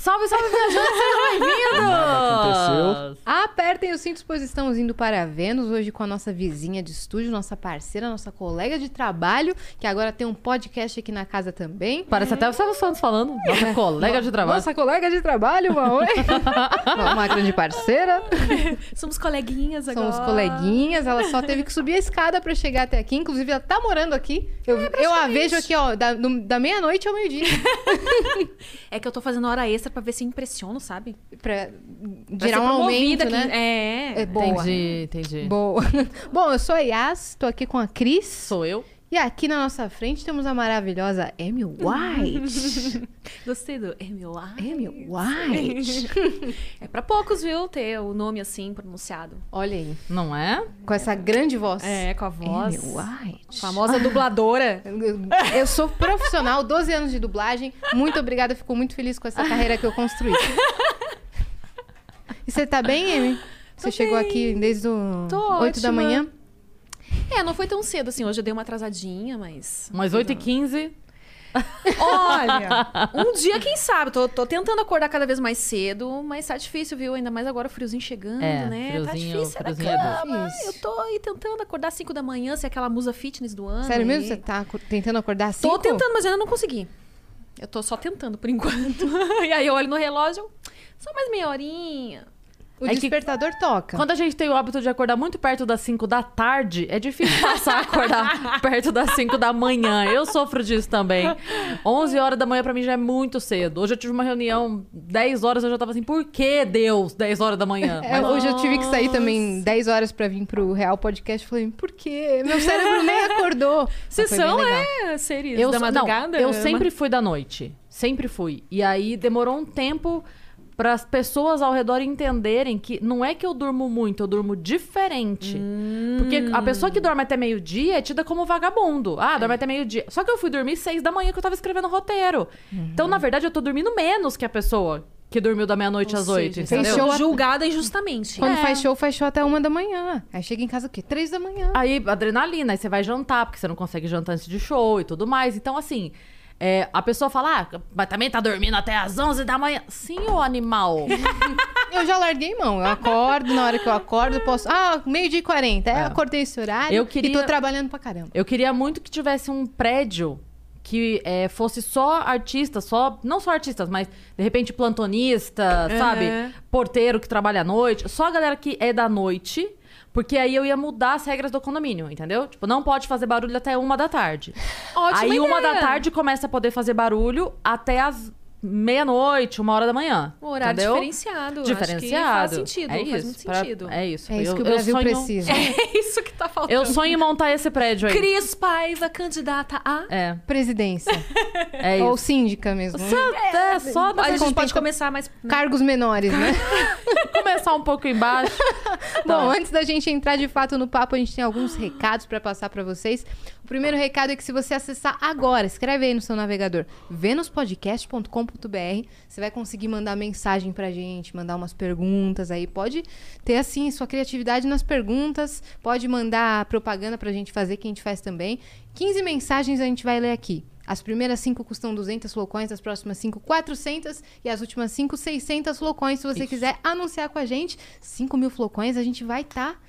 Salve, salve, viajantes! Sejam bem-vindos! Aconteceu. Apertem os cintos, pois estamos indo para Vênus hoje com a nossa vizinha de estúdio, nossa parceira, nossa colega de trabalho, que agora tem um podcast aqui na casa também. Parece até o Silvio Santos falando. Nossa colega de trabalho. Nossa colega de trabalho, uma oi. uma grande parceira. Somos coleguinhas agora. Somos coleguinhas. Ela só teve que subir a escada para chegar até aqui. Inclusive, ela tá morando aqui. Eu, eu a vejo aqui, ó, da, da meia-noite ao meio-dia. É que eu tô fazendo hora extra pra ver se impressiono, sabe? pra gerar um aumento, né? aqui. É. É boa. Entendi, entendi. Boa. Bom, eu sou a Yas, tô aqui com a Cris. Sou eu. E aqui na nossa frente temos a maravilhosa Amy White. Gostei do Amy White. Amy White. É pra poucos, viu? Ter o nome assim pronunciado. Olha aí, Não é? com essa grande voz. É, com a voz. Amy White. Famosa dubladora. Eu, sou profissional, 12 anos de dublagem. Muito obrigada, fico muito feliz com essa carreira que eu construí. E você tá bem, Amy? Você Tô chegou bem. aqui desde o Tô 8 da ótima. manhã? É, não foi tão cedo assim. Hoje eu dei uma atrasadinha, mas. Umas 8h15. Olha, um dia, quem sabe? Tô, tô tentando acordar cada vez mais cedo, mas tá difícil, viu? Ainda mais agora o friozinho chegando, É, né? tá friozinho- difícil, é da é cama. difícil. Eu tô aí tentando acordar às 5 da manhã, se é aquela musa fitness do ano. Sério mesmo? Você tá tentando acordar às Tô cinco? tentando, mas ainda não consegui. Eu tô só tentando por enquanto. e aí eu olho no relógio, só mais meia horinha. O É que- despertador toca. Quando a gente tem o hábito de acordar muito perto das 5 da tarde, é difícil passar a acordar perto das 5 da manhã. Eu sofro disso também. 11 horas da manhã pra mim já é muito cedo. Hoje eu tive uma reunião 10 horas, eu já tava assim, por que Deus 10 horas da manhã? É, hoje eu tive que sair também 10 horas pra vir pro Real Podcast. Falei, por quê? Meu cérebro nem acordou. Bem são, é, Eu, da sou- madrugada? Não, eu sempre fui da noite. Sempre fui. E aí demorou um tempo para as pessoas ao redor entenderem que não é que eu durmo muito, eu durmo diferente. Porque a pessoa que dorme até meio-dia é tida como vagabundo. Ah, dorme até meio-dia. Só que eu fui dormir seis da manhã que eu tava escrevendo roteiro. Então, na verdade, eu tô dormindo menos que a pessoa que dormiu da meia-noite às oito, seja, entendeu? Fez show a- julgada injustamente. Quando É. faz show, faz show até uma da manhã. Aí chega em casa o quê? Três da manhã. Aí, adrenalina, aí você vai jantar, porque você não consegue jantar antes de show e tudo mais. Então, assim, é, a pessoa fala, ah, mas também tá dormindo até às 11 da manhã. Sim, ô animal. Eu já larguei mão. Eu acordo, na hora que eu acordo, eu posso. Ah, meio-dia e 40. É, eu acordei esse horário Eu queria- e tô trabalhando pra caramba. Eu queria muito que tivesse um prédio que é, fosse só artistas, só. Não só artistas, mas de repente plantonista, sabe? Porteiro que trabalha à noite. Só a galera que é da noite. Porque aí eu ia mudar as regras do condomínio, entendeu? Tipo, não pode fazer barulho até uma da tarde. Ótima aí uma ideia. da tarde começa a poder fazer barulho até as meia-noite, uma hora da manhã. Um horário entendeu? diferenciado. Acho que Diferenciado. faz sentido, É faz isso, muito pra- sentido. é isso. É isso Eu- que o eu Brasil sonho- precisa. É isso que tá faltando. Eu sonho em montar esse prédio aí. Cris Paiva, candidata a... É, Presidência. é Ou isso. síndica mesmo. É, só A gente pode com- começar mais... Cargos menores, né? começar um pouco embaixo. Bom, antes da gente entrar de fato no papo, a gente tem alguns recados pra passar pra vocês. O primeiro recado é que se você acessar agora, escreve aí no seu navegador, venuspodcast.com.br, você vai conseguir mandar mensagem pra gente, mandar umas perguntas aí. Pode ter, assim, sua criatividade nas perguntas, pode mandar propaganda pra gente fazer, que a gente faz também. 15 mensagens a gente vai ler aqui. As primeiras cinco custam 200 flocões, as próximas cinco 400 e as últimas cinco 600 flocões. Se você quiser anunciar com a gente, 5 mil flocões, a gente vai estar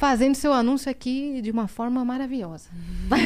fazendo seu anúncio aqui de uma forma maravilhosa.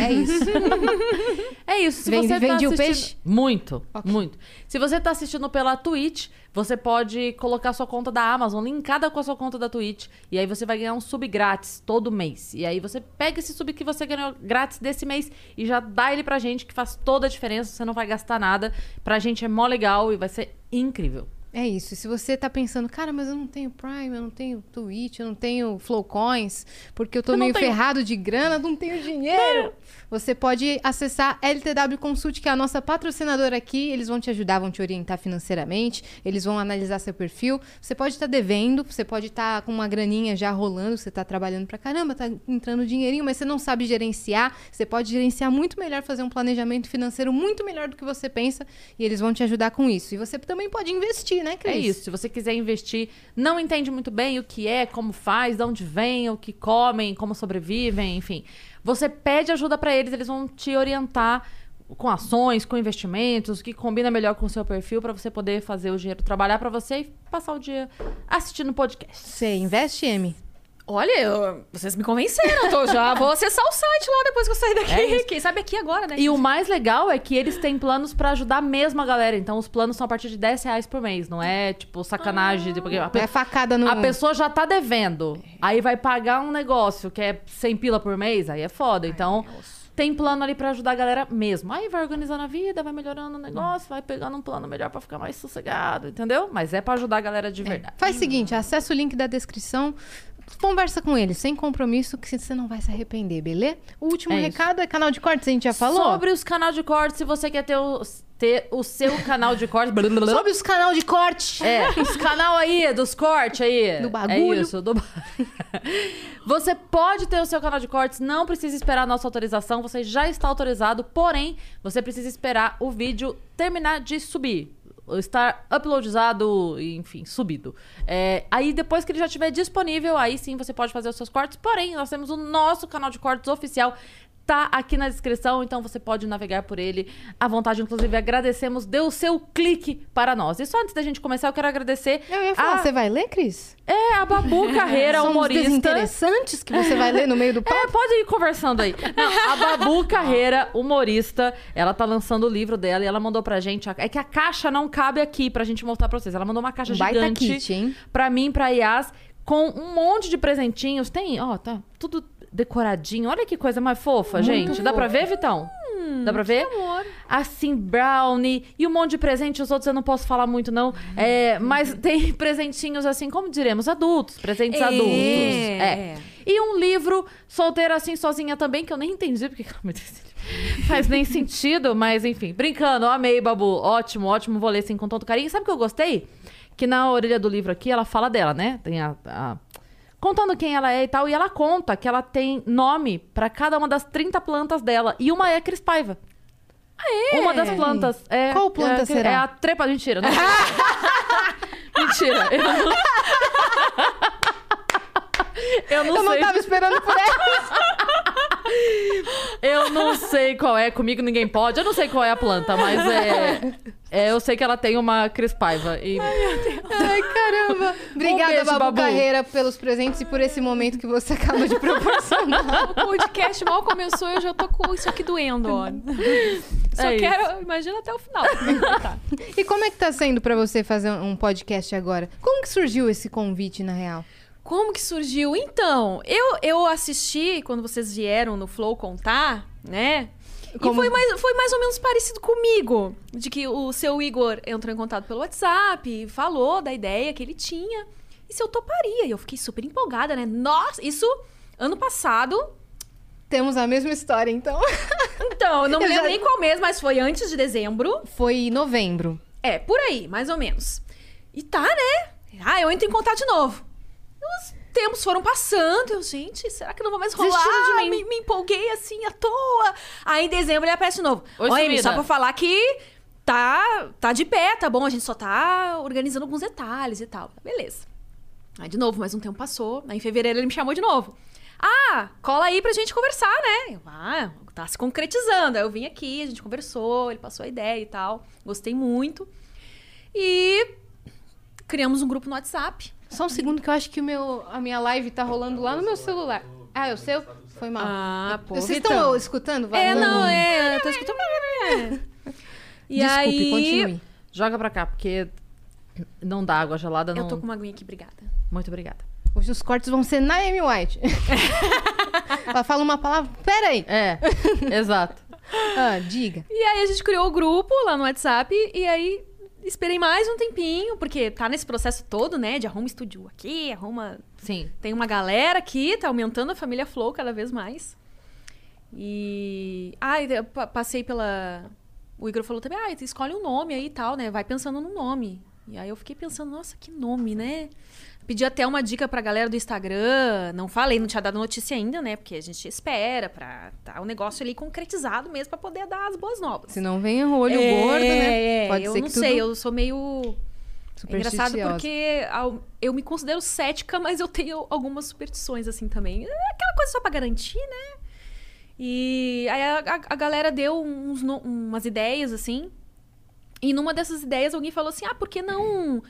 É isso. É isso. Se Vendi- você tá vendi o assistindo... peixe? Muito, Ok. muito. Se você tá assistindo pela Twitch, você pode colocar sua conta da Amazon linkada com a sua conta da Twitch. E aí você vai ganhar um sub grátis todo mês. E aí você pega esse sub que você ganhou grátis desse mês e já dá ele pra gente, que faz toda a diferença. Você não vai gastar nada. Pra gente é mó legal e vai ser incrível. É isso. E se você tá pensando, cara, mas eu não tenho Prime, eu não tenho Twitch, eu não tenho Flowcoins, porque eu não meio tenho- ferrado de grana, não tenho dinheiro. Você pode acessar LTW Consult, que é a nossa patrocinadora aqui. Eles vão te ajudar, vão te orientar financeiramente, eles vão analisar seu perfil. Você pode estar devendo, você pode estar com uma graninha já rolando, você tá trabalhando pra caramba, tá entrando dinheirinho, mas você não sabe gerenciar. Você pode gerenciar muito melhor, fazer um planejamento financeiro muito melhor do que você pensa, e eles vão te ajudar com isso. E você também pode investir, né, Cris? É isso. Se você quiser investir, não entende muito bem o que é, como faz, de onde vem, o que comem, como sobrevivem, enfim. Você pede ajuda pra eles, eles vão te orientar com ações, com investimentos, o que combina melhor com o seu perfil pra você poder fazer o dinheiro trabalhar pra você e passar o dia assistindo podcast. Você investe, M? Olha, eu- vocês me convenceram. Tô, já vou acessar o site lá depois que eu sair daqui. É. Quem sabe aqui agora, né? E o mais legal é que eles têm planos pra ajudar mesmo a galera. Então, os planos são a partir de 10 reais por mês. Não é, tipo, sacanagem. de- Porque a, pe- É facada no. a pessoa já tá devendo. Aí vai pagar um negócio que é 100 pila por mês. Aí é foda. Então, tem plano ali pra ajudar a galera mesmo. Aí vai organizando a vida, vai melhorando o negócio, vai pegando um plano melhor pra ficar mais sossegado, entendeu? Mas é pra ajudar a galera de verdade. Faz o seguinte, acessa o link da descrição. Conversa com eles, sem compromisso, que você não vai se arrepender, beleza? O último É isso. recado é canal de cortes, a gente já falou? Sobre os canal de corte, se você quer ter o, ter o seu canal de corte. Sobre os canal de corte. É, os canal aí, dos cortes aí. Do bagulho. É isso, do... Você pode ter o seu canal de cortes, não precisa esperar a nossa autorização, você já está autorizado, porém, você precisa esperar o vídeo terminar de subir. Estar uploadizado, enfim, subido. É, aí depois que ele já estiver disponível, aí sim você pode fazer os seus cortes. Porém, nós temos o nosso canal de cortes oficial tá aqui na descrição, então você pode navegar por ele à vontade. Inclusive, agradecemos, dê o seu clique para nós. E só antes da gente começar, eu quero agradecer Eu ia falar, a, você vai ler, Cris? é, a Babu Carreira, São humorista. desinteressantes que você vai ler no meio do papo? É, pode ir conversando aí. Não, a Babu Carreira, humorista, ela tá lançando o livro dela e ela mandou pra gente. a- É que a caixa não cabe aqui pra gente mostrar pra vocês. Ela mandou uma caixa Um baita gigante kit, hein? pra mim, pra Yas, com um monte de presentinhos. Tem, ó, tá tudo decoradinho. Olha que coisa mais fofa, gente. Dá pra ver, Vitão? Dá pra ver? Assim, brownie e um monte de presente. Os outros eu não posso falar muito, não. É, mas tem presentinhos assim, como diremos, adultos. Presentes É. adultos. É. E um livro solteira assim, sozinha também, que eu nem entendi porque realmente faz nem sentido, mas enfim. Brincando, amei, Babu. Ótimo, ótimo. Vou ler assim com todo carinho. Sabe o que eu gostei? Que na orelha do livro aqui, ela fala dela, né? Tem a- a contando quem ela é e tal. E ela conta que ela tem nome pra cada uma das 30 plantas dela. E uma é Cris Paiva. Uma das plantas. É, Qual planta é, será? É a trepa. Mentira. Não Mentira. Eu não, eu não Eu não sei. tava esperando por ela. Eu não sei qual é. Comigo ninguém pode. Eu não sei qual é a planta, mas é. é, eu sei que ela tem uma Cris Paiva. E Ai, caramba. Obrigada, beijo, Babu, Babu. Carreira, pelos presentes e por esse momento que você acaba de proporcionar. O podcast mal começou e eu já tô com isso aqui doendo, ó. Só É quero, imagina até o final. Tá. e como é que tá sendo pra você fazer um podcast agora? Como que surgiu esse convite, na real? Como que surgiu? Então, eu, eu assisti quando vocês vieram no Flow contar, né? Como- E foi mais, foi mais ou menos parecido comigo. De que o seu Igor entrou em contato pelo WhatsApp, falou da ideia que ele tinha. E se eu toparia. E eu fiquei super empolgada, né? Nossa, isso ano passado. Temos a mesma história, então. Então, eu não me Eu já- lembro nem qual mês, mas foi antes de dezembro. Foi em novembro. É, por aí, mais ou menos. E tá, né? Ah, eu entro em contato de novo. Os tempos foram passando. Eu, gente, será que não vai mais rolar? De mim. Me, me empolguei assim à toa. Aí em dezembro ele aparece de novo. Oi, Oi, só pra falar que tá, tá de pé, tá bom? A gente só tá organizando alguns detalhes e tal. Beleza. Aí de novo, mais um tempo passou. Aí em fevereiro ele me chamou de novo. Ah, cola aí pra gente conversar, né? Eu, ah, tá se concretizando. Aí eu vim aqui, a gente conversou, ele passou a ideia e tal. Gostei muito. E criamos um grupo no WhatsApp. Só um segundo que eu acho que o meu, a minha live tá rolando lá no meu celular. Ah, é o seu? Foi mal. Ah, pô, Vocês estão escutando? É, Vazando? não, é. Eu tô escutando. É. E Desculpe, aí. continue. joga pra cá, porque não dá água gelada. Não... Eu tô com uma aguinha aqui, obrigada. Muito obrigada. Hoje os cortes vão ser na Amy White. Ela fala uma palavra. Pera aí. É, exato. Ah, diga. E aí a gente criou o grupo lá no WhatsApp e aí esperei mais um tempinho, porque tá nesse processo todo, né? De arruma estúdio aqui, arruma. Sim. Tem uma galera aqui, tá aumentando a família Flow cada vez mais. E. Ah, eu pa- passei pela. O Igor falou também, ah, escolhe um nome aí e tal, né? Vai pensando no nome. E aí eu fiquei pensando, nossa, que nome, né? Pedi até uma dica pra galera do Instagram. Não falei, não tinha dado notícia ainda, né? Porque a gente espera pra tá o negócio ali concretizado mesmo pra poder dar as boas novas. Se não vem o olho É, gordo, né? é, Pode eu ser não que tudo sei, eu sou meio é engraçado porque eu me considero cética, mas eu tenho algumas superstições assim também. É aquela coisa só pra garantir, né? E aí a, a- a galera deu uns umas ideias assim. E numa dessas ideias alguém falou assim: ah, por que não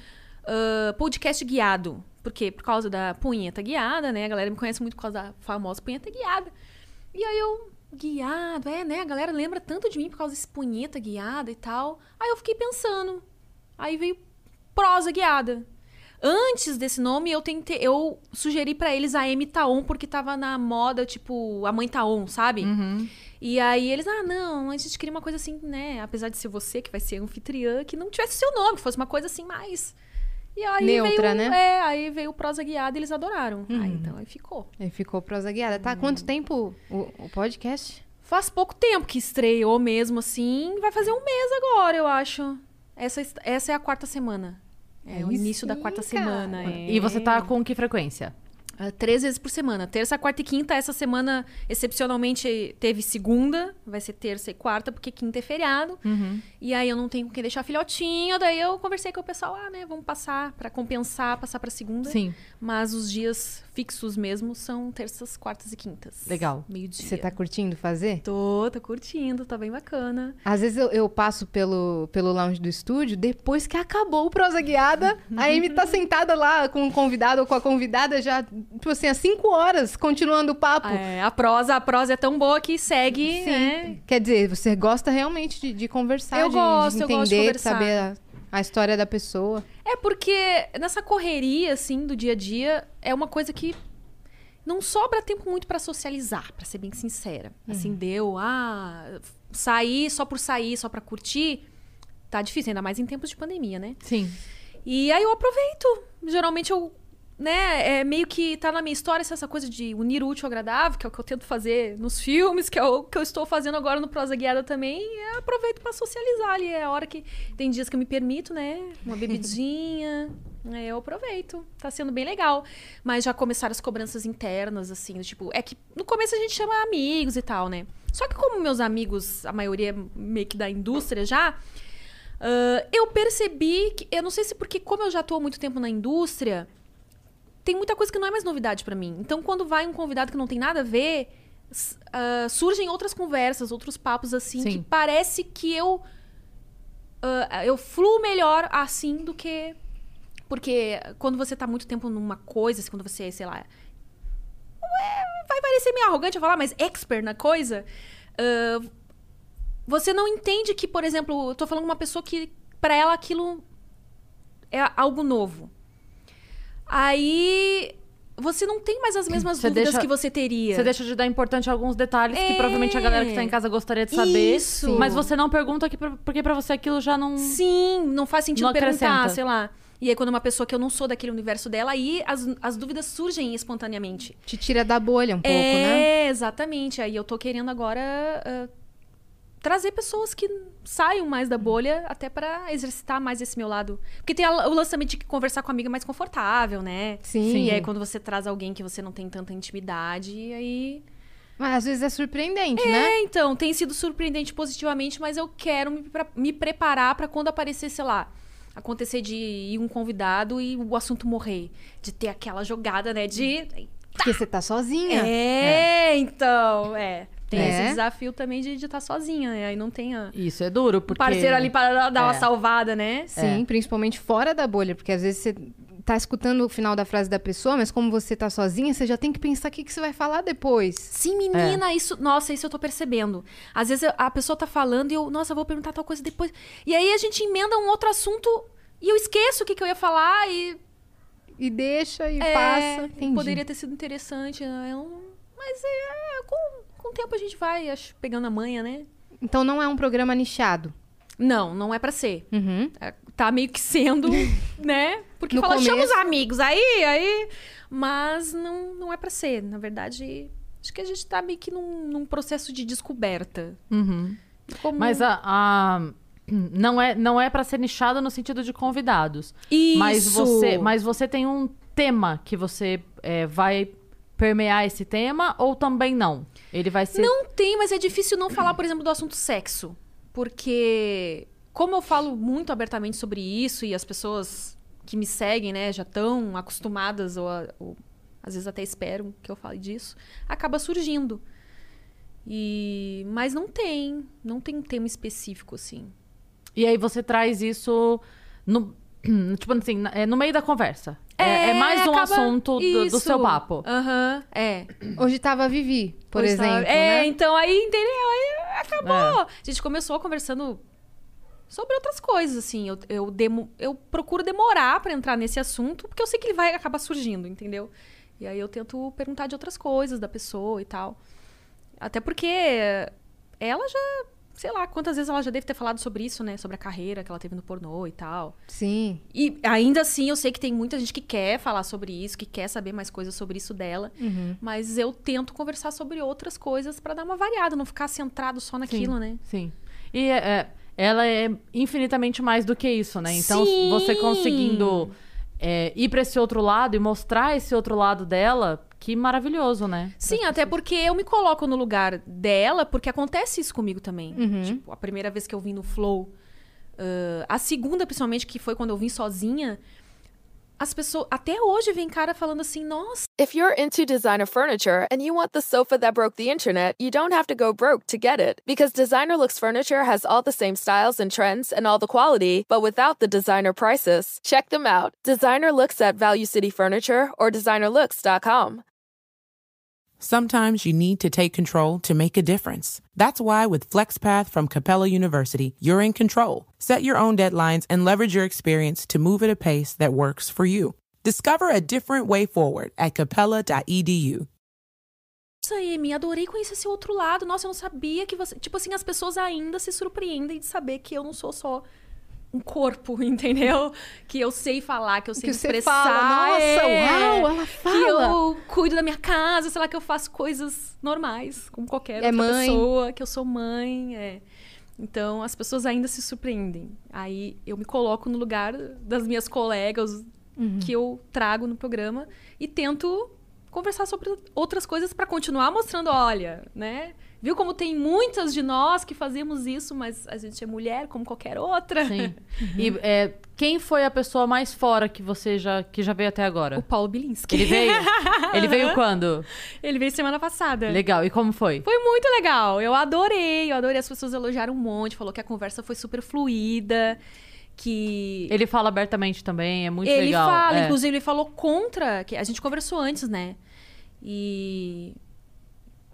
podcast guiado? Por quê? Por causa da punheta guiada, né? A galera me conhece muito por causa da famosa punheta guiada. E aí eu, guiado, é, né? A galera lembra tanto de mim por causa desse punheta guiada e tal. Aí eu fiquei pensando. Aí veio prosa guiada. Antes desse nome, eu tentei, eu sugeri pra eles a M Taon, porque tava na moda, tipo, a mãe Taon, sabe? Uhum. E aí eles, ah, não, a gente queria uma coisa assim, né? Apesar de ser você que vai ser anfitriã, que não tivesse seu nome, que fosse uma coisa assim mais. E aí Neutra, veio, né? É, aí veio o prosa guiada e eles adoraram. Aí então aí ficou. Aí ficou prosa guiada. Tá, quanto tempo o, o podcast? Faz pouco tempo que estreou mesmo, assim. Vai fazer um mês agora, eu acho. Essa, essa é a quarta semana. É o Aí início da sim, quarta cara. semana. é. E você tá com que frequência? Ah, três vezes por semana. Terça, quarta e quinta. Essa semana, excepcionalmente, teve segunda. Vai ser terça e quarta, porque quinta é feriado. Uhum. E aí eu não tenho com quem deixar filhotinho. Daí eu conversei com o pessoal, ah, né, vamos passar pra compensar, passar pra segunda. Sim. Mas os dias fixos mesmo são terças, quartas e quintas. Legal. Meio-dia. Você tá curtindo fazer? Tô, tô curtindo, tá bem bacana. Às vezes eu, eu passo pelo, pelo lounge do estúdio, depois que acabou o prosa guiada, a Amy tá sentada lá com o convidado ou com a convidada já, tipo assim, há cinco horas, continuando o papo. É, a prosa, a prosa é tão boa que segue, Sim. né? Quer dizer, você gosta realmente de, de conversar, Eu de, gosto, de eu gosto de entender, conversar. saber a, a história da pessoa. É porque nessa correria, assim, do dia a dia, é uma coisa que não sobra tempo muito pra socializar, pra ser bem sincera. Assim, deu, ah, sair só por sair, só pra curtir, tá difícil, ainda mais em tempos de pandemia, né? Sim. E aí eu aproveito. Geralmente eu, né, é meio que tá na minha história essa coisa de unir o útil ao agradável, que é o que eu tento fazer nos filmes, que é o que eu estou fazendo agora no Prosa Guiada também. E aproveito pra socializar ali. É a hora que. Tem dias que eu me permito, né? Uma bebidinha. É, eu aproveito. Tá sendo bem legal. Mas já começaram as cobranças internas, assim, tipo. É que no começo a gente chama amigos e tal, né? Só que como meus amigos, a maioria meio que da indústria já. ah, eu percebi que. Eu não sei se porque, como eu já tô há muito tempo na indústria, tem muita coisa que não é mais novidade pra mim. Então, quando vai um convidado que não tem nada a ver, ah, surgem outras conversas, outros papos assim, Sim. que parece que eu. ah, eu fluo melhor assim do que. Porque quando você tá muito tempo numa coisa, assim, quando você, sei lá. é, vai parecer meio arrogante eu falar, mas expert na coisa. ah, você não entende que, por exemplo, eu tô falando com uma pessoa que, pra ela, aquilo é algo novo. Aí você não tem mais as mesmas Você dúvidas deixa- que você teria. Você deixa de dar importante alguns detalhes que É. provavelmente a galera que tá em casa gostaria de saber. Isso. Mas você não pergunta que, porque pra você aquilo já não. Sim, não faz sentido Não perguntar, acrescenta. sei lá. E aí, quando uma pessoa que eu não sou daquele universo dela, aí as, as dúvidas surgem espontaneamente. Te tira da bolha um pouco, é, né? exatamente. Aí eu tô querendo agora ah, trazer pessoas que saiam mais da bolha, até pra exercitar mais esse meu lado. Porque tem a- o lance também de conversar com a amiga é mais confortável, né? Sim. E aí, quando você traz alguém que você não tem tanta intimidade, aí Mas às vezes é surpreendente, né? É, então, tem sido surpreendente positivamente, mas eu quero me, pra- me preparar pra quando aparecer, sei lá, acontecer de ir um convidado e o assunto morrer. De ter aquela jogada, né? De. Porque você tá sozinha. É, então, é. Tem É. esse desafio também de estar sozinha, né? Aí não tem a Isso é duro, porque. parceiro ali para dar uma É. salvada, né? Sim, principalmente fora da bolha, porque às vezes você tá escutando o final da frase da pessoa, mas como você tá sozinha, você já tem que pensar o que, que você vai falar depois. Sim, menina, isso. Nossa, isso eu tô percebendo. Às vezes a pessoa tá falando e eu, nossa, eu vou perguntar tal coisa depois. E aí a gente emenda um outro assunto e eu esqueço o que, que eu ia falar e. E deixa e é, passa. Entendi. Poderia ter sido interessante. né? Eu mas é, com, com o tempo a gente vai, acho, pegando a manha, né? Então não é um programa nichado. Não, não é pra ser. Uhum. É, Tá meio que sendo, né? Porque No fala, chama os começo- amigos aí, aí. Mas não, não é pra ser. Na verdade, acho que a gente tá meio que num, num processo de descoberta. Uhum. Como- Mas a, a- não é não é para ser nichado no sentido de convidados. Isso! Mas você mas você tem um tema que você é, vai permear esse tema ou também não? Ele vai ser Não tem, mas é difícil não falar, por exemplo, do assunto sexo. Porque, como eu falo muito abertamente sobre isso e as pessoas que me seguem, né, já estão acostumadas ou, ou às vezes até esperam que eu fale disso, acaba surgindo. E mas não tem, não tem um tema específico assim. E aí você traz isso no tipo assim, é no meio da conversa. É, é mais um acaba- assunto do, do Isso. seu papo. Aham, é. Hoje tava a Vivi, por Pois exemplo. É, né? então aí, entendeu? Aí acabou. É. A gente começou conversando sobre outras coisas, assim. Eu, eu, demo, eu procuro demorar pra entrar nesse assunto, porque eu sei que ele vai acabar surgindo, entendeu? E aí eu tento perguntar de outras coisas da pessoa e tal. Até porque ela já, sei lá, quantas vezes ela já deve ter falado sobre isso, né? Sobre a carreira que ela teve no pornô e tal. Sim. E ainda assim, eu sei que tem muita gente que quer falar sobre isso, que quer saber mais coisas sobre isso dela. Uhum. Mas eu tento conversar sobre outras coisas pra dar uma variada, não ficar centrado só naquilo, Sim, né? Sim. E é, é, ela é infinitamente mais do que isso, né? Então, Sim! você conseguindo é, ir pra esse outro lado e mostrar esse outro lado dela, que maravilhoso, né? Sim, até porque eu me coloco no lugar dela, porque acontece isso comigo também. Uhum. Tipo, a primeira vez que eu vim no Flow, ah, a segunda, principalmente, que foi quando eu vim sozinha, as pessoas. Até hoje vem cara falando assim, nossa. If you're into designer furniture and you want the sofa that broke the internet, you don't have to go broke to get it. Because Designer Looks Furniture has all the same styles and trends and all the quality, but without the designer prices. Check them out. Designer Looks at Value City Furniture or designerlooks.com. Sometimes you need to take control to make a difference. That's why with FlexPath from Capella University, you're in control. Set your own deadlines and leverage your experience to move at a pace that works for you. Discover a different way forward at capella.edu. Nossa, Amy, adorei conhecer esse outro lado. Nossa, eu não sabia que você. Tipo assim, as pessoas ainda se surpreendem de saber que eu não sou só um corpo, entendeu? Que eu sei falar, que eu sei Que expressar. fala, nossa, é, uau, ela Que fala. eu cuido da minha casa, sei lá, que eu faço coisas normais, como qualquer É outra mãe. pessoa, que eu sou mãe, é. Então, as pessoas ainda se surpreendem. Aí eu me coloco no lugar das minhas colegas Uhum. que eu trago no programa e tento conversar sobre outras coisas para continuar mostrando, olha, né? Viu como tem muitas de nós que fazemos isso, mas a gente é mulher como qualquer outra. Sim. E é, quem foi a pessoa mais fora que você já, que já veio até agora? O Paulo Bilinski. Ele veio? Ele veio quando? Ele veio semana passada. Legal. E como foi? Foi muito legal. Eu adorei. Eu adorei. As pessoas elogiaram um monte. Falou que a conversa foi super fluida. Que. Ele fala abertamente também, é muito ele legal. fala, é. inclusive, ele falou contra. que A gente conversou antes, né? E.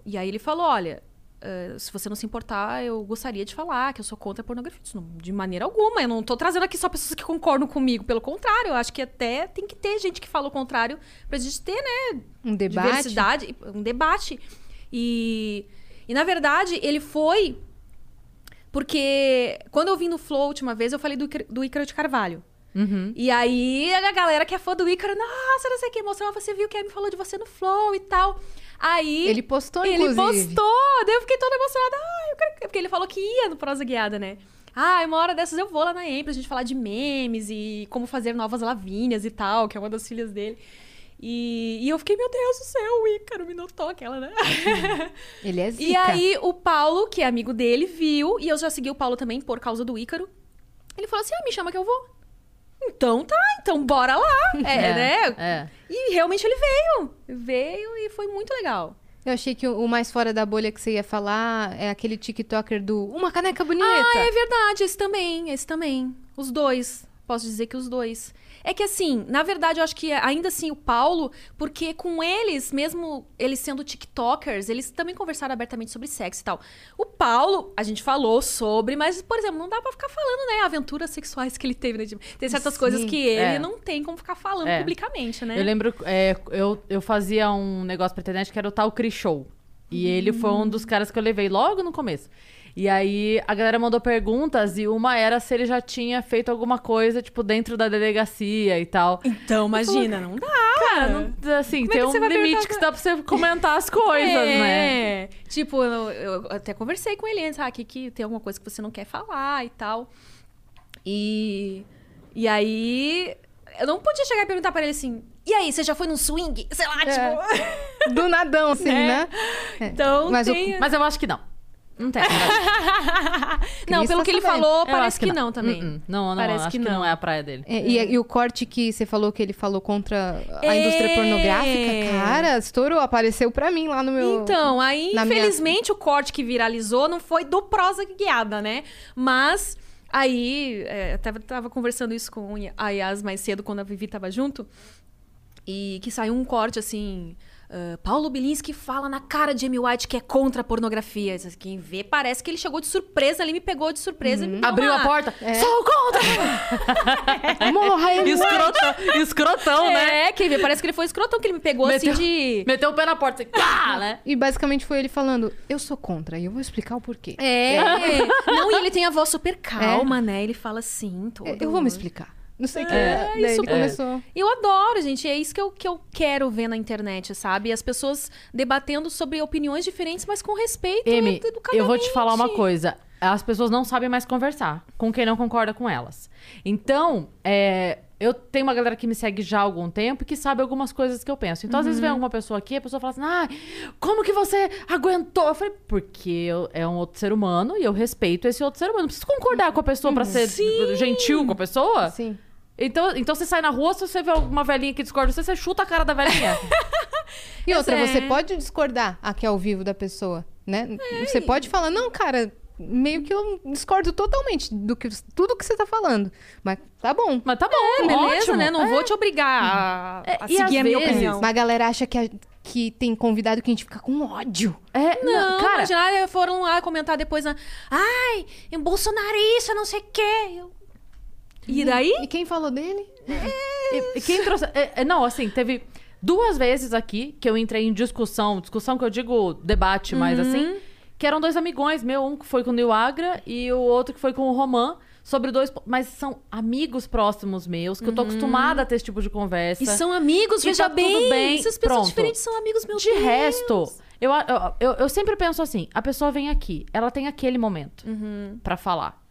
E aí ele falou: olha. Eh, se você não se importar, eu gostaria de falar que eu sou contra a pornografia. Isso não- de maneira alguma. Eu não tô trazendo aqui só pessoas que concordam comigo. Pelo contrário, eu acho que até tem que ter gente que fala o contrário pra gente ter, né, Um debate. diversidade, um debate. E, e na verdade, ele foi porque quando eu vim no Flow a última vez, eu falei do, do Ícaro de Carvalho. Uhum. E aí a galera que é fã do Ícaro, nossa, não sei o que, mostrou, você viu que a Amy falou de você no Flow e tal. Aí Ele postou, ele inclusive. postou, daí eu fiquei toda emocionada. Ah, eu quero... Porque ele falou que ia no Prosa Guiada, né? Ah, uma hora dessas eu vou lá na EM pra gente falar de memes e como fazer novas lavínias e tal, que é uma das filhas dele. E, e eu fiquei, meu Deus do céu, o Ícaro me notou aquela, né? Ele é zica. E aí o Paulo, que é amigo dele, viu, e eu já segui o Paulo também por causa do Ícaro. Ele falou assim: ah, me chama que eu vou. Então tá, então bora lá. É, né? É. E realmente ele veio. Veio e foi muito legal. Eu achei que o o mais fora da bolha que você ia falar é aquele TikToker do Uma Caneca Bonita. Ah, é verdade, esse também, esse também. Os dois. Posso dizer que os dois. É que assim, na verdade, eu acho que ainda assim o Paulo, porque com eles, mesmo eles sendo TikTokers, eles também conversaram abertamente sobre sexo e tal. O Paulo, a gente falou sobre, mas, por exemplo, não dá pra ficar falando, né? Aventuras sexuais que ele teve, né? Tem certas Sim. coisas que ele É. não tem como ficar falando É. publicamente, né? Eu lembro, é, eu, eu fazia um negócio pra internet que era o tal Cri Show. E ele foi um dos caras que eu levei logo no começo. E aí a galera mandou perguntas e uma era se ele já tinha feito alguma coisa, tipo, dentro da delegacia e tal. Então, imagina, não dá. Cara, não, assim, Como é tem que um limite que dá pra você comentar as coisas, né? É. Tipo, eu, eu até conversei com ele antes, ah, aqui que tem alguma coisa que você não quer falar e tal. E. E aí. Eu não podia chegar e perguntar pra ele assim. E aí, você já foi num swing? Sei lá, tipo. Do nadão, assim, É. né? É. Então Mas tem. Mas eu acho que não. Não tem. não, pelo tá que ele falou, Eu parece acho que, não, também. Uh-uh. Não, não, Parece que que, não. não. é a praia dele. É, e, e o corte que você falou que ele falou contra a É. indústria pornográfica, cara, estourou, apareceu pra mim lá no meu. Então, aí, na minha- infelizmente, o corte que viralizou não foi do prosa guiada, né? Mas aí, é, tava, tava conversando isso com a Yas mais cedo, quando a Vivi tava junto, e que saiu um corte assim. Ah, Paulo Bilinski fala na cara de Amy White que é contra a pornografia. Quem vê parece que ele chegou de surpresa ali, me pegou de surpresa deu Abriu a porta. É. Sou contra! Morra, ele escrotão, escrotão, né? É, quem vê parece que ele foi escrotão, que ele me pegou Meteu- assim de. Meteu o pé na porta, assim, pá, né? E basicamente foi ele falando: Eu sou contra, e eu vou explicar o porquê. É. Não, e ele tem a voz super calma, né? Ele fala assim, todo... É, Eu vou me explicar. Não sei o que. É, Daí isso ele começou. Eu adoro, gente. É isso que eu, que eu quero ver na internet, sabe? As pessoas debatendo sobre opiniões diferentes, mas com respeito Amy, e eu vou te falar uma coisa. As pessoas não sabem mais conversar com quem não concorda com elas. Então, é, eu tenho uma galera que me segue já há algum tempo e que sabe algumas coisas que eu penso. Então, às vezes vem alguma pessoa aqui, a pessoa fala assim: ah, como que você aguentou? Eu falei, porque eu- é um outro ser humano e eu respeito esse outro ser humano. Não preciso concordar com a pessoa pra ser gentil com a pessoa. Sim. Então, então você sai na rua, se você vê alguma velhinha que discorda você, você chuta a cara da velhinha. E outra, é. você pode discordar aqui ao vivo da pessoa, né? Você pode falar, não, cara, meio que eu discordo totalmente do que tudo que você tá falando. Mas tá bom. Mas tá bom, Beleza, ótimo. né? Não vou te obrigar a, É, a e seguir a minha vezes- opinião. Mas a galera acha que, a- que tem convidado que a gente fica com ódio. É, Não, cara, imagina, foram lá comentar depois, né? ai, é bolsonarista, não sei o quê. Eu- E daí? E quem falou dele? E- e quem trouxe. é, é, não, assim, teve duas vezes aqui que eu entrei em discussão, discussão que eu digo debate, mas Uhum. assim, que eram dois amigões meu, um que foi com o Nil Agra e o outro que foi com o Roman. Sobre dois. Mas são amigos próximos meus, que eu tô acostumada a ter esse tipo de conversa. Uhum. E são amigos, E veja tá tudo bem. bem, Essas pessoas pronto. diferentes são amigos, meu De Deus. resto, eu, eu, eu, eu sempre penso assim: a pessoa vem aqui, ela tem aquele momento Uhum. pra falar.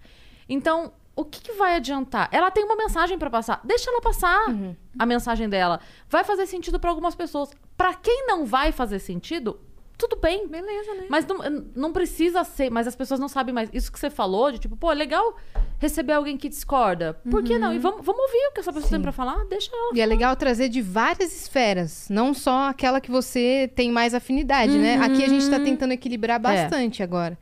Então, o que, que vai adiantar? Ela tem uma mensagem pra passar. Deixa ela passar Uhum. a mensagem dela. Vai fazer sentido pra algumas pessoas. Pra quem não vai fazer sentido, tudo bem. Beleza, né? Mas não, não precisa ser, mas as pessoas não sabem mais. Isso que você falou, de tipo, pô, é legal receber alguém que discorda. Por que não? E vamos, vamos ouvir o que essa pessoa tem pra falar? Deixa ela. E é legal trazer de várias esferas, não só aquela que você tem mais afinidade, né? Aqui a gente tá tentando equilibrar bastante agora.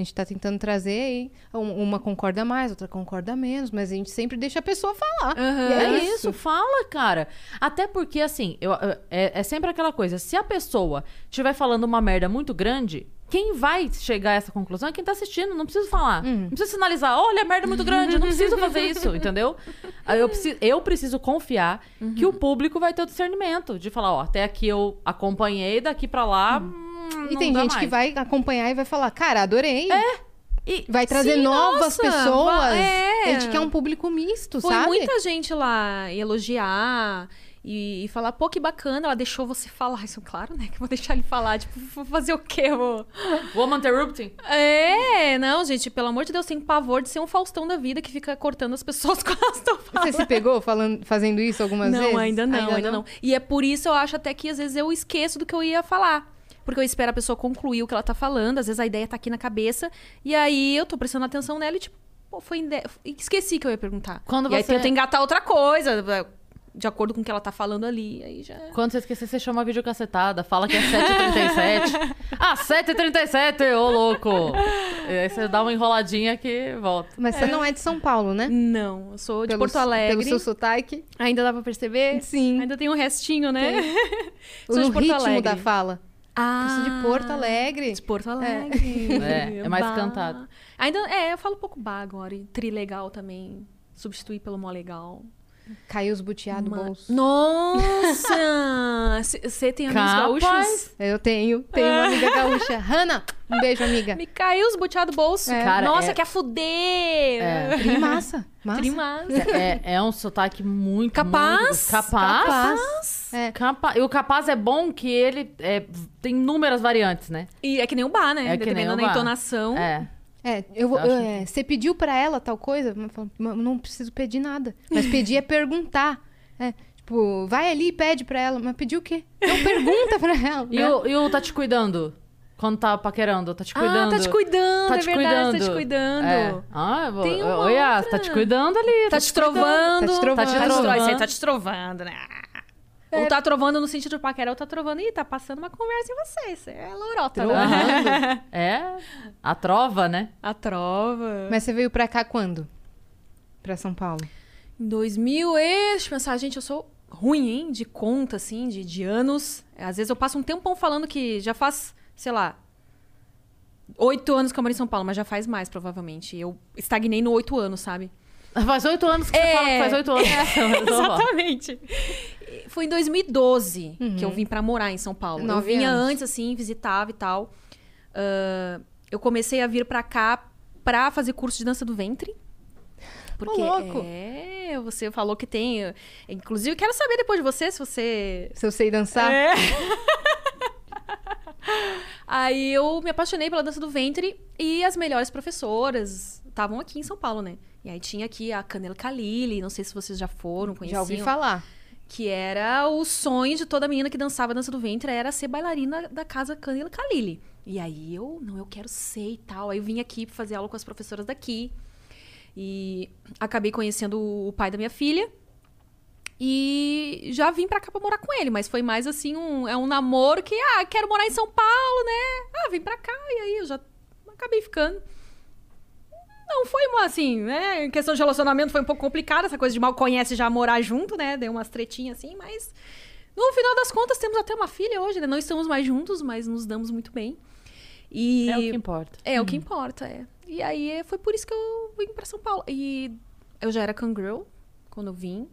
A gente tá tentando trazer aí, um- uma concorda mais, outra concorda menos, mas a gente sempre deixa a pessoa falar. E É isso, fala, cara. Até porque, assim, eu- eu- é, é sempre aquela coisa: se a pessoa estiver falando uma merda muito grande, quem vai chegar a essa conclusão é quem tá assistindo. Não preciso falar. Não preciso sinalizar: olha, merda muito grande, não preciso fazer isso, entendeu? Eu preciso, eu preciso confiar que o público vai ter o discernimento de falar: ó, até aqui eu acompanhei, daqui pra lá. Hum, E não tem gente que mais. vai acompanhar e vai falar, cara, adorei. E- Vai trazer Sim, novas nossa, pessoas. é. A gente quer um público misto, Foi sabe? muita gente lá elogiar e, e falar, pô, que bacana, ela deixou você falar. Isso, claro, né? Que eu vou deixar ele falar. Tipo, vou fazer o quê? Eu vou... Woman interrupting. É, não, gente, pelo amor de Deus, tem pavor de ser um Faustão da vida que fica cortando as pessoas quando elas estão falando. Você se pegou falando, fazendo isso algumas não, vezes? ainda não, ainda, não. E é por isso eu acho até que às vezes eu esqueço do que eu ia falar. Porque eu espero a pessoa concluir o que ela tá falando, às vezes a ideia tá aqui na cabeça, e aí eu tô prestando atenção nela e tipo, pô, foi ide... esqueci que eu ia perguntar. Quando e aí você- tento engatar outra coisa, de acordo com o que ela tá falando ali, aí já... Quando você esquecer, você chama a videocassetada, fala que é 7h37. ah, 7h37, ô louco! E aí você dá uma enroladinha que volta. Mas você não é de São Paulo, né? Não, eu sou de Pelo- Porto Alegre. Pelo seu sotaque. Ainda dá pra perceber? Sim. Ainda tem um restinho, né? O Sou de Porto ritmo Alegre. da fala. Ah, Eu sou de Porto Alegre. De Porto Alegre. É, é mais Bah. cantado. Ainda, é, eu falo um pouco bah agora. E trilegal também. Substituir pelo mó legal. Caiu os buteados do Ma- bolso. Nossa! Você tem amigos gaúchos? Capaz. Eu tenho, tenho uma amiga gaúcha. Hanna, um beijo, amiga. Me caiu os buteados do bolso. É. Cara, Nossa, é- quer fuder! É. Tri massa. Trimassa. É, é um sotaque muito. Capaz. muito- capaz. Capaz. É. Capa- E o capaz é bom que ele é, tem inúmeras variantes, né? E é que nem o bar, né? É que nem Dependendo o da bar. entonação. É. É, eu vou, Eu é, você pediu pra ela tal coisa? Falo, "Mas não preciso pedir nada. Mas pedir é perguntar. É, tipo, vai ali e pede pra ela. Mas pedir o quê? Não, pergunta pra ela. E, né? o, e o tá te cuidando? Quando tá paquerando, tá te cuidando? Ah, tá te cuidando, Tá é te verdade, cuidando. tá te cuidando. É. Ah, eu vou... Tem uma Oi, ah, outra. tá te cuidando ali. Tá te cuidando. trovando. Tá te trovando. Tá te Tá te trovando. tá te trovando, né? Ou tá trovando no sentido de paquera, ou tá trovando. Ih, tá passando uma conversa em você. Isso é lorota, né? É, a trova, né? A trova. Mas você veio pra cá quando? Pra São Paulo? Em 2000 e... Deixa eu pensar, gente, eu sou ruim, hein? De conta, assim, de, de anos. Às vezes eu passo um tempão falando que já faz, sei lá... Oito anos que eu moro em São Paulo, mas já faz mais, provavelmente. Eu estagnei no oito anos, sabe? Faz oito anos que você É. fala que faz oito anos. Exatamente. Foi em 2012 que eu vim pra morar em São Paulo. Nove eu vinha anos. antes, assim, visitava e tal. Ah, eu comecei a vir pra cá pra fazer curso de dança do ventre. Porque louco! é, você falou que tem. Inclusive, eu quero saber depois de você se você Se eu sei dançar? é. Aí eu me apaixonei pela dança do ventre e as melhores professoras estavam aqui em São Paulo, né? E aí tinha aqui a Canela Kalili, não sei se vocês já foram, conheciam. Já ouvi falar. Que era o sonho de toda menina que dançava dança do ventre, era ser bailarina da casa Canela Kalili. E aí eu, não, eu quero ser e tal. Aí eu vim aqui pra fazer aula com as professoras daqui. E acabei conhecendo o pai da minha filha. E já vim pra cá pra morar com ele, mas foi mais assim um é um namoro que ah, quero morar em São Paulo, né? Ah, vim pra cá e aí eu já acabei ficando. Não foi uma assim, né? Em questão de relacionamento foi um pouco complicado, essa coisa de mal conhece já morar junto, né? Deu umas tretinhas assim, mas no final das contas temos até uma filha hoje, né? Não estamos mais juntos, mas nos damos muito bem. E É o que importa. é o que importa, é. E aí foi por isso que eu vim pra São Paulo. E eu já era Kangirl quando eu vim.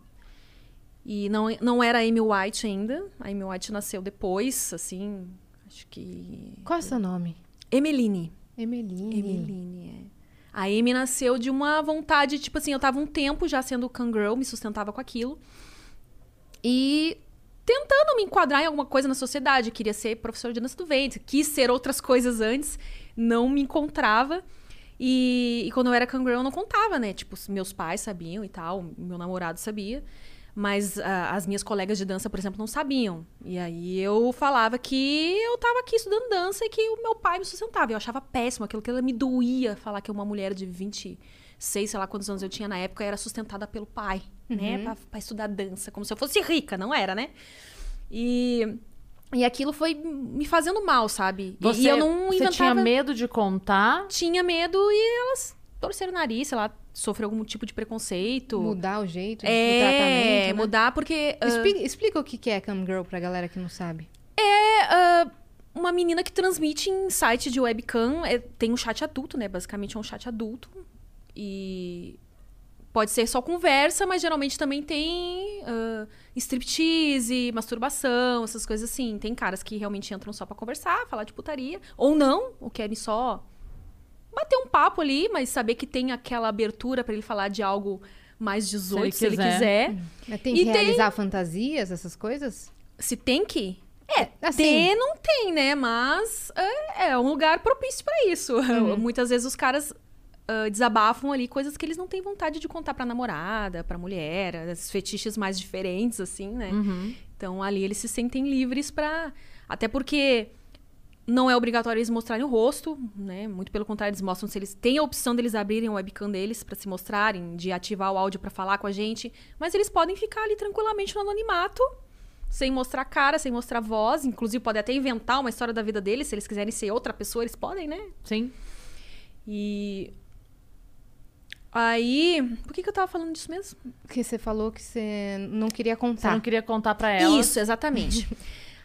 E não, não era a Amy White ainda. A Amy White nasceu depois, assim, acho que... Qual é o seu nome? Emeline. Emeline. Emeline, é. A Amy nasceu de uma vontade, tipo assim, eu tava um tempo já sendo Kangirl, me sustentava com aquilo. E tentando me enquadrar em alguma coisa na sociedade. Queria ser professor de dança do ventre, quis ser outras coisas antes, não me encontrava. E, e quando eu era Kangirl, eu não contava, né? Tipo, meus pais sabiam e tal, meu namorado sabia. Mas ah, as minhas colegas de dança, por exemplo, não sabiam. E aí eu falava que eu tava aqui estudando dança e que o meu pai me sustentava. Eu achava péssimo aquilo que ela me doía falar que uma mulher de 26, sei lá quantos anos eu tinha na época, era sustentada pelo pai, né? Pra, pra estudar dança, como se eu fosse rica, não era, né? E, e aquilo foi me fazendo mal, sabe? Você, e eu não você inventava... tinha medo de contar? Tinha medo e elas torceram o nariz, sei lá, sofreu algum tipo de preconceito. Mudar o jeito de É, tratamento, né? mudar porque... ah, Explica, explica o que é Cam Girl pra galera que não sabe. É ah, uma menina que transmite em site de webcam. é, tem um chat adulto, né? Basicamente é um chat adulto. E pode ser só conversa, mas geralmente também tem ah, striptease, masturbação, essas coisas assim. Tem caras que realmente entram só pra conversar, falar de putaria. Ou não, ou querem só bater um papo ali, mas saber que tem aquela abertura pra ele falar de algo mais 18, se ele quiser. quiser. Mas tem E que tem- realizar fantasias, essas coisas? Se tem que. É, Assim. ter não tem, né? Mas é, é um lugar propício pra isso. Uhum. Muitas vezes os caras ah, desabafam ali coisas que eles não têm vontade de contar pra namorada, pra mulher, esses fetiches mais diferentes, assim, né? Uhum. Então ali eles se sentem livres pra. Até porque não é obrigatório eles mostrarem o rosto, né? Muito pelo contrário, eles mostram se eles têm a opção deles abrirem o webcam deles pra se mostrarem, de ativar o áudio pra falar com a gente, mas eles podem ficar ali tranquilamente no anonimato, sem mostrar cara, sem mostrar voz, inclusive podem até inventar uma história da vida deles, se eles quiserem ser outra pessoa, eles podem, né? Sim. E aí, por que que eu tava falando disso mesmo? Porque você falou que você não queria Você contar. não queria contar pra ela. Isso, exatamente.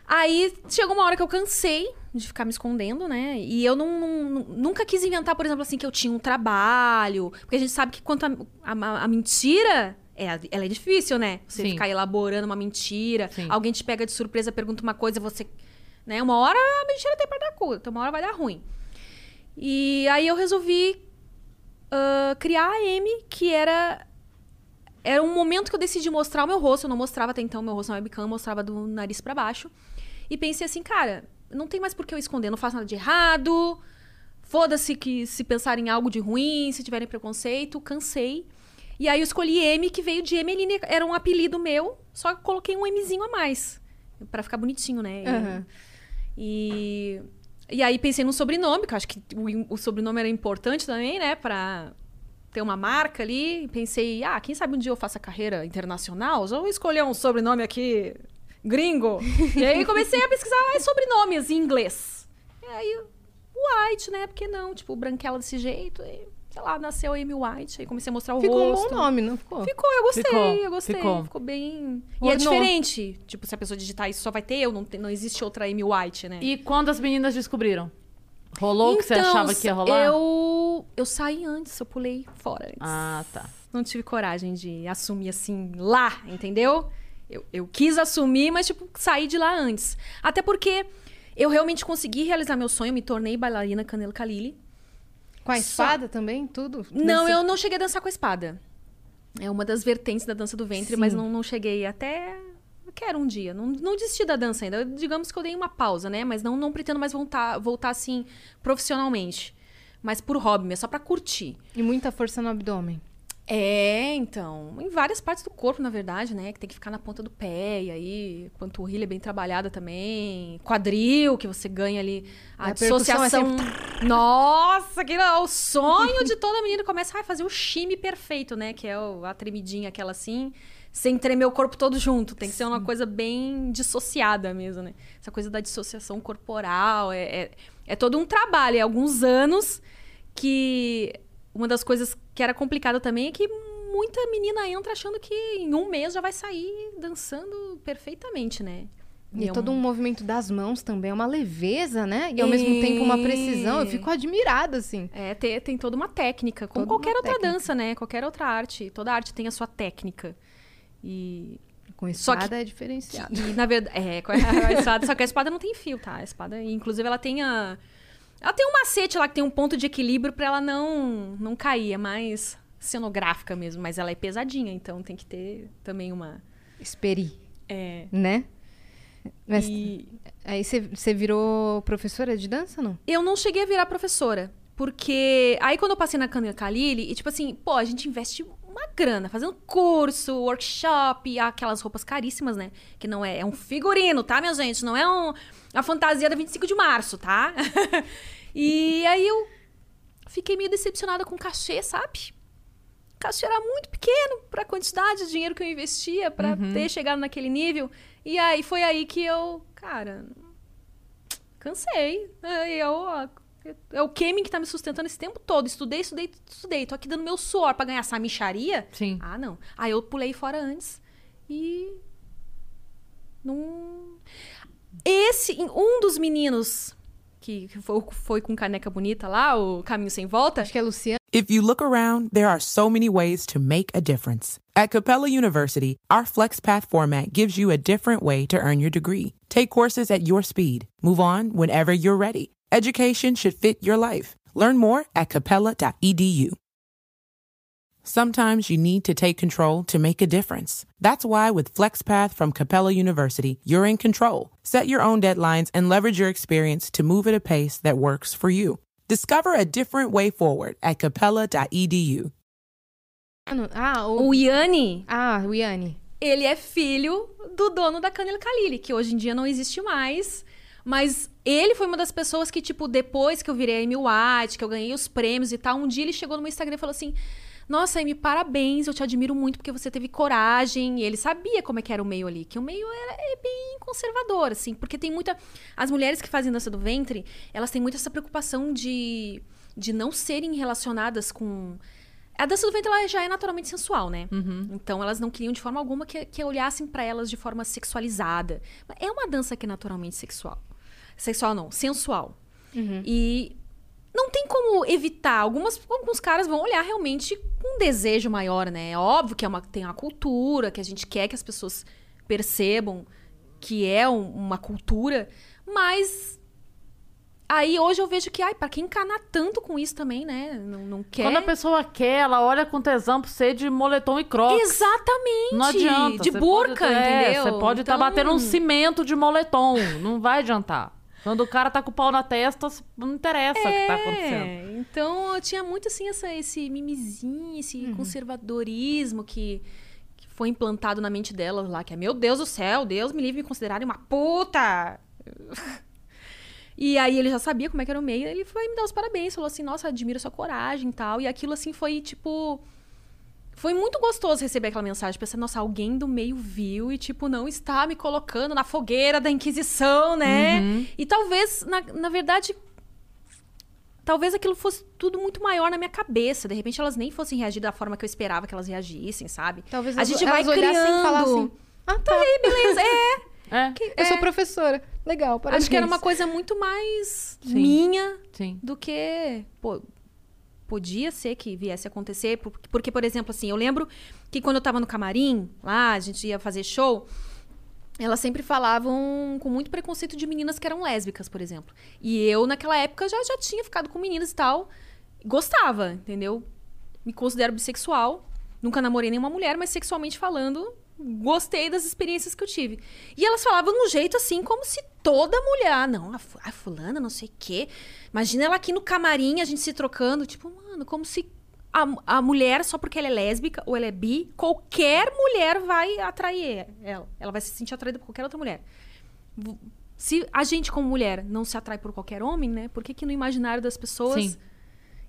Aí chegou uma hora que eu cansei de ficar me escondendo, né? E eu não, não- nunca quis inventar, por exemplo, assim, que eu tinha um trabalho. Porque a gente sabe que quanto a, a- a mentira é, ela é difícil, né? Você Sim. ficar elaborando uma mentira, Sim. alguém te pega de surpresa, pergunta uma coisa, você. Né? Uma hora a mentira tem pra dar cu, então uma hora vai dar ruim. E aí eu resolvi ah, criar a M, que era. Era um momento que eu decidi mostrar o meu rosto. Eu não mostrava até então o meu rosto na webcam, eu mostrava do nariz pra baixo. E pensei assim, cara, não tem mais por que eu esconder, não faço nada de errado. Foda-se que se pensarem em algo de ruim, se tiverem preconceito, cansei. E aí eu escolhi M, que veio de Emeline, era um apelido meu, só que coloquei um Mzinho a mais. Pra ficar bonitinho, né? Aham. E, e aí pensei no sobrenome, que eu acho que o, o sobrenome era importante também, né? Pra ter uma marca ali. Pensei, ah, quem sabe um dia eu faça carreira internacional? Já vou escolher um sobrenome aqui gringo. e aí comecei a pesquisar mais sobrenomes em inglês. E aí, White, né? Por que não? Tipo, branquela desse jeito. E, sei lá, nasceu Amy White. Aí comecei a mostrar o Ficou um rosto. bom nome, não ficou? Ficou, eu gostei, Ficou, eu gostei. ficou. Ficou, bem. E é diferente. Tipo, se a pessoa digitar isso, só vai ter eu, não, tem- não existe outra Amy White, né? E quando as meninas descobriram? Rolou o que você Então, achava que ia rolar? Eu, eu saí antes, eu pulei fora antes. Ah, tá. Não tive coragem de assumir assim lá, entendeu? Eu, eu quis assumir, mas, tipo, saí de lá antes. Até porque eu realmente consegui realizar meu sonho, me tornei bailarina Canelo Kalili. Com a Só- espada também, tudo? Não, Nesse- eu não cheguei a dançar com a espada. É uma das vertentes da dança do ventre, Sim. mas não, não cheguei até. Quero um dia. Não, não desisti da dança ainda. Digamos que eu dei uma pausa, né? Mas não, não pretendo mais voltar, voltar assim profissionalmente. Mas por hobby, mesmo, só pra curtir. E muita força no abdômen. É, então. Em várias partes do corpo, na verdade, né? Que tem que ficar na ponta do pé. E aí, panturrilha bem trabalhada também. Quadril, que você ganha ali. A, A é dissociação. Nossa, que é o sonho de toda menina. Começa a fazer o chime perfeito, né? Que é o- a tremidinha, aquela assim. Sem tremer o corpo todo junto. Tem que ser uma coisa bem dissociada mesmo, né? Essa coisa da dissociação corporal. É, é, é todo um trabalho. É alguns anos que uma das coisas que era complicada também é que muita menina entra achando que em um mês já vai sair dançando perfeitamente, né? E é todo um- um movimento das mãos também, é uma leveza, né? E ao mesmo tempo uma precisão. Eu fico admirada, assim. É, tem, tem toda uma técnica, como Toda qualquer outra técnica. dança, né? Qualquer outra arte. Toda arte tem a sua técnica. E, Com Só espada que- é diferenciado. e na verdade, é, com a a espada, só que a espada não tem fio, tá? A espada, inclusive, ela tem a ela tem um macete lá que tem um ponto de equilíbrio pra ela não não cair, é mais cenográfica mesmo, mas ela é pesadinha, então tem que ter também uma Esperi, é, né? Mas e aí você- virou professora de dança, não? eu não cheguei a virar professora. Porque aí quando eu passei na Kanya Kalili, e tipo assim, pô, a gente investe uma grana fazendo curso, workshop, aquelas roupas caríssimas, né? Que não é, é um figurino, tá, minha gente? Não é um, a fantasia da 25 de março, tá? e aí eu fiquei meio decepcionada com o cachê, sabe? O cachê era muito pequeno pra quantidade de dinheiro que eu investia pra ter chegado naquele nível. E aí foi aí que eu, cara, cansei. Aí eu, ó, é o Kemin que tá me sustentando esse tempo todo. Estudei, estudei, estudei. Tô aqui dando meu suor pra ganhar essa micharia. Sim. Ah, não. Aí eu pulei fora antes. E. Não. Esse. Um dos meninos que que foi, foi com caneca bonita lá, o Caminho Sem Volta. Acho que é Luciana. If you look around, there are so many ways to make a difference. At Capella University, our FlexPath format gives you a different way to earn your degree. Take courses at your speed. Move on whenever you're ready. Education should fit your life. Learn more at capella.edu. Sometimes you need to take control to make a difference. That's why with FlexPath from Capella University, you're in control. Set your own deadlines and leverage your experience to move at a pace that works for you. Discover a different way forward at capella.edu. Ah, o... O Yanni, Ah, o Yanni. ele é filho do dono da Canela Kalili, que hoje em dia não existe mais. Mas ele foi uma das pessoas que, tipo, depois que eu virei a Amy White, que eu ganhei os prêmios e tal, um dia ele chegou no meu Instagram e falou assim: Nossa, Amy, parabéns, eu te admiro muito porque você teve coragem. E ele sabia como é que era o meio ali, que o meio era é bem conservador, assim, porque tem muita. As mulheres que fazem dança do ventre, elas têm muito essa preocupação de, de não serem relacionadas com. A dança do ventre ela já é naturalmente sensual, né? Então elas não queriam de forma alguma que, que olhassem pra elas de forma sexualizada. É uma dança que é naturalmente sexual. Sexual não, sensual. E não tem como evitar. Algumas, alguns caras vão olhar realmente com um desejo maior, né? É óbvio que é uma, tem uma cultura, que a gente quer que as pessoas percebam que é um- uma cultura, mas aí hoje eu vejo que, ai, pra quem encanar tanto com isso também, né? Não, não quer. Quando a pessoa quer, ela olha com tesão pra você de moletom e crocs. Exatamente! Não adianta. De burca, pode, é, entendeu? Você pode estar Então- batendo um cimento de moletom. Não vai adiantar. Quando o cara tá com o pau na testa, não interessa o que tá acontecendo. É, então eu tinha muito assim essa, esse mimizinho, esse Uhum. conservadorismo que, que foi implantado na mente delas lá, que é meu Deus do céu, Deus me livre de me considerarem uma puta. E aí ele já sabia como é que era o meio, ele foi me dar os parabéns, falou assim, nossa, admiro a sua coragem e tal. E aquilo assim foi tipo. Foi muito gostoso receber aquela mensagem, pensar, nossa, alguém do meio viu e, tipo, não está me colocando na fogueira da Inquisição, né? Uhum. E talvez, na, na verdade, talvez aquilo fosse tudo muito maior na minha cabeça. De repente elas nem fossem reagir da forma que eu esperava que elas reagissem, sabe? Talvez a gente vai criando. e falassem, Ah, tá. Beleza, é. É, Eu sou professora. Legal, parabéns. Acho que era uma coisa muito mais Sim. minha sim. do que pô, podia ser que viesse a acontecer. por- Porque, por exemplo, assim, eu lembro que quando eu tava no camarim, lá, a gente ia fazer show, elas sempre falavam com muito preconceito de meninas que eram lésbicas, por exemplo. E eu, naquela época, já, já tinha ficado com meninas e tal. Gostava, entendeu? Me considero bissexual. Nunca namorei nenhuma mulher, mas sexualmente falando, gostei das experiências que eu tive. E elas falavam de um jeito assim, como se toda mulher. Ah, não, a fulana, não sei o quê. Imagina ela aqui no camarim, a gente se trocando. Tipo, mano, como se a, a mulher, só porque ela é lésbica ou ela é bi, qualquer mulher vai atrair ela. Ela vai se sentir atraída por qualquer outra mulher. Se a gente, como mulher, não se atrai por qualquer homem, né? Por que, que no imaginário das pessoas. Sim.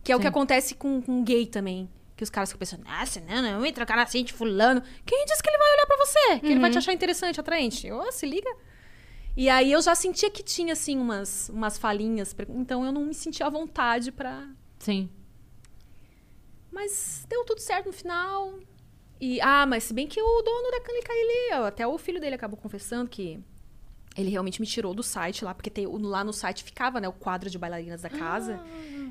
Que é o que Sim. acontece com, com gay também. Que os caras ficam pensando, nossa, não, não, eu ia trocar assim de fulano. Quem disse que ele vai olhar pra você? Que ele vai te achar interessante, atraente? Ô, se liga. E aí eu já sentia que tinha, assim, umas, umas falinhas. Então eu não me sentia à vontade pra. Sim. Mas deu tudo certo no final. E, ah, mas se bem que o dono da Clínica, ele, até o filho dele acabou confessando que ele realmente me tirou do site lá, porque tem, lá no site ficava, né, o quadro de bailarinas da casa.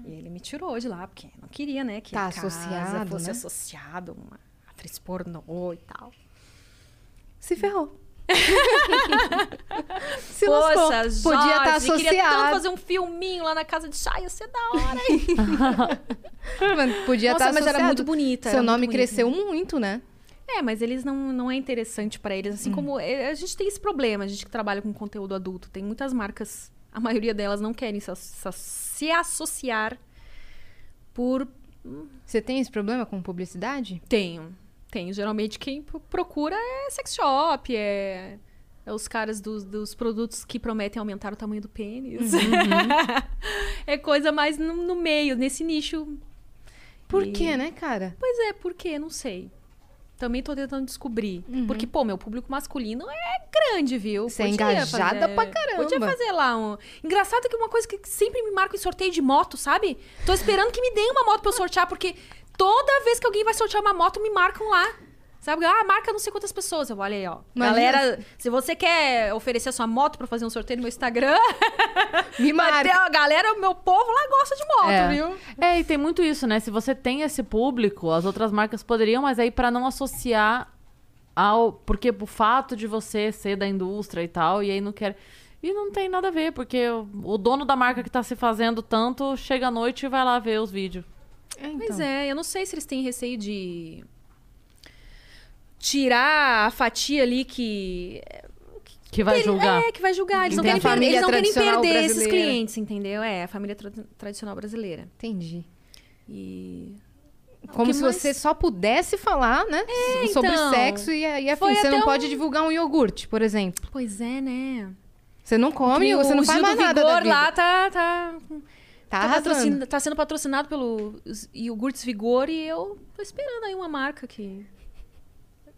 E ele me tirou de lá, porque não queria, né, que Tá a casa associado, fosse né? associado a uma atriz pornô e tal. Se ferrou. Se lascou. Poxa, Podia estar Jorge, queria tanto associado. fazer um filminho lá na casa de chá, ia ser da hora, hein? Podia Nossa, estar mas associado. era muito bonita. Seu nome muito cresceu muito, né? É, mas eles não, não é interessante pra eles. Assim como é, a gente tem esse problema, a gente que trabalha com conteúdo adulto. Tem muitas marcas, a maioria delas não querem se, se associar por. Você tem esse problema com publicidade? Tenho. Tenho. Geralmente quem procura é sex shop, é. É os caras dos, dos produtos que prometem aumentar o tamanho do pênis. é coisa mais no, no meio, nesse nicho. Por E- quê, né, cara? Pois é, por quê? Não sei. Também tô tentando descobrir. Porque, pô, meu público masculino é grande, viu? Você é engajada fazer- pra caramba. Podia fazer lá um. Engraçado que uma coisa que sempre me marca em sorteio de moto, sabe? Tô esperando que me deem uma moto pra eu sortear, porque toda vez que alguém vai sortear uma moto, me marcam lá. Sabe? Ah, marca não sei quantas pessoas. Eu olha aí, ó. Imagina Galera, se você quer oferecer a sua moto pra fazer um sorteio no meu Instagram, Me marca. a galera, o meu povo lá gosta de moto, É. viu? É, e tem muito isso, né? Se você tem esse público, as outras marcas poderiam, mas aí pra não associar ao. Porque o fato de você ser da indústria e tal, e aí não quer. E não tem nada a ver, porque o, o dono da marca que tá se fazendo tanto chega à noite e vai lá ver os vídeos. É, então. Pois é, eu não sei se eles têm receio de tirar a fatia ali que Que vai julgar. É, que vai julgar. Eles não Tem a querem, eles não querem perder esses brasileira. clientes, entendeu? É, a família tra- tradicional brasileira. Entendi. E. Como se mais? você só pudesse falar, né? sobre então. sexo e, e afim. Você não até pode um- divulgar um iogurte, por exemplo. Pois é, né? Você não come, você não o faz mais nada da Vigor vida. lá tá, tá, Tá tá, tá sendo patrocinado pelo iogurtes Vigor e eu tô esperando aí uma marca que.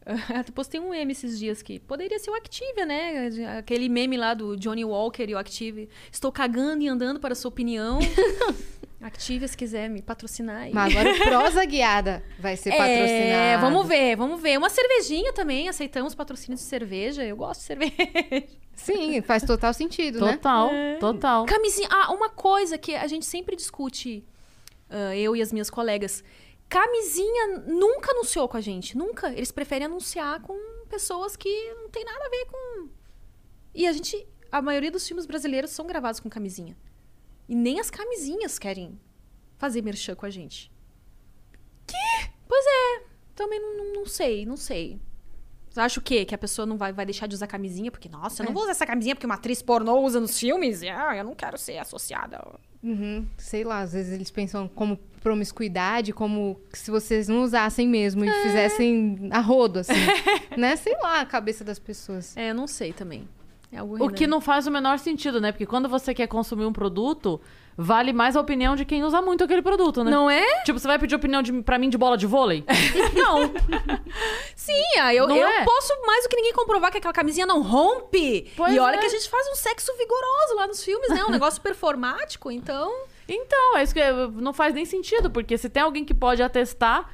Até postei um meme esses dias que poderia ser o Activia, né? Aquele meme lá do Johnny Walker e o Activia. Estou cagando e andando para a sua opinião. Active se quiser me patrocinar aí. Mas agora o Prosa Guiada vai ser É, patrocinado. vamos ver, vamos ver. Uma cervejinha também, aceitamos patrocínio de cerveja. Eu gosto de cerveja. Sim, faz total sentido, né? Total, total. Camisinha. Ah, uma coisa que a gente sempre discute, ah, eu e as minhas colegas. Camisinha nunca anunciou com a gente. Nunca. Eles preferem anunciar com pessoas que não tem nada a ver com. E a gente. A maioria dos filmes brasileiros são gravados com camisinha. E nem as camisinhas querem fazer merchan com a gente. Que? Pois é. Também não, não, sei, não sei. Você acha o quê? Que a pessoa não vai, vai deixar de usar camisinha? Porque, nossa, eu não vou usar essa camisinha porque uma atriz pornô usa nos filmes. Ah, eu não quero ser associada. Uhum, sei lá, às vezes eles pensam como promiscuidade, como se vocês não usassem mesmo e É. fizessem a rodo, assim. né? Sei lá, a cabeça das pessoas. É, eu não sei também. É algo O que não faz o menor sentido, né? Porque quando você quer consumir um produto, vale mais a opinião de quem usa muito aquele produto, né? Não é? Tipo, você vai pedir opinião de, pra mim de bola de vôlei? não. Sim, ah, eu, Não eu é? posso mais do que ninguém comprovar que aquela camisinha não rompe. Pois e olha é. que a gente faz um sexo vigoroso lá nos filmes, né? Um negócio performático, então. Então, é isso que não faz nem sentido, porque se tem alguém que pode atestar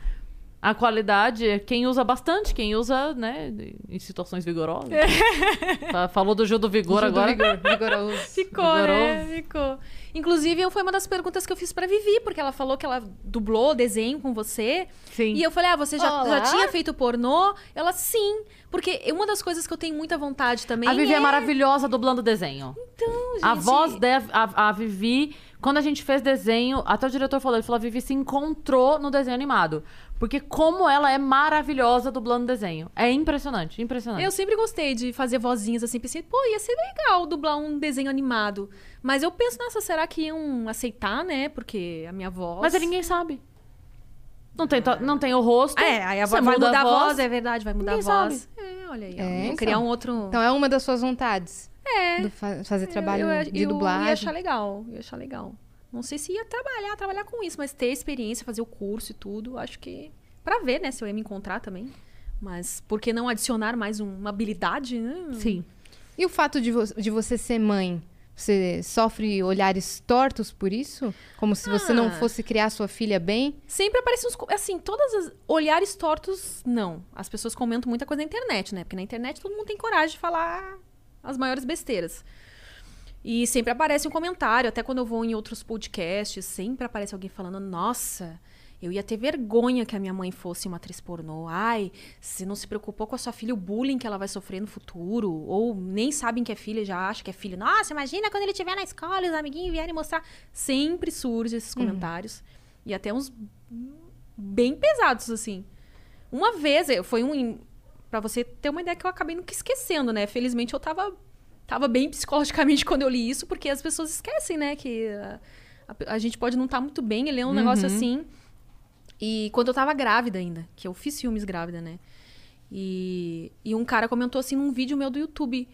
a qualidade, é quem usa bastante, quem usa, né, em situações vigorosas. Fa- Falou do Gil do Vigor Gil do agora. Vigor, vigoroso. Ficou, né? Ficou. Inclusive, eu- foi uma das perguntas que eu fiz pra Vivi, porque ela falou que ela dublou desenho com você. Sim. E eu falei, ah, você já, já tinha feito pornô? Ela, sim. Porque uma das coisas que eu tenho muita vontade também A Vivi é... é... maravilhosa dublando desenho. Então, gente... A voz da a, a Vivi, quando a gente fez desenho, até o diretor falou, ele falou, a Vivi se encontrou no desenho animado. Porque como ela é maravilhosa dublando desenho. É impressionante, impressionante. Eu sempre gostei de fazer vozinhas assim, pensei, pô, ia ser legal dublar um desenho animado. Mas eu penso, nossa, será que iam aceitar, né? Porque a minha voz. Mas aí ninguém sabe. Não tem, to- não tem o rosto. É, aí a você vo- vai muda mudar a voz, é verdade, vai mudar Ninguém a voz. É, olha aí, É, então. criar um outro. Então é uma das suas vontades. É. do fa- fazer trabalho eu, eu, de eu dublagem. ia achar legal, ia achar legal. Não sei se ia trabalhar, trabalhar com isso, mas ter experiência, fazer o curso e tudo, acho que. Pra ver, né, se eu ia me encontrar também. Mas por que não adicionar mais um- uma habilidade, né? Sim. E o fato de, vo- de você ser mãe, você sofre olhares tortos por isso? Como se você não Ah. fosse criar sua filha bem? Sempre aparecem uns. Assim, todas as. Olhares tortos, não. As pessoas comentam muita coisa na internet, né? Porque na internet todo mundo tem coragem de falar as maiores besteiras. E sempre aparece um comentário, até quando eu vou em outros podcasts, sempre aparece alguém falando: Nossa, eu ia ter vergonha que a minha mãe fosse uma atriz pornô. Ai, você não se preocupou com a sua filha, o bullying que ela vai sofrer no futuro. Ou nem sabem que é filha, já acha que é filha. Nossa, imagina quando ele estiver na escola e os amiguinhos vierem mostrar. Sempre surge esses comentários. E até uns bem pesados, assim. Uma vez, eu- foi um. Pra você ter uma ideia que eu acabei nunca esquecendo, né? Felizmente eu tava, tava bem psicologicamente quando eu li isso, porque as pessoas esquecem, né? Que a, a- a gente pode não estar muito bem e ler um negócio assim. E quando eu tava grávida ainda, que eu fiz filmes grávida, né? E, e um cara comentou assim num vídeo meu do YouTube: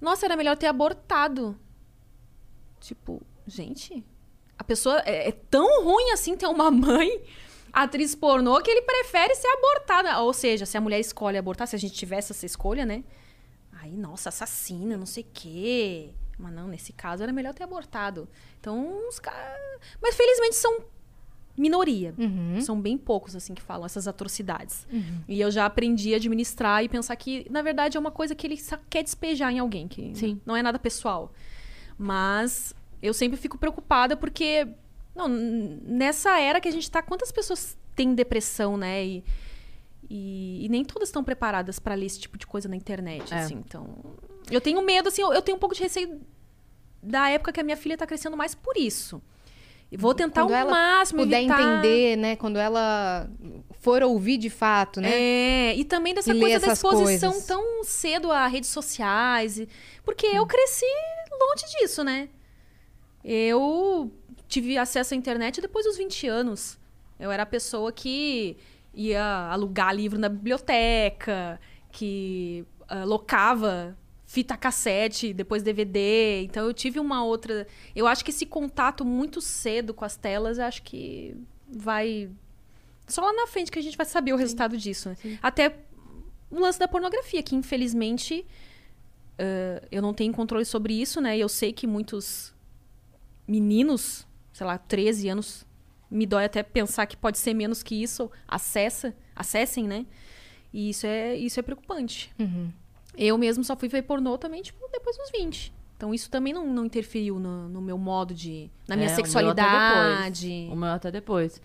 Nossa, era melhor ter abortado. Tipo, gente, a pessoa é, é tão ruim assim ter uma mãe atriz pornô que ele prefere ser abortada. Ou seja, se a mulher escolhe abortar, se a gente tivesse essa escolha, né? Aí, nossa, assassina, não sei o quê. Mas não, nesse caso era melhor ter abortado. Então, os caras. Mas felizmente são minoria. Uhum. São bem poucos, assim, que falam essas atrocidades. E eu já aprendi a administrar e pensar que, na verdade, é uma coisa que ele só quer despejar em alguém, que Sim. não é nada pessoal. Mas eu sempre fico preocupada porque, não, nessa era que a gente tá, quantas pessoas têm depressão, né? E, e, e nem todas estão preparadas para ler esse tipo de coisa na internet, É. assim. Então, eu tenho medo, assim, eu, eu tenho um pouco de receio da época que a minha filha tá crescendo mais por isso. E vou tentar Quando o máximo Puder evitar... entender, né? Quando ela for ouvir de fato, né? É, e também dessa E coisa da exposição coisas. tão cedo a redes sociais. e- Porque eu cresci longe disso, né? Eu tive acesso à internet depois dos 20 anos. Eu era a pessoa que ia alugar livro na biblioteca, que ah, locava fita cassete, depois DVD. Então eu tive uma outra. Eu acho que esse contato muito cedo com as telas, eu acho que vai. Só lá na frente que a gente vai saber o resultado disso. né? Até o lance da pornografia, que infelizmente ah, eu não tenho controle sobre isso, né? E eu sei que muitos meninos sei lá, 13 anos. Me dói até pensar que pode ser menos que isso. Acessa, acessem, né? E isso é, isso é preocupante. Uhum. Eu mesmo só fui ver pornô também, tipo, depois dos 20. Então isso também não, não interferiu no, no meu modo de. na minha É, o meu sexualidade. O meu até depois.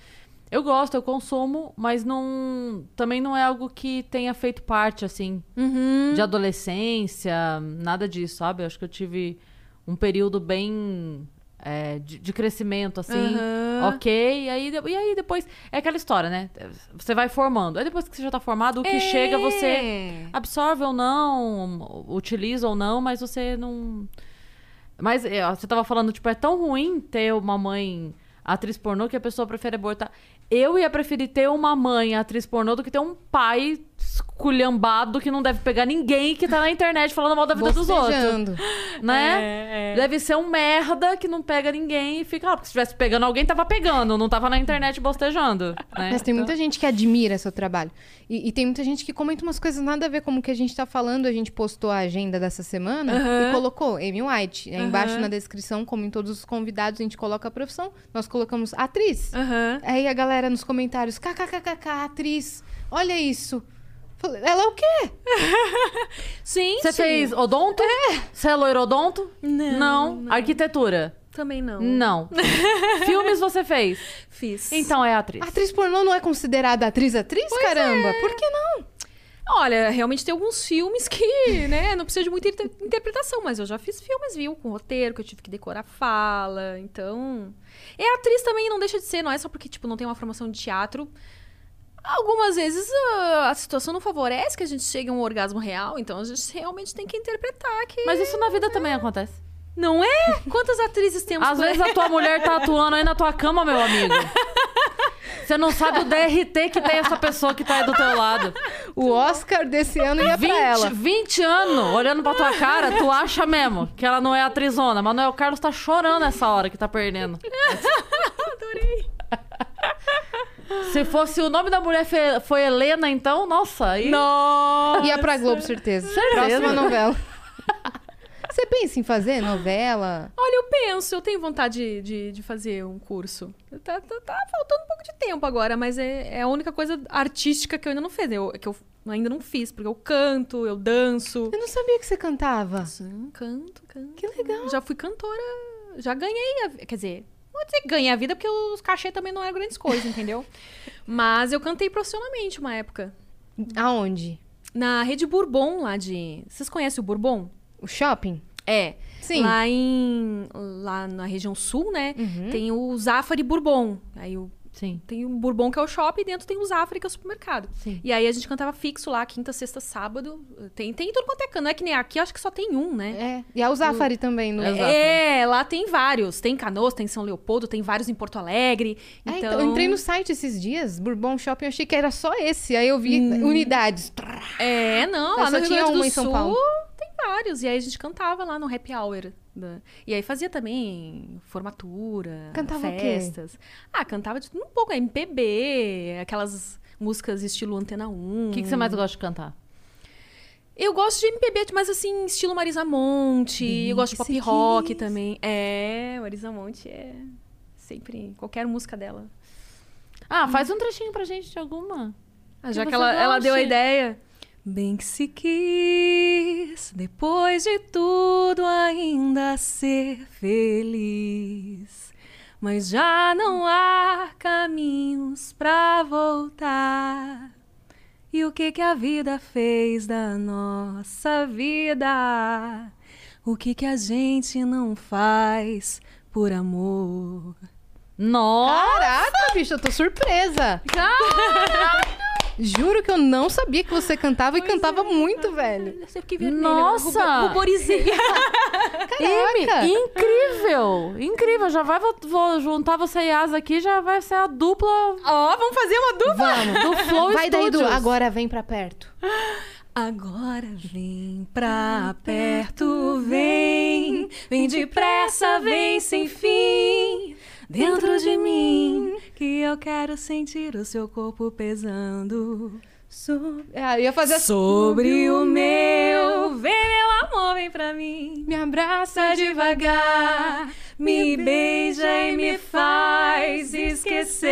Eu gosto, eu consumo, mas não. Também não é algo que tenha feito parte, assim, Uhum. de adolescência, nada disso, sabe? Eu acho que eu tive um período bem. É, de, de crescimento, assim, Aham. ok. E aí, e aí depois. É aquela história, né? Você vai formando. Aí depois que você já tá formado, o que É. chega você absorve ou não, utiliza ou não, mas você não. Mas é, você tava falando, tipo, é tão ruim ter uma mãe atriz pornô que a pessoa prefere abortar. Eu ia preferir ter uma mãe atriz pornô do que ter um pai esculhambado que não deve pegar ninguém que tá na internet falando mal da vida dos outros. Bocejando. Né? É, é. Deve ser um merda que não pega ninguém e fica. Ah, porque se estivesse pegando alguém, tava pegando, não tava na internet bostejando. Né? Mas tem Então- muita gente que admira seu trabalho. E, e tem muita gente que comenta umas coisas nada a ver com o que a gente tá falando. A gente postou a agenda dessa semana Aham. e colocou Amy White. Aí embaixo Aham. na descrição, como em todos os convidados, a gente coloca a profissão. Nós colocamos atriz. Aham. Aí a galera nos comentários, kkkk, atriz, olha isso. Falei, Ela é o quê? Sim, Você fez odonto? Você é loiro odonto? Não, não. Arquitetura? Também não. Não. Filmes você fez? Fiz. Então é atriz. Atriz pornô não é considerada atriz-atriz, caramba? Por que não? Olha, realmente tem alguns filmes que, né, não precisa de muita inter- interpretação, mas eu já fiz filmes, viu, com roteiro, que eu tive que decorar fala, então... É atriz também, não deixa de ser, não é só porque, tipo, não tem uma formação de teatro. Algumas vezes ah, a situação não favorece que a gente chegue a um orgasmo real, então a gente realmente tem que interpretar que... Mas isso na vida também acontece. Não é? Quantas atrizes temos Às vezes a tua mulher tá atuando aí na tua cama, meu amigo. Você não sabe o DRT que tem essa pessoa que tá aí do teu lado. O Oscar desse ano ia 20, pra ela. 20 anos olhando pra tua cara, tu acha mesmo que ela não é atrizona. Manuel Carlos tá chorando essa hora que tá perdendo. Adorei. Se fosse o nome da mulher foi Helena, então, nossa, aí. Nossa! Ia pra Globo, certeza. Certeza. Próxima novela. Você pensa em fazer novela? Olha, eu penso, eu tenho vontade de, de, de fazer um curso. Tá, tá- tá faltando um pouco de tempo agora, mas é, é a única coisa artística que eu ainda não fiz. Eu, que eu ainda não fiz, porque eu canto, eu danço. Eu não sabia que você cantava. Sim, canto, canto. Que legal. Já fui cantora, já ganhei, a, quer dizer, não vou dizer que ganhei a vida, porque os cachê também não eram grandes coisas, entendeu? Mas eu cantei profissionalmente uma época. Aonde? Na Rede Bourbon, lá de... Vocês conhecem o Bourbon? O shopping? É. Sim. Lá em. Lá na região sul, né? Uhum. Tem o Zafari Bourbon. Aí o, Sim. tem o Bourbon, que é o shopping, e dentro tem o Zafari, que é o supermercado. Sim. E aí a gente cantava fixo lá, quinta, sexta, sábado. Tem, tem tudo quanto é canto. Não é que nem aqui, acho que só tem um, né? É. E a Uzafari também. No... Exato. É, lá tem vários. Tem Canoas, tem São Leopoldo, tem vários em Porto Alegre. É, Então, então, eu entrei no site esses dias, Bourbon Shopping, eu achei que era só esse. Aí eu vi unidades. É, não, Mas lá só no Rio tinha Grande do uma em São Paulo. Tem vários. E aí a gente cantava lá no happy hour. da- E aí fazia também formatura, Cantava festas. Ah, cantava de tudo um pouco, MPB, aquelas músicas estilo Antena 1. O que, que você mais gosta de cantar? Eu gosto de MPB, mas assim, estilo Marisa Monte. Bem eu gosto de pop rock diz. também. É, Marisa Monte é sempre qualquer música dela. Ah, faz um trechinho pra gente de alguma. Ah, já Que que ela, ela deu a ideia. Bem que se quis, depois de tudo, ainda ser feliz. Mas já não há caminhos pra voltar. E o que que a vida fez da nossa vida? O que que a gente não faz por amor? Nossa! Caraca, bicho, eu tô surpresa. Juro que eu não sabia que você cantava e cantava muito, velho. Eu fiquei vermelha. Nossa! rubo- Ruborizei. Caraca. Incrível! Incrível! Já vai vou, vou juntar você e Asa aqui, já vai ser a dupla Ó, vamos fazer uma dupla? Vamos. do Flow Vai daí, Du. Studios. Agora vem pra perto. Agora vem pra perto, vem, vem depressa, vem sem fim, dentro de mim, que eu quero sentir o seu corpo pesando so- É, eu ia fazer assim. sobre o meu. Vem, meu amor, vem pra mim. Me abraça Passa devagar, me beija e me faz esquecer.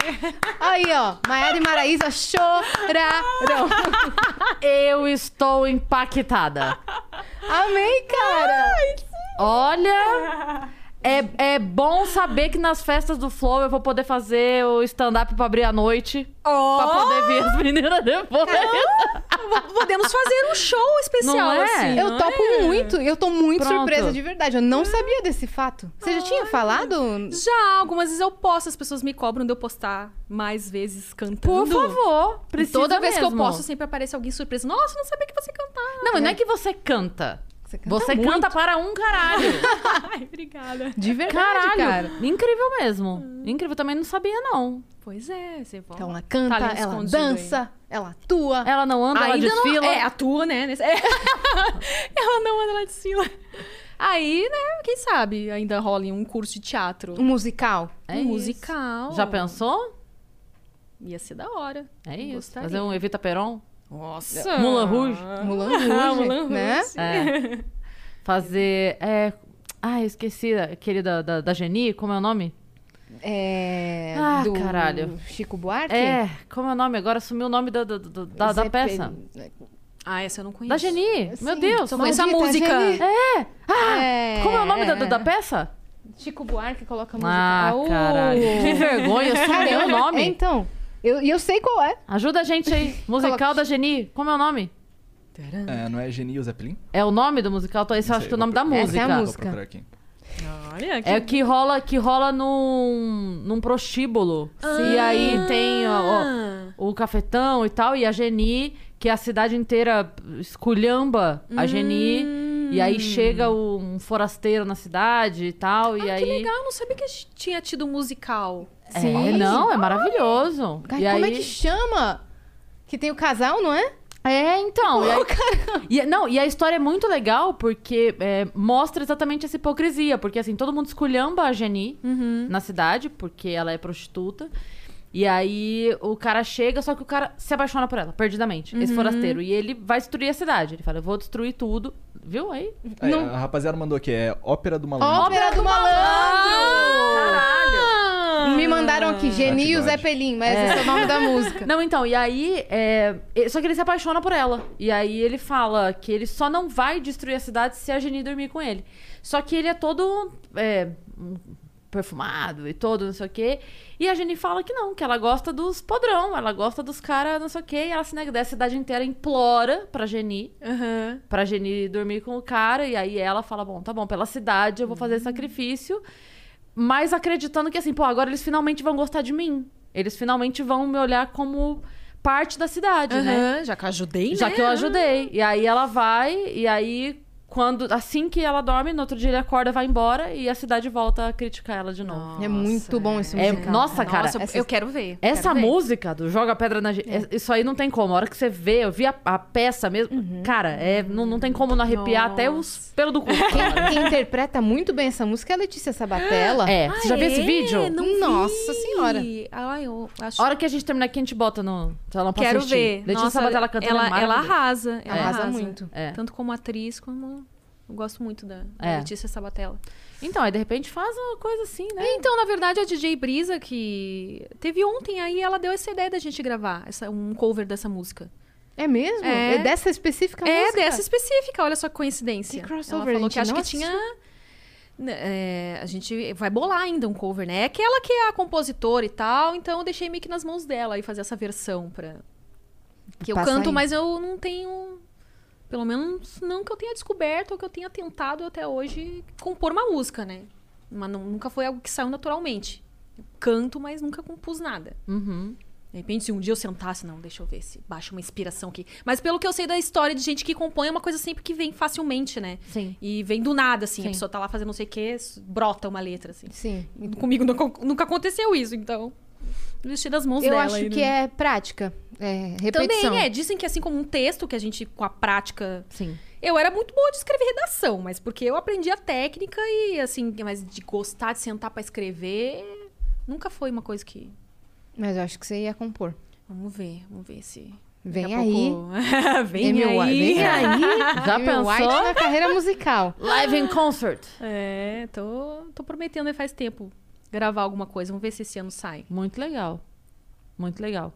Aí, ó, Maiara e Maraísa choraram. Eu estou impactada. Amei, cara. Olha, é, é bom saber que nas festas do Flow eu vou poder fazer o stand-up pra abrir a noite. Oh! Pra poder ver as meninas depois. Podemos fazer um show especial, Não é? assim. Eu não topo é? muito, eu tô muito Pronto. surpresa de verdade. Eu não sabia desse fato. Você já tinha falado? Já, algumas vezes eu posto, as pessoas me cobram de eu postar mais vezes cantando. Por favor, E precisa toda vez que eu mesmo. posto, sempre aparece alguém surpreso. Nossa, não sabia que você cantava. Não, mas não é que você canta. Você canta Você muito. canta para um caralho. Ai, obrigada. De verdade, Caralho. cara. Incrível mesmo. Incrível. Também não sabia, não. Pois é, você. Então ela canta, Talento ela dança, ela atua. Ela não anda, ela Ainda desfila. não... É, atua, né? é. ela não anda, ela desfila. Aí, né, quem sabe ainda rola em um curso de teatro. Um musical. É um isso. musical. Já pensou? Ia ser da hora. É isso. Gostaria. Fazer um Evita Peron. Nossa. Rouge. Mulan Rouge, Moulin Rouge. né? É. Fazer. É... Ah, esqueci aquele da, da, da Geni, como é o nome? É, Ah, do caralho. Chico Buarque? É, como é o nome? Agora sumiu o nome da, da, da, da- peça. Ah, essa eu não conheço. Da Geni. Meu Sim, Deus. Só conheço a música. Geni. É! Ah! É, Como é o nome da, é. da peça? Chico Buarque coloca música. Ah, Oh. caralho. Que vergonha, sumiu o É, nome. então, eu, e eu sei qual é. Ajuda a gente aí. Musical Coloca- da Geni. Como é o nome? É, não é Geni e o Zeppelin? É o nome do musical? Esse eu acho que é o nome da procurar. Essa é a música. Vou música. aqui. Olha, que... É que rola, que rola num, num prostíbulo. E aí tem ó, Ah. ó, o cafetão e tal, e a Geni, que a cidade inteira esculhamba a Geni. E aí chega o- um forasteiro na cidade e tal, e Ah, aí... que legal, eu não sabia que tinha tido um musical. É, Sim. não, é maravilhoso. Ai, e como aí... é que chama? Que tem o casal, não é? É, então. e, aí- e- não, e a história é muito legal porque é, mostra exatamente essa hipocrisia. Porque, assim, todo mundo esculhamba a Geni na cidade, porque ela é prostituta. E aí o cara chega, só que o cara se apaixona por ela, perdidamente, esse forasteiro. E ele vai destruir a cidade. Ele fala, eu vou destruir tudo. Viu aí? Aí, Não. A rapaziada mandou aqui, é Ópera do Malandro. Ópera do Malandro! Caralho! Me mandaram aqui, Geni e o. Zeppelin, mas esse é o nome da música. Não, então, e aí. é, Só que ele se apaixona por ela. E aí ele fala que ele só não vai destruir a cidade se a Geni dormir com ele. Só que ele é todo. é, um, perfumado e todo, não sei o quê. E a Geni fala que não, que ela gosta dos podrão, ela gosta dos caras, não sei o quê. E ela se nega. A cidade inteira implora pra Geni, Aham. pra Geni dormir com o cara. E aí ela fala: bom, tá bom, pela cidade eu vou fazer esse sacrifício. Mas acreditando que assim, pô, agora eles finalmente vão gostar de mim. Eles finalmente vão me olhar como parte da cidade, né? Aham, Já que eu ajudei, Já né? que eu ajudei. E aí ela vai, e aí, quando. Assim que ela dorme, no outro dia ele acorda, vai embora e a cidade volta a criticar ela de novo. É muito bom esse É- musical. nossa, cara, Nossa, eu- essa- eu quero ver. Essa quero ver. música do Joga Pedra na. Ge- é- Isso aí não tem como. A hora que você vê, eu vi a, a peça mesmo. Cara, é, não, não tem como não arrepiar Nossa. até os pelos do cu. Quem, quem interpreta muito bem essa música é a Letícia Sabatella. É, você já viu esse é? vídeo? Não Nossa vi. senhora. Ai, eu acho A hora que a gente terminar aqui, a gente bota no pra Quero assistir. ver. Letícia Nossa, Sabatella cantando ela, é ela arrasa. Ela Arrasa arrasa muito. É. Tanto como atriz, como... Eu gosto muito da, da É. Letícia Sabatella. Então, aí de repente faz uma coisa assim, né? Então, na verdade, a DJ Brisa que teve ontem aí, ela deu essa ideia da gente gravar essa, um cover dessa música. É mesmo? É. É, dessa específica é, música? dessa específica, olha só que coincidência. Que crossover, ela falou que acha não que tinha. né, é, a gente vai bolar ainda um cover, né? É aquela que é a compositora e tal, então eu deixei meio que nas mãos dela aí fazer essa versão pra. Que eu Passa canto, aí. mas eu não tenho. Pelo menos não que eu tenha descoberto ou que eu tenha tentado até hoje compor uma música, né? Mas não- nunca foi algo que saiu naturalmente. Eu canto, mas nunca compus nada. Uhum. De repente, se um dia eu sentasse, não, deixa eu ver se baixa uma inspiração aqui. Mas pelo que eu sei da história de gente que compõe, é uma coisa sempre que vem facilmente, né? Sim. E vem do nada, assim. Sim. A pessoa tá lá fazendo não sei o quê, brota uma letra, assim. Sim. Comigo nunca, nunca aconteceu isso, então. Das mãos Eu dela. acho aí, que né? é prática. É repetição. Também é. Dizem que assim como um texto que a gente, com a prática. Sim. Eu era muito boa de escrever redação, mas porque eu aprendi a técnica e, assim, mas de gostar de sentar pra escrever, nunca foi uma coisa que. Mas eu acho que você ia compor. Vamos ver, vamos ver se. Vem aí. pouco- vem Amy aí. Vem aí. Já Amy pensou? White na carreira musical. Live in concert. É, tô, tô prometendo aí faz tempo gravar alguma coisa. Vamos ver se esse ano sai. Muito legal. Muito legal.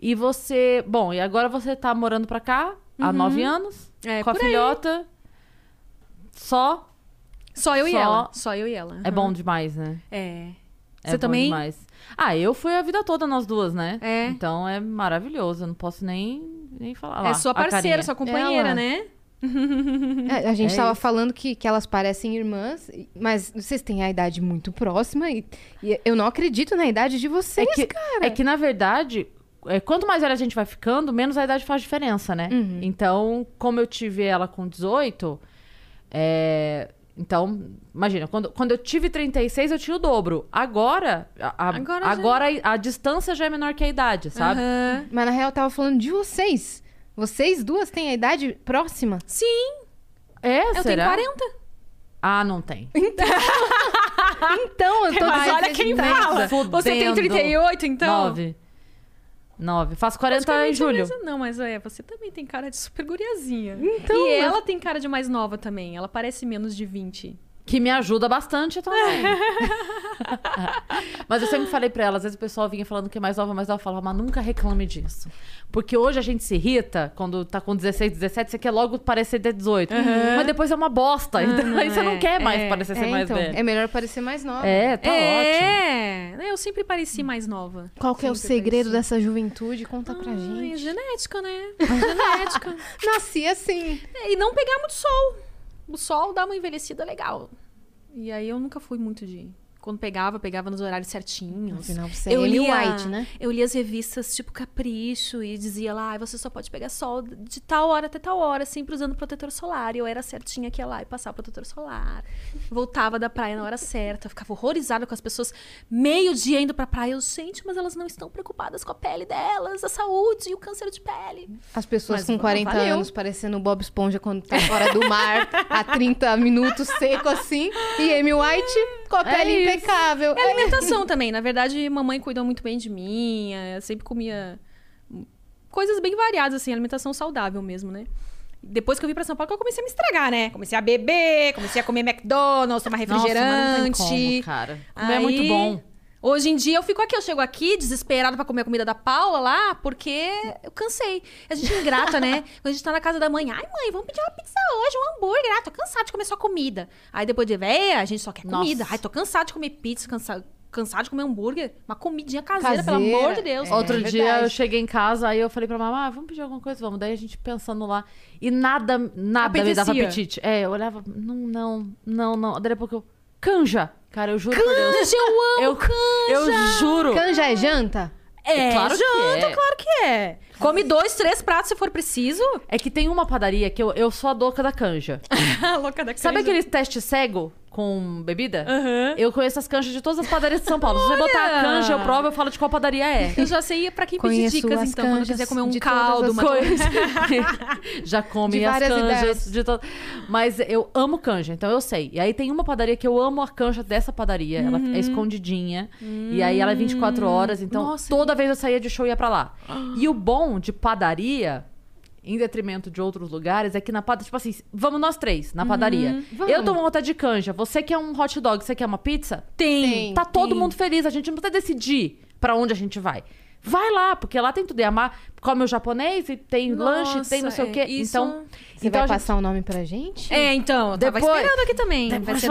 E você. Bom, e agora você tá morando pra cá há nove anos. É, com a filhota. Só. Só eu e Só- ela. Só eu e ela. É aham. bom demais, né? É. É Você bom também? demais. Ah, eu fui a vida toda nós duas, né? É. Então é maravilhoso. Eu não posso nem, nem falar. lá, é sua a parceira, sua companheira, Ela. né? É, a gente É tava isso. falando que, que elas parecem irmãs, mas vocês têm a idade muito próxima e, e eu não acredito na idade de vocês, É que, cara. é que, na verdade, é, quanto mais velha a gente vai ficando, menos a idade faz diferença, né? Uhum. Então, como eu tive ela com 18, é, então, imagina, quando, quando eu tive 36, eu tinha o dobro. Agora, a, a- Agora já- agora a, a distância já é menor que a idade, sabe? Aham. Mas na real eu tava falando de vocês. Vocês duas têm a idade próxima? Sim, É, eu será? tenho 40. Ah, não tem. Então, eu tô Mas olha quem que- fala. fudendo. Você tem 38, então? Nove. Nove. Faço 40 em Basicamente julho. a mesma- Não, mas é, você também tem cara de super guriazinha. Então, e mas- ela tem cara de mais nova também. Ela parece menos de 20. Que me ajuda bastante também. mas eu sempre falei pra ela, às vezes o pessoal vinha falando que é mais nova, mais nova, eu falava, mas nunca reclame disso. Porque hoje a gente se irrita quando tá com 16, 17, você quer logo parecer ter 18. Mas depois é uma bosta. então aí você não é, quer mais é, parecer ser É, mais então, velho. é melhor parecer mais nova. É, tá ótimo. é, eu sempre pareci mais nova. Qual que é o segredo pareci. dessa juventude? Conta pra Ai, é gente. genética, né? genética. Nasci assim. É, E não pegar muito sol. O sol dá uma envelhecida legal. E aí eu nunca fui muito de. Quando pegava, pegava nos horários certinhos. Afinal, você é Eu lia, White, né? eu lia as revistas tipo Capricho e dizia lá, "Ai, você só pode pegar sol de tal hora até tal hora, sempre usando protetor solar. E eu era certinha que ia lá e passava protetor solar. Voltava da praia na hora certa, eu ficava horrorizada com as pessoas meio dia indo pra praia. Eu, gente, mas elas não estão preocupadas com a pele delas, a saúde e o câncer de pele. As pessoas Mas com 40 valeu. anos parecendo Bob Esponja quando tá fora do mar há 30 minutos seco assim. E Amy White com a É pele isso. Impecável. É alimentação também. Na verdade, mamãe cuidou muito bem de mim. eh, Sempre comia coisas bem variadas, assim, alimentação saudável mesmo, né? Depois que eu vim pra São Paulo, que eu comecei a me estragar, né? Comecei a beber, comecei a comer McDonald's, tomar Nossa, mas refrigerante. não tem como, cara. Comer é Aí, muito bom. Hoje em dia eu fico aqui, eu chego aqui desesperada pra comer a comida da Paula lá, porque eu cansei. A gente é ingrata, né? Quando a gente tá na casa da mãe, ai mãe, vamos pedir uma pizza hoje, um hambúrguer. Ah, tô cansada de comer só comida. Aí depois de véia, a gente só quer Nossa. comida. Ai, tô cansada de comer pizza, cansada, cansada de comer hambúrguer. Uma comidinha caseira, pelo Caseira, amor de Deus. é. Outro dia verdade. eu cheguei em casa, aí eu falei pra mamãe, ah, vamos pedir alguma coisa, vamos. Daí a gente pensando lá. E nada, nada me dava apetite. É, eu olhava, não, não, não, não. Daí a pouco eu, canja. Cara, eu juro por Deus. Canja, eu amo Eu, eu juro. Canja é janta? É, Claro que janta, é. claro que é. Come dois, três pratos se for preciso. É que tem uma padaria que eu, eu sou a doca da canja. Louca da Sabe canja. aquele teste cego com bebida? Aham. Eu conheço as canjas de todas as padarias de São Paulo. Se você botar a canja, eu provo, eu falo de qual padaria é. Eu já sei pra quem Conheço pedir dicas, as então, quando quiser comer um de todas caldo, as uma Coisa. Já come De as canjas ideias. de todo. Mas eu amo canja, então eu sei. E aí tem uma padaria que eu amo a canja dessa padaria. Ela é escondidinha. E aí ela é 24 horas. Então Nossa, toda vez eu saía de show e ia pra lá. E o bom de padaria. Em detrimento de outros lugares, é que na padaria, tipo assim, vamos nós três na padaria. Vamos. Eu tô vontade de canja. Você quer um hot dog, você quer uma pizza? Tem. Tá todo tem. mundo feliz, a gente não precisa decidir pra onde a gente vai. Vai lá, porque lá tem tudo. E amar, come o japonês e tem lanche, tem não sei o Nossa, quê. é, isso- Então, Você então vai gente- passar o nome pra gente? É, então, tava Depois- esperando aqui também. Vai ser.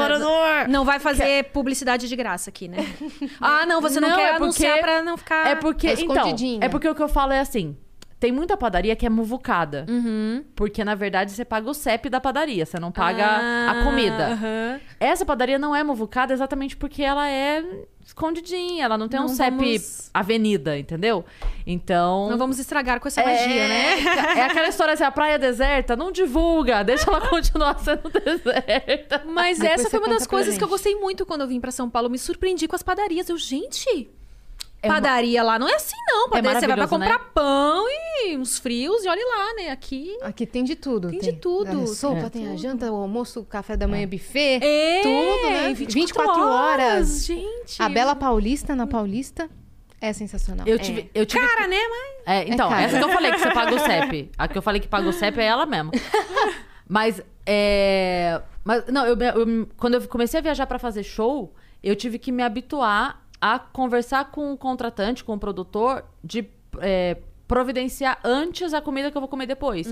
Não vai fazer publicidade de graça aqui, né? ah, não, você não, Não, quer é porque- anunciar pra não ficar... É porque, É então, é porque o que eu falo é assim, tem muita padaria que é muvucada. Uhum. Porque, na verdade, você paga o CEP da padaria, você não paga Ah, a comida. aham. Essa padaria não é muvucada exatamente porque ela é escondidinha, ela não tem um Não CEP vamos- avenida, entendeu? Então... Não vamos estragar com essa é, magia, né? É aquela história assim, a praia deserta, não divulga, deixa ela continuar sendo deserta. Mas Depois essa foi uma das coisas que eu gostei muito quando eu vim pra São Paulo. Me surpreendi com as padarias. Eu, gente, É uma- padaria lá não é assim, não. Padaria, você vai pra maravilhoso, comprar pão e uns frios e olha lá, né? Aqui. Aqui tem de tudo. Tem de tudo. a sopa, É. tem a janta, o almoço, o café da manhã, buffet. É, Tudo, né? 24, 24 horas. Gente. A Bela Paulista na Paulista. É sensacional. Eu tive, eu tive Cara, que- né? Mas... É, então, essa que eu falei que você paga o CEP. A que eu falei que paga o CEP é ela mesma. Mas, é... Mas, não, eu, eu- quando eu comecei a viajar pra fazer show, eu tive que me habituar a conversar com o contratante, com o produtor, de é, providenciar antes a comida que eu vou comer depois.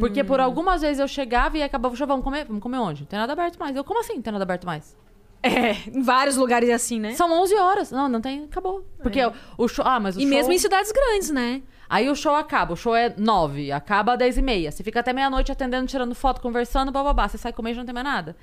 Porque por algumas vezes eu chegava e acabava show, vamos comer? Vamos comer onde? Não tem nada aberto mais. Eu, como assim não tem nada aberto mais? É, em vários lugares é assim, né? São 11 horas. Não, não tem, acabou. Porque o, o show... Ah, mas o E show... mesmo em cidades grandes, né? Aí o show acaba, o show é nove, acaba às dez e meia. Você fica até meia-noite atendendo, tirando foto, conversando, bababá. Você sai comer e não tem mais nada.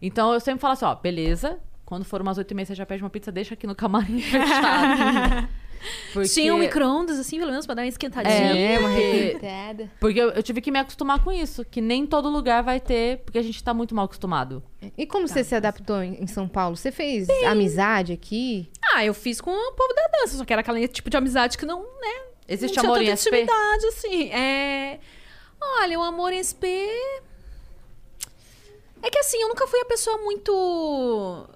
Então eu sempre falo assim, ó, beleza. Quando for umas oito e meia, você já pede uma pizza, deixa aqui no camarim fechado. Porque... Tinha um micro-ondas, assim, pelo menos, pra dar uma esquentadinha. É, uma porque, requentada. porque eu, eu tive que me acostumar com isso. Que nem todo lugar vai ter, porque a gente tá muito mal acostumado. E como você se adaptou em em São Paulo? Você fez amizade aqui? Ah, eu fiz com o povo da dança, só que era aquele tipo de amizade que não, né? Existe não tinha amor em SP? intimidade, assim. É... Olha, o amor em SP... É que assim, eu nunca fui a pessoa muito...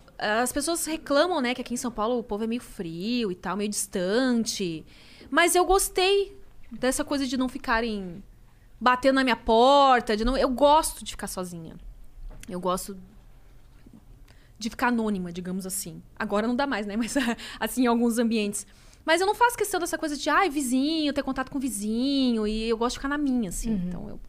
As pessoas reclamam, né, que aqui em São Paulo o povo é meio frio e tal, meio distante. Mas eu gostei dessa coisa de não ficarem batendo na minha porta, de não... Eu gosto de ficar sozinha. Eu gosto de ficar anônima, digamos assim. Agora não dá mais, né? Mas assim, em alguns ambientes. Mas eu não faço questão dessa coisa de, ai, vizinho, ter contato com vizinho. E eu gosto de ficar na minha, assim. Então eu.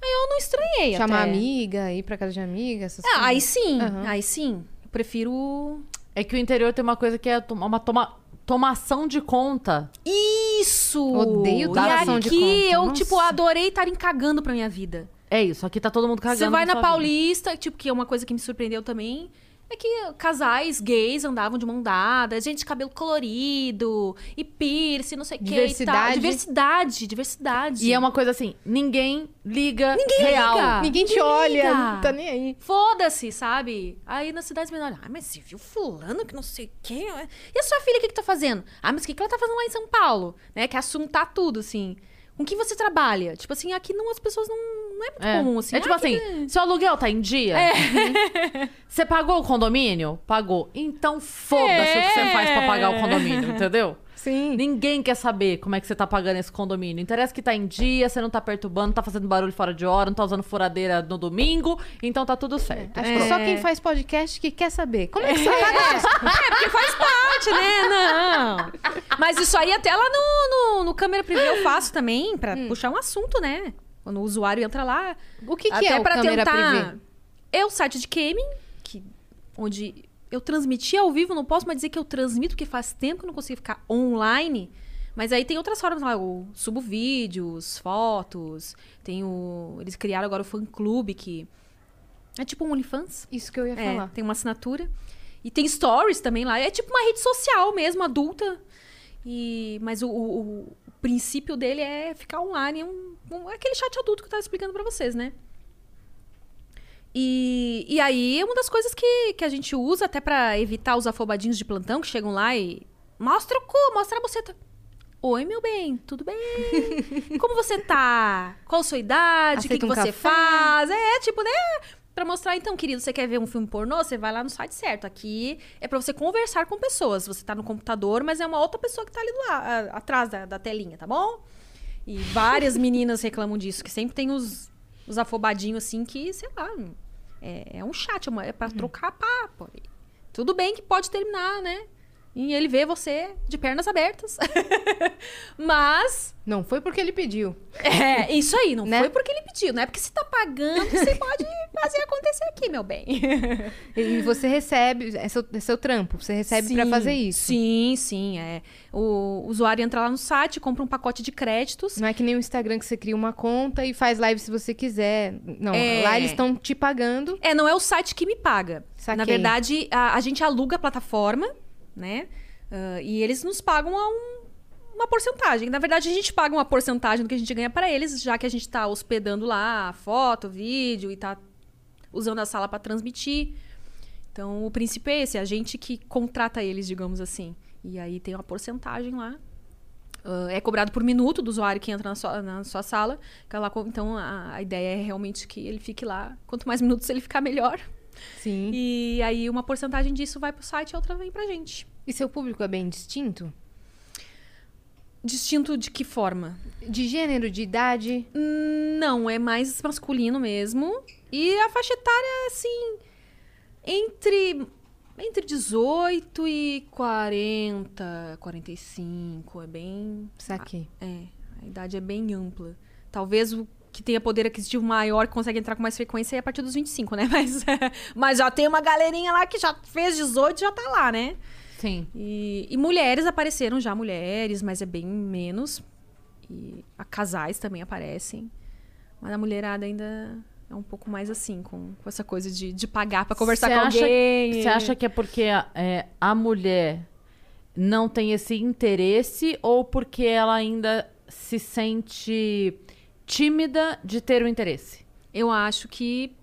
Aí eu não estranhei Chamar até. amiga, ir pra casa de amiga, essas Ah, aí coisas? sim, Aham. aí sim. Eu prefiro. É que o interior tem uma coisa que é toma- uma toma, tomação de conta. Isso! Odeio e tomação de aqui conta, eu, nossa. tipo, adorei estarem cagando pra minha vida. É isso, aqui tá todo mundo cagando. Você vai na na sua vida. Paulista, tipo, que é uma coisa que me surpreendeu também. É que casais gays andavam de mão dada, gente de cabelo colorido, e piercing, não sei o que e tal. Diversidade. Diversidade, diversidade. E é uma coisa assim, ninguém liga real. liga. Ninguém te Ninguém olha, liga. não tá nem aí. Foda-se, sabe? Aí nas cidades menores, ah, mas você viu fulano que não sei o quê? E a sua filha, o que que tá fazendo? Ah, mas o que que ela tá fazendo lá em São Paulo? Né? Que assuntar tudo, assim. Com que você trabalha? Tipo assim, aqui não, as pessoas não, não é muito É. comum, assim. é tipo Ah, assim, que- seu aluguel tá em dia? Você pagou o condomínio? Pagou. Então foda-se o que você É. faz pra pagar o condomínio, entendeu? Sim. Ninguém quer saber como é que você tá pagando esse condomínio. Interessa que tá em dia, você não tá perturbando, não tá fazendo barulho fora de hora, não tá usando furadeira no domingo, então tá tudo certo. Acho que só quem faz podcast que quer saber. Como é que você É, porque faz parte, né? Não. Mas isso aí até lá no, no, no câmera privê eu faço também, pra puxar um assunto, né? Quando o usuário entra lá. O que, que até é o pra câmera tentar... privê? É o site de gaming, que, onde eu transmiti ao vivo, não posso mais dizer que eu transmito, porque faz tempo que eu não consigo ficar online. Mas aí tem outras formas lá, eu subo vídeos, fotos, tem o... Eles criaram agora o fã-clube, que é tipo um OnlyFans. Isso que eu ia É, falar. tem uma assinatura. E tem stories também lá. É tipo uma rede social mesmo, adulta. E, mas o, o- o princípio dele é ficar online. Um, um- aquele chat adulto que eu tava explicando pra vocês, né? E, e aí, uma das coisas que, que a gente usa até pra evitar os afobadinhos de plantão que chegam lá e... Mostra o cu, mostra a buceta. Oi, meu bem, tudo bem? Como você tá? Qual a sua idade? o que, que um você café? faz? É, tipo, né? Pra mostrar, então, querido, você quer ver um filme pornô? Você vai lá no site certo. Aqui é pra você conversar com pessoas. Você tá no computador, mas é uma outra pessoa que tá ali do lado, atrás da, da telinha, tá bom? E várias meninas reclamam disso, que sempre tem os, os afobadinhos assim que, sei lá, é, é um chat, é uma- é pra trocar papo. Tudo bem que pode terminar, né? E ele vê você de pernas abertas. Mas Não foi porque ele pediu. é, isso aí, não Né? foi porque ele pediu, não é porque você tá pagando, você pode fazer acontecer aqui, meu bem. E você recebe, é seu, é seu trampo, você recebe pra Sim, fazer isso. Sim, sim, é. O usuário entra lá no site, compra um pacote de créditos. Não é que nem o Instagram que você cria uma conta e faz live se você quiser. Não, É. lá eles estão te pagando. É, não é o site que me paga. Saquei. Na verdade, a, a gente aluga a plataforma, né? Ah, e eles nos pagam um- uma porcentagem. Na verdade, a gente paga uma porcentagem do que a gente ganha para eles, já que a gente tá hospedando lá foto, vídeo e tá usando a sala para transmitir. Então, o princípio é esse, a gente que contrata eles, digamos assim. E aí tem uma porcentagem lá. Ah, é cobrado por minuto do usuário que entra na sua, na sua sala. Então, a, a ideia é realmente que ele fique lá. Quanto mais minutos ele ficar, melhor. Sim. E aí, uma porcentagem disso vai pro site e a outra vem pra gente. E seu público é bem distinto? Distinto de que forma? De gênero, de idade? Não, é mais masculino mesmo. E a faixa etária, assim, entre, entre 18 e 40, 45. É bem. Saquei. É, a idade é bem ampla. Talvez o que tenha poder aquisitivo maior, que consegue entrar com mais frequência, é a partir dos 25, né? Mas, mas já tem uma galerinha lá que já fez 18 e já tá lá, né? Sim. E, e mulheres apareceram já, mulheres, mas é bem menos. E a casais também aparecem. Mas a mulherada ainda é um pouco mais assim, com, com essa coisa de, de pagar pra conversar Cê com acha- alguém. Você acha que é porque é, a mulher não tem esse interesse ou porque ela ainda se sente tímida de ter o interesse? Eu acho que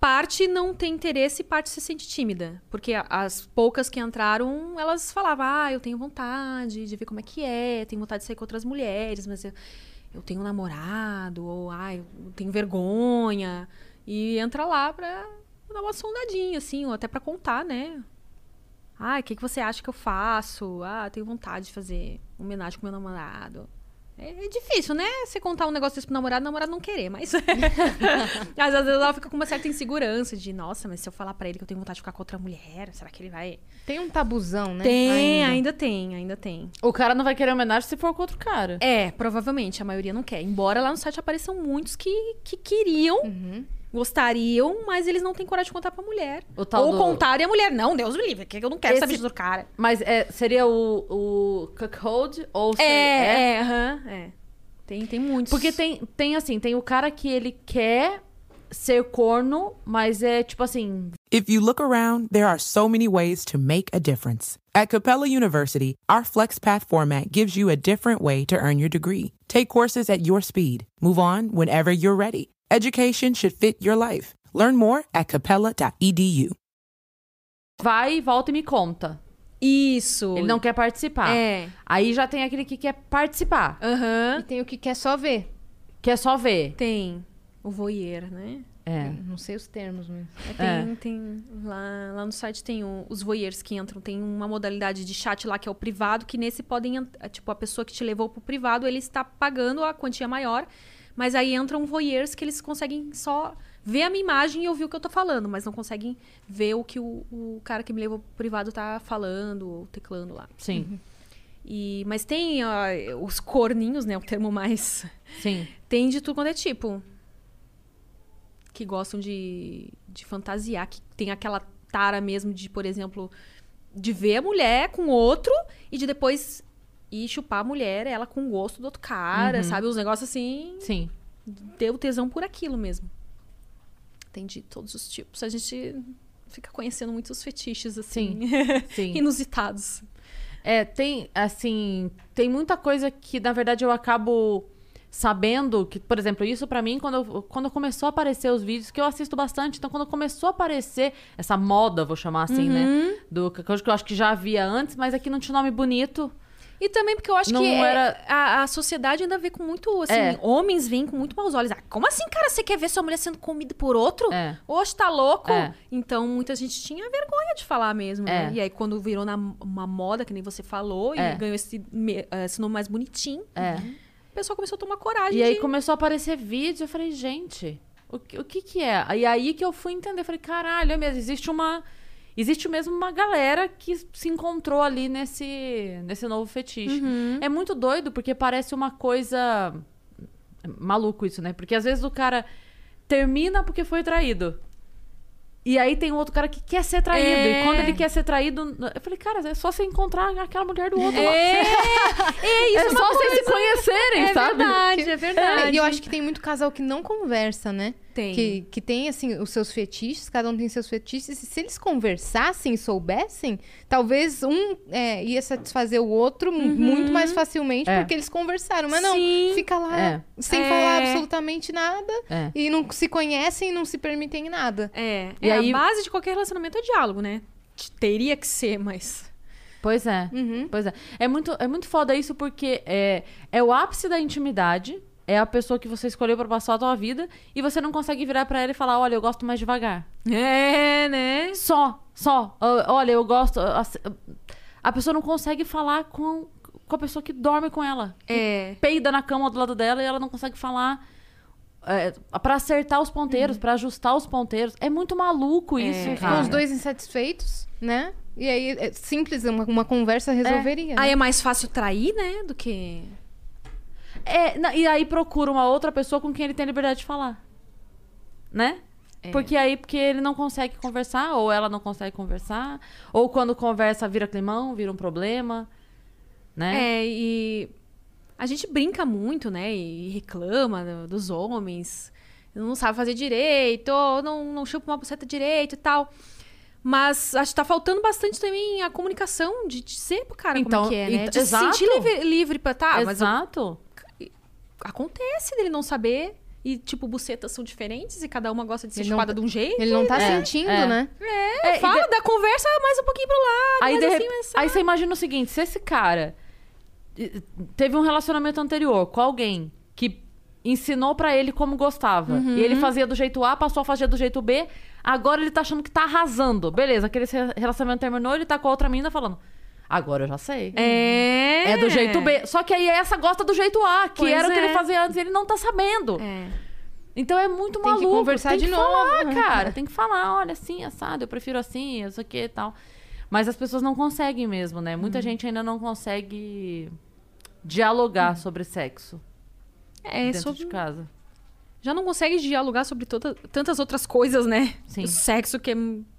parte não tem interesse e parte se sente tímida. Porque as poucas que entraram, elas falavam, ah, eu tenho vontade de ver como é que é, tenho vontade de sair com outras mulheres, mas eu, eu tenho um namorado, ou ah, eu tenho vergonha. E entra lá pra dar uma sondadinha, assim, ou até pra contar, né? Ah, o que, que você acha que eu faço? Ah, tenho vontade de fazer homenagem com meu namorado. É, é difícil, né? Você contar um negócio desse pro namorado, o namorado não querer, mas. mas às vezes ela fica com uma certa insegurança de, nossa, mas se eu falar pra ele que eu tenho vontade de ficar com outra mulher, será que ele vai. Tem um tabuzão, né? Tem, ainda. tem, ainda tem. O cara não vai querer homenagem se for com outro cara. É, provavelmente, a maioria não quer. Embora lá no site apareçam muitos que, que queriam, Uhum. Gostariam, mas eles não têm coragem de contar pra mulher. O tal Ou do- contar e a mulher, não, Deus me livre, que eu não quero Esse- saber disso do cara. Mas é, seria o, o cuckold ou seria, É, é, aham, é. Tem, tem muitos. Porque tem, tem assim, tem o cara que ele quer ser corno, mas é tipo assim, If you look around, there are so many ways to make a difference. At Capella University, our FlexPath format gives you a different way to earn your degree. Take courses at your speed. Move on whenever you're ready. Education should fit your life. Learn more at capella.edu. vai, volta e me conta. Isso. Ele não quer participar. É. Aí já tem aquele que quer participar, Aham. E tem o que quer só ver. quer só ver. Tem. O voyeur, né? É. Não sei os termos, mas... É, Tem, tem lá, lá no site tem o- os voyeurs que entram. Tem uma modalidade de chat lá que é o privado, que nesse podem... é, Tipo, a pessoa que te levou pro privado, ele está pagando a quantia maior. Mas aí entram voyeurs que eles conseguem só ver a minha imagem e ouvir o que eu tô falando. Mas não conseguem ver o que o, o cara que me levou pro privado tá falando ou teclando lá. Sim, E, mas tem ó, os corninhos, né? O termo mais... sim. Tem de tudo quando é tipo. Que gostam de, de fantasiar, que tem aquela tara mesmo de, por exemplo, de ver a mulher com outro e de depois ir chupar a mulher, ela com o gosto do outro cara, sabe? Os negócios assim, Sim. deu tesão por aquilo mesmo. Tem de todos os tipos. A gente fica conhecendo muitos fetiches, assim, Sim. inusitados. É, tem, assim, tem muita coisa que, na verdade, eu acabo sabendo que, por exemplo, isso pra mim, quando, eu- quando começou a aparecer os vídeos, que eu assisto bastante, então quando começou a aparecer essa moda, vou chamar assim, Uhum. né? Do que eu acho que já havia antes, mas aqui não tinha nome bonito. E também porque eu acho Não que é- era- a, a sociedade ainda vê com muito, assim, É. homens veem com muito maus olhos. Ah, como assim, cara, você quer ver sua mulher sendo comida por outro? É. Oxe, tá louco? É. Então, muita gente tinha vergonha de falar mesmo, É. né? E aí, quando virou na, uma moda, que nem você falou, É. e ganhou esse, eh, esse nome mais bonitinho, É. o pessoal começou a tomar coragem E aí de... começou a aparecer vídeos, eu falei, gente, o, que- o que que é? E aí que eu fui entender, falei, caralho, é mesmo, existe uma... Existe mesmo uma galera que se encontrou ali nesse, nesse novo fetiche. É muito doido, porque parece uma coisa... é Maluco isso, né? Porque às vezes o cara termina porque foi traído. E aí tem um outro cara que quer ser traído. É. E quando ele quer ser traído... Eu falei, cara, é só você encontrar aquela mulher do outro lá. É, é isso, É é só vocês se conhecerem, É sabe? verdade, é verdade. E eu acho que tem muito casal que não conversa, né? Tem. Que, que tem, assim, os seus fetiches, cada um tem seus fetiches. E se eles conversassem e soubessem, talvez um é, ia satisfazer o outro mu- muito mais facilmente É. porque eles conversaram. Mas não, Sim. fica lá É. sem É. falar absolutamente nada. É. E não se conhecem e não se permitem nada. É, E é, aí- a base de qualquer relacionamento é diálogo, né? Teria que ser, mas... Pois é. Uhum. Pois é. É muito, é muito foda isso porque é, é o ápice da intimidade. É a pessoa que você escolheu pra passar a tua vida e você não consegue virar pra ela e falar: olha, eu gosto mais devagar. É, né? Só, só. Olha, eu gosto. A, pessoa não consegue falar com, com a pessoa que dorme com ela. É. Peida na cama do lado dela e ela não consegue falar. É, para acertar os ponteiros, pra ajustar os ponteiros. É muito maluco isso, Ficam cara. os dois insatisfeitos, né? E aí, é simples, uma, uma conversa resolveria. Aí né? é mais fácil trair, né? Do que. É, na- e aí procura uma outra pessoa com quem ele tem liberdade de falar. Né? É. Porque aí, porque ele não consegue conversar, ou ela não consegue conversar, ou quando conversa vira climão, vira um problema, né? É, e a gente brinca muito, né? E reclama do- dos homens. Não sabe fazer direito, ou não, não chupa uma buceta direito e tal. Mas acho que tá faltando bastante também a comunicação de dizer pro cara como Então, é que é, né? De se sentir exato. livre, livre pra tá, mas Exato. Acontece dele não saber. E, tipo, bucetas são diferentes e cada uma gosta de ser Ele chupada tá- de um jeito. Ele não tá É, sentindo, é. né? É, e Fala de- da conversa mais um pouquinho pro lado. Aí, de assim, mas, aí você imagina o seguinte: se esse cara teve um relacionamento anterior com alguém que ensinou pra ele como gostava, Uhum. e ele fazia do jeito A, passou a fazer do jeito B, agora ele tá achando que tá arrasando. Beleza, aquele re- relacionamento terminou, ele tá com a outra menina falando. Agora eu já sei. É. É do jeito B. Só que aí essa gosta do jeito A, que Pois era o que é. ele fazia antes, e ele não tá sabendo. É. Então é muito Tem que maluco. conversar tem de que novo. falar, né? cara. Tem que falar, olha, assim, assado, eu prefiro assim, isso aqui e tal. Mas as pessoas não conseguem mesmo, né? Uhum. Muita gente ainda não consegue dialogar sobre sexo É, dentro sobre... de casa. Já não consegue dialogar sobre toda- tantas outras coisas, né? Sim. O sexo que é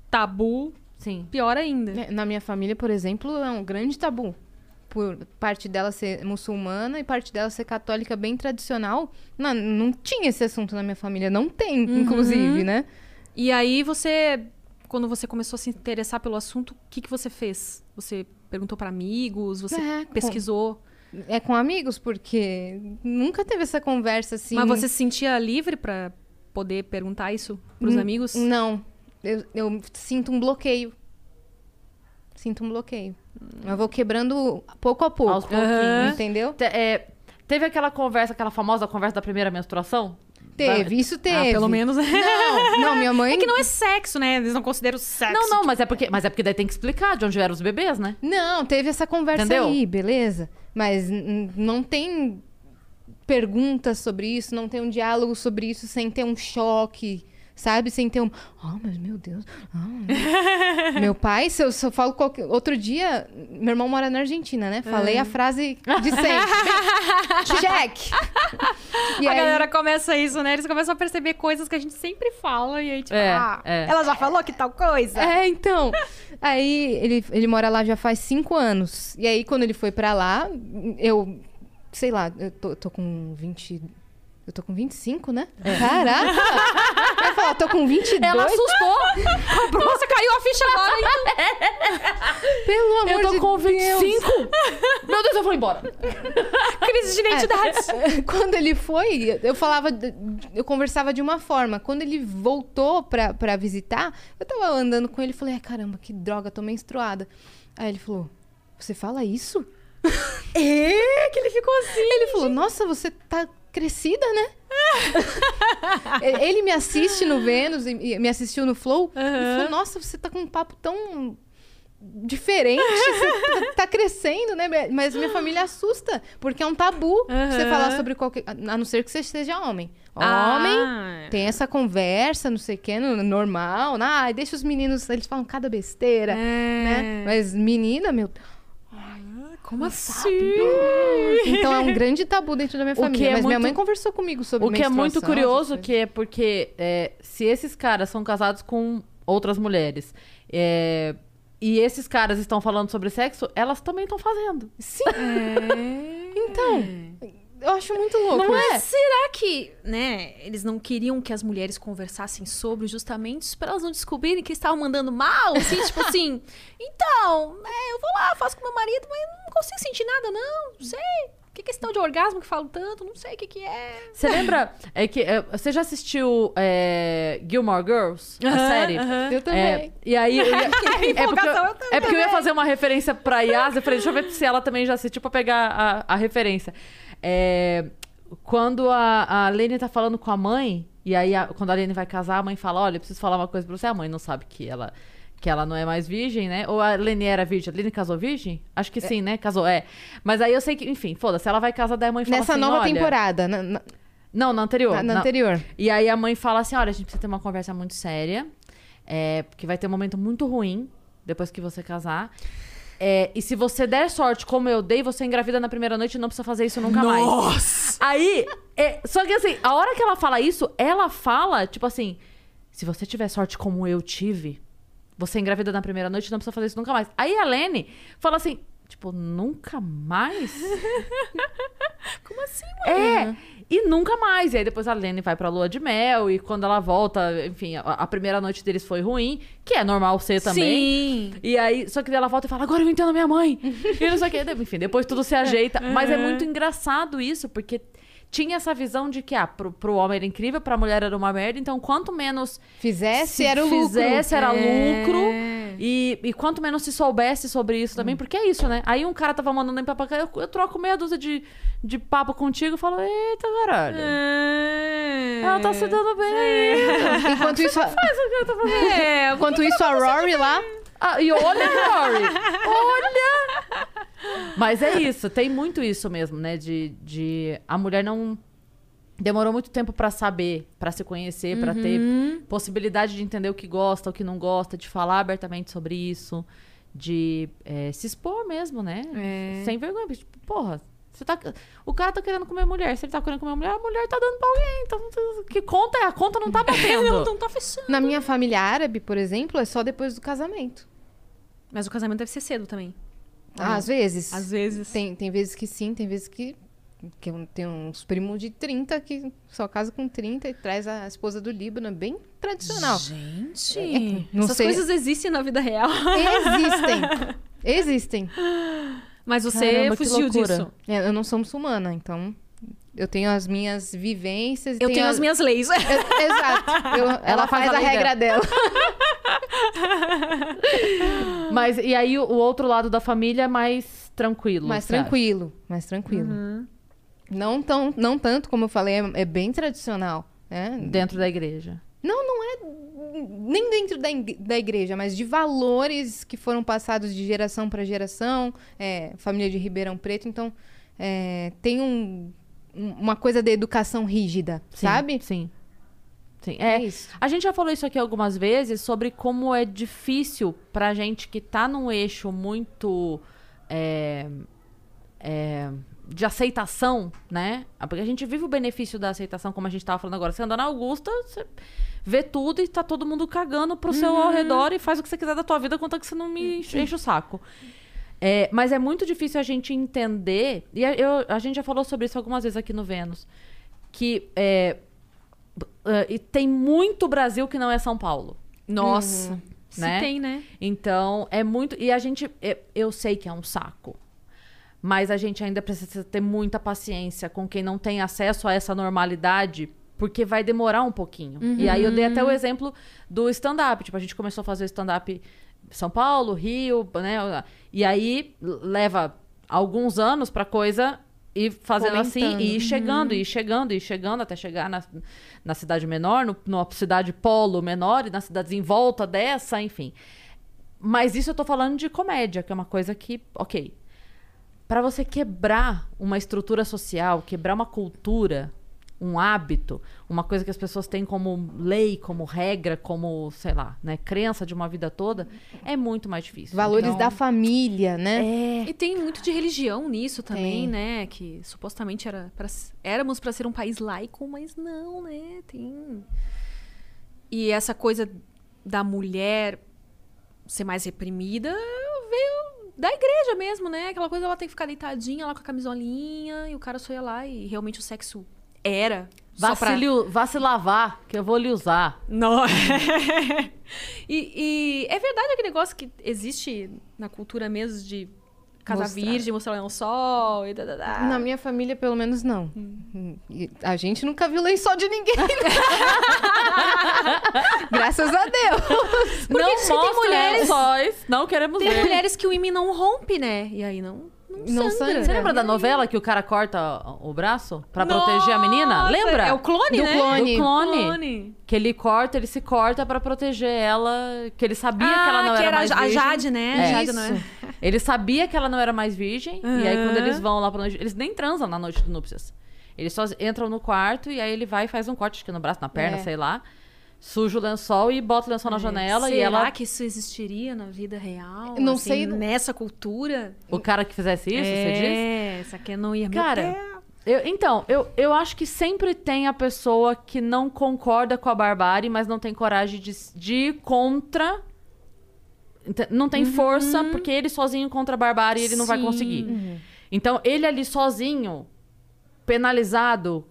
tabu, Sim. pior ainda. É, Na minha família, por exemplo, é um grande tabu. Por parte dela ser muçulmana e parte dela ser católica bem tradicional. Não, não tinha esse assunto na minha família. Não tem, Uhum. inclusive, né? E aí você, quando você começou a se interessar pelo assunto, o que, que você fez? Você perguntou pra amigos, você É, com- pesquisou, É com amigos, porque nunca teve essa conversa assim. mas você se sentia livre pra poder perguntar isso pros N- amigos? Não. Eu, eu sinto um bloqueio. Sinto um bloqueio. Eu vou quebrando pouco a pouco. Aos pouquinhos. Entendeu? Te- é, teve aquela conversa, aquela famosa conversa da primeira menstruação? Teve, isso teve. Ah, pelo menos. Não, não, minha mãe. É que não é sexo, né? Eles não consideram sexo. Não, não, mas é porque, mas é porque daí tem que explicar de onde eram os bebês, né? Não, teve essa conversa Entendeu? aí, beleza? Mas não tem perguntas sobre isso, não tem um diálogo sobre isso sem ter um choque, sabe? Sem ter um. Oh, mas meu Deus. ah." meu pai, se eu, se eu falo qualquer. Outro dia, meu irmão mora na Argentina, né? Falei a frase de sempre: check! E a aí- galera começa isso, né? Eles começam a perceber coisas que a gente sempre fala e aí, tipo, É, ah, é. ela já falou que tal coisa. É, então. Aí ele, ele mora lá já faz cinco anos. E aí, quando ele foi pra lá, eu. Sei lá, eu tô, tô com 20. Eu tô com 25, né? Caraca! Eu ia falar, tô com 22. Ela assustou. Nossa, caiu a ficha agora, então. Pelo amor Eu tô de com Deus. 25. Meu Deus, eu vou embora. Crise de identidade. Quando ele foi, eu falava, eu conversava de uma forma. Quando ele voltou pra, pra visitar, eu tava andando com ele e falei, ai caramba, que droga, tô menstruada. Aí ele falou, você fala isso? é, que ele ficou assim. Ele falou, nossa, você tá crescida, né? ele me assiste no Vênus e e me assistiu no Flow. Ele falou, nossa, você tá com um papo tão diferente, você tá, tá crescendo, né? Mas minha família assusta, porque é um tabu você Aham. falar sobre qualquer... A não ser que você seja homem. Ah. Homem tem essa conversa, não sei o que, no- normal. Ah, deixa os meninos, eles falam cada besteira, É. né? Mas menina, meu... Como assim? Então é um grande tabu dentro da minha O que família. é Mas minha muito- mãe conversou comigo sobre O que é muito curioso, que é porque é, se esses caras são casados com outras mulheres é, e esses caras estão falando sobre sexo, elas também estão fazendo. Sim. Então, eu acho muito louco. Não é? Será que, né, eles não queriam que as mulheres conversassem sobre justamente para elas não descobrirem que estavam mandando mal? Assim, tipo assim, então, né, eu vou lá, faço com meu marido, mas não consigo sentir nada, não, não sei. Que é questão de orgasmo que falo tanto? Não sei o que que é. Você lembra? É que é, você já assistiu é, Gilmore Girls, a série? Eu também. É, e aí eu ia, é, porque eu, eu também. é porque eu ia fazer uma referência pra Yas, eu falei, deixa eu ver se ela também já assistiu pra pegar a, a referência. É, quando a, a Lene tá falando com a mãe, e aí a- quando a Lene vai casar, a mãe fala, olha, eu preciso falar uma coisa pra você, a mãe não sabe que ela Que ela não é mais virgem, né? Ou a Lene era virgem? A Lene casou virgem? Acho que sim, né? Casou, é. Mas aí eu sei que, enfim, foda-se, ela vai casar, daí a mãe fala Nessa assim, nova olha... temporada. Na, na- Não, na anterior. na- na na- anterior. E aí a mãe fala assim: olha, a gente precisa ter uma conversa muito séria. É, porque vai ter um momento muito ruim depois que você casar. É, e se você der sorte, como eu dei, você engravida na primeira noite e não precisa fazer isso nunca mais. Nossa! Aí, é, só que assim, a hora que ela fala isso, ela fala, tipo assim, se você tiver sorte como eu tive, você engravida na primeira noite e não precisa fazer isso nunca mais. Aí a Lene fala assim, tipo, nunca mais? Como assim, É, e nunca mais. E aí depois a Lene vai pra lua de mel e quando ela volta, enfim, a, a primeira noite deles foi ruim, que é normal ser também. Sim. E aí, só que daí ela volta e fala, agora eu entendo a minha mãe. e não sei o que. Enfim, depois tudo se ajeita. Mas é muito engraçado isso, porque tinha essa visão de que, ah, pro, pro homem era incrível, pra mulher era uma merda, então quanto menos Fizesse, se era o lucro. fizesse, era É. lucro. E, e quanto menos se soubesse sobre isso Hum. também, porque é isso, né? Aí um cara tava mandando em papo, eu, eu troco meia dúzia de, de papo contigo e falo, eita, caralho. É. Ela tá se dando bem aí. Enquanto isso, a- É, enquanto isso a Rory lá. Ah, e olha, Rory! Olha! Mas é isso, tem muito isso mesmo, né? De, de a mulher não. Demorou muito tempo pra saber, pra se conhecer, pra ter possibilidade de entender o que gosta, o que não gosta, de falar abertamente sobre isso, de é, se expor mesmo, né? É. Sem vergonha. porque, Tipo, porra, você tá, o cara tá querendo comer mulher. Se ele tá querendo comer mulher, a mulher tá dando pra alguém. Então, que conta é? A conta não tá batendo. não, não tá fechando. Na minha família árabe, por exemplo, é só depois do casamento. Mas o casamento deve ser cedo também. Ah, às vezes. Às vezes. Tem, tem vezes que sim, tem vezes que. que tenho uns primos de 30 que só casa com 30 e traz a esposa do Líbano, é bem tradicional. Gente, É, não essas sei- coisas existem na vida real. Existem. Existem. Mas você Caramba, fugiu disso. É, Eu não sou muçulmana, então eu tenho as minhas vivências. e Eu tenho as minhas leis. Eu- exato. Eu- ela, faz faz, a a regra dela. Mas e aí o, o outro lado da família é mais tranquilo. Mais você acha? tranquilo, mais tranquilo. Não, tão, não tanto, como eu falei, é, é bem tradicional. Né? Dentro da igreja. Não, não é nem dentro da, da igreja, mas de valores que foram passados de geração para geração. É, família de Ribeirão Preto, então é, tem um- um- uma coisa da educação rígida, Sim, sabe? Sim. Sim. É É, isso. a gente já falou isso aqui algumas vezes sobre como é difícil pra gente que tá num eixo muito é, é, de aceitação, né? Porque a gente vive o benefício da aceitação, como a gente tava falando agora. Você anda na Augusta, você vê tudo e tá todo mundo cagando pro seu ao redor e faz o que você quiser da tua vida, contanto que você não me enche, enche o saco. É, mas é muito difícil a gente entender, e a, eu- a gente já falou sobre isso algumas vezes aqui no Vênus, que é, ah, e tem muito Brasil que não é São Paulo. Nossa. Se Né? tem, né? Então, é muito. E a gente. Eu, eu sei que é um saco. Mas a gente ainda precisa ter muita paciência com quem não tem acesso a essa normalidade, porque vai demorar um pouquinho. E aí eu dei até o exemplo do stand-up. Tipo, a gente começou a fazer o stand-up em São Paulo, Rio, né? E aí leva alguns anos pra coisa ir fazendo assim, Fomentando. e ir chegando, e ir chegando, e ir chegando até chegar na, na cidade menor, no, numa cidade polo menor, e nas cidades em volta dessa, enfim. Mas isso eu tô falando de comédia, que é uma coisa que, ok. Pra você quebrar uma estrutura social, quebrar uma cultura, um hábito, uma coisa que as pessoas têm como lei, como regra, como, sei lá, né, crença de uma vida toda, é muito mais difícil. Valores Então, da família, né? É, E tem muito de religião nisso também, Tem. né? Que supostamente era pra, éramos pra ser um país laico, mas não, né? Tem. E essa coisa da mulher ser mais reprimida veio da igreja mesmo, né? Aquela coisa ela tem que ficar deitadinha lá com a camisolinha e o cara só ia lá e realmente o sexo era. vá, pra... se vá se lavar, que eu vou lhe usar. Não. e, e é verdade aquele negócio que existe na cultura mesmo de casar Mostrar. virgem, mostrar o sol e da, da, da. Na minha família, pelo menos, não. E A gente nunca viu lençol de ninguém. Graças a Deus. não diz que tem mostra mulheres- lençóis, não queremos Tem ver. mulheres que o ímã não rompe, né? E aí não. Não sangra. Você lembra da novela que o cara corta o braço pra Nossa, proteger a menina? Lembra? É o clone, Do né? clone. Do clone. Clone. Que ele corta, ele se corta pra proteger ela, que ele sabia ah, que ela não que era, era mais a virgem. Jade, né? É. A Jade não é? Ele sabia que ela não era mais virgem, e aí quando eles vão lá pra noite, eles nem transam na noite do núpcias. Eles só entram no quarto e aí ele vai e faz um corte, acho que no braço, na perna, É. sei lá. Suja o lençol e bota o lençol na janela e Será ela. que isso existiria na vida real? Não assim, sei- Nessa cultura? O cara que fizesse isso, você diz? É, essa aqui não ia... Cara, eu- então, eu, eu acho que sempre tem a pessoa que não concorda com a barbárie, mas não tem coragem de, de ir contra. Não tem força, porque ele sozinho contra a barbárie ele não vai Sim. conseguir. Então, ele ali sozinho, penalizado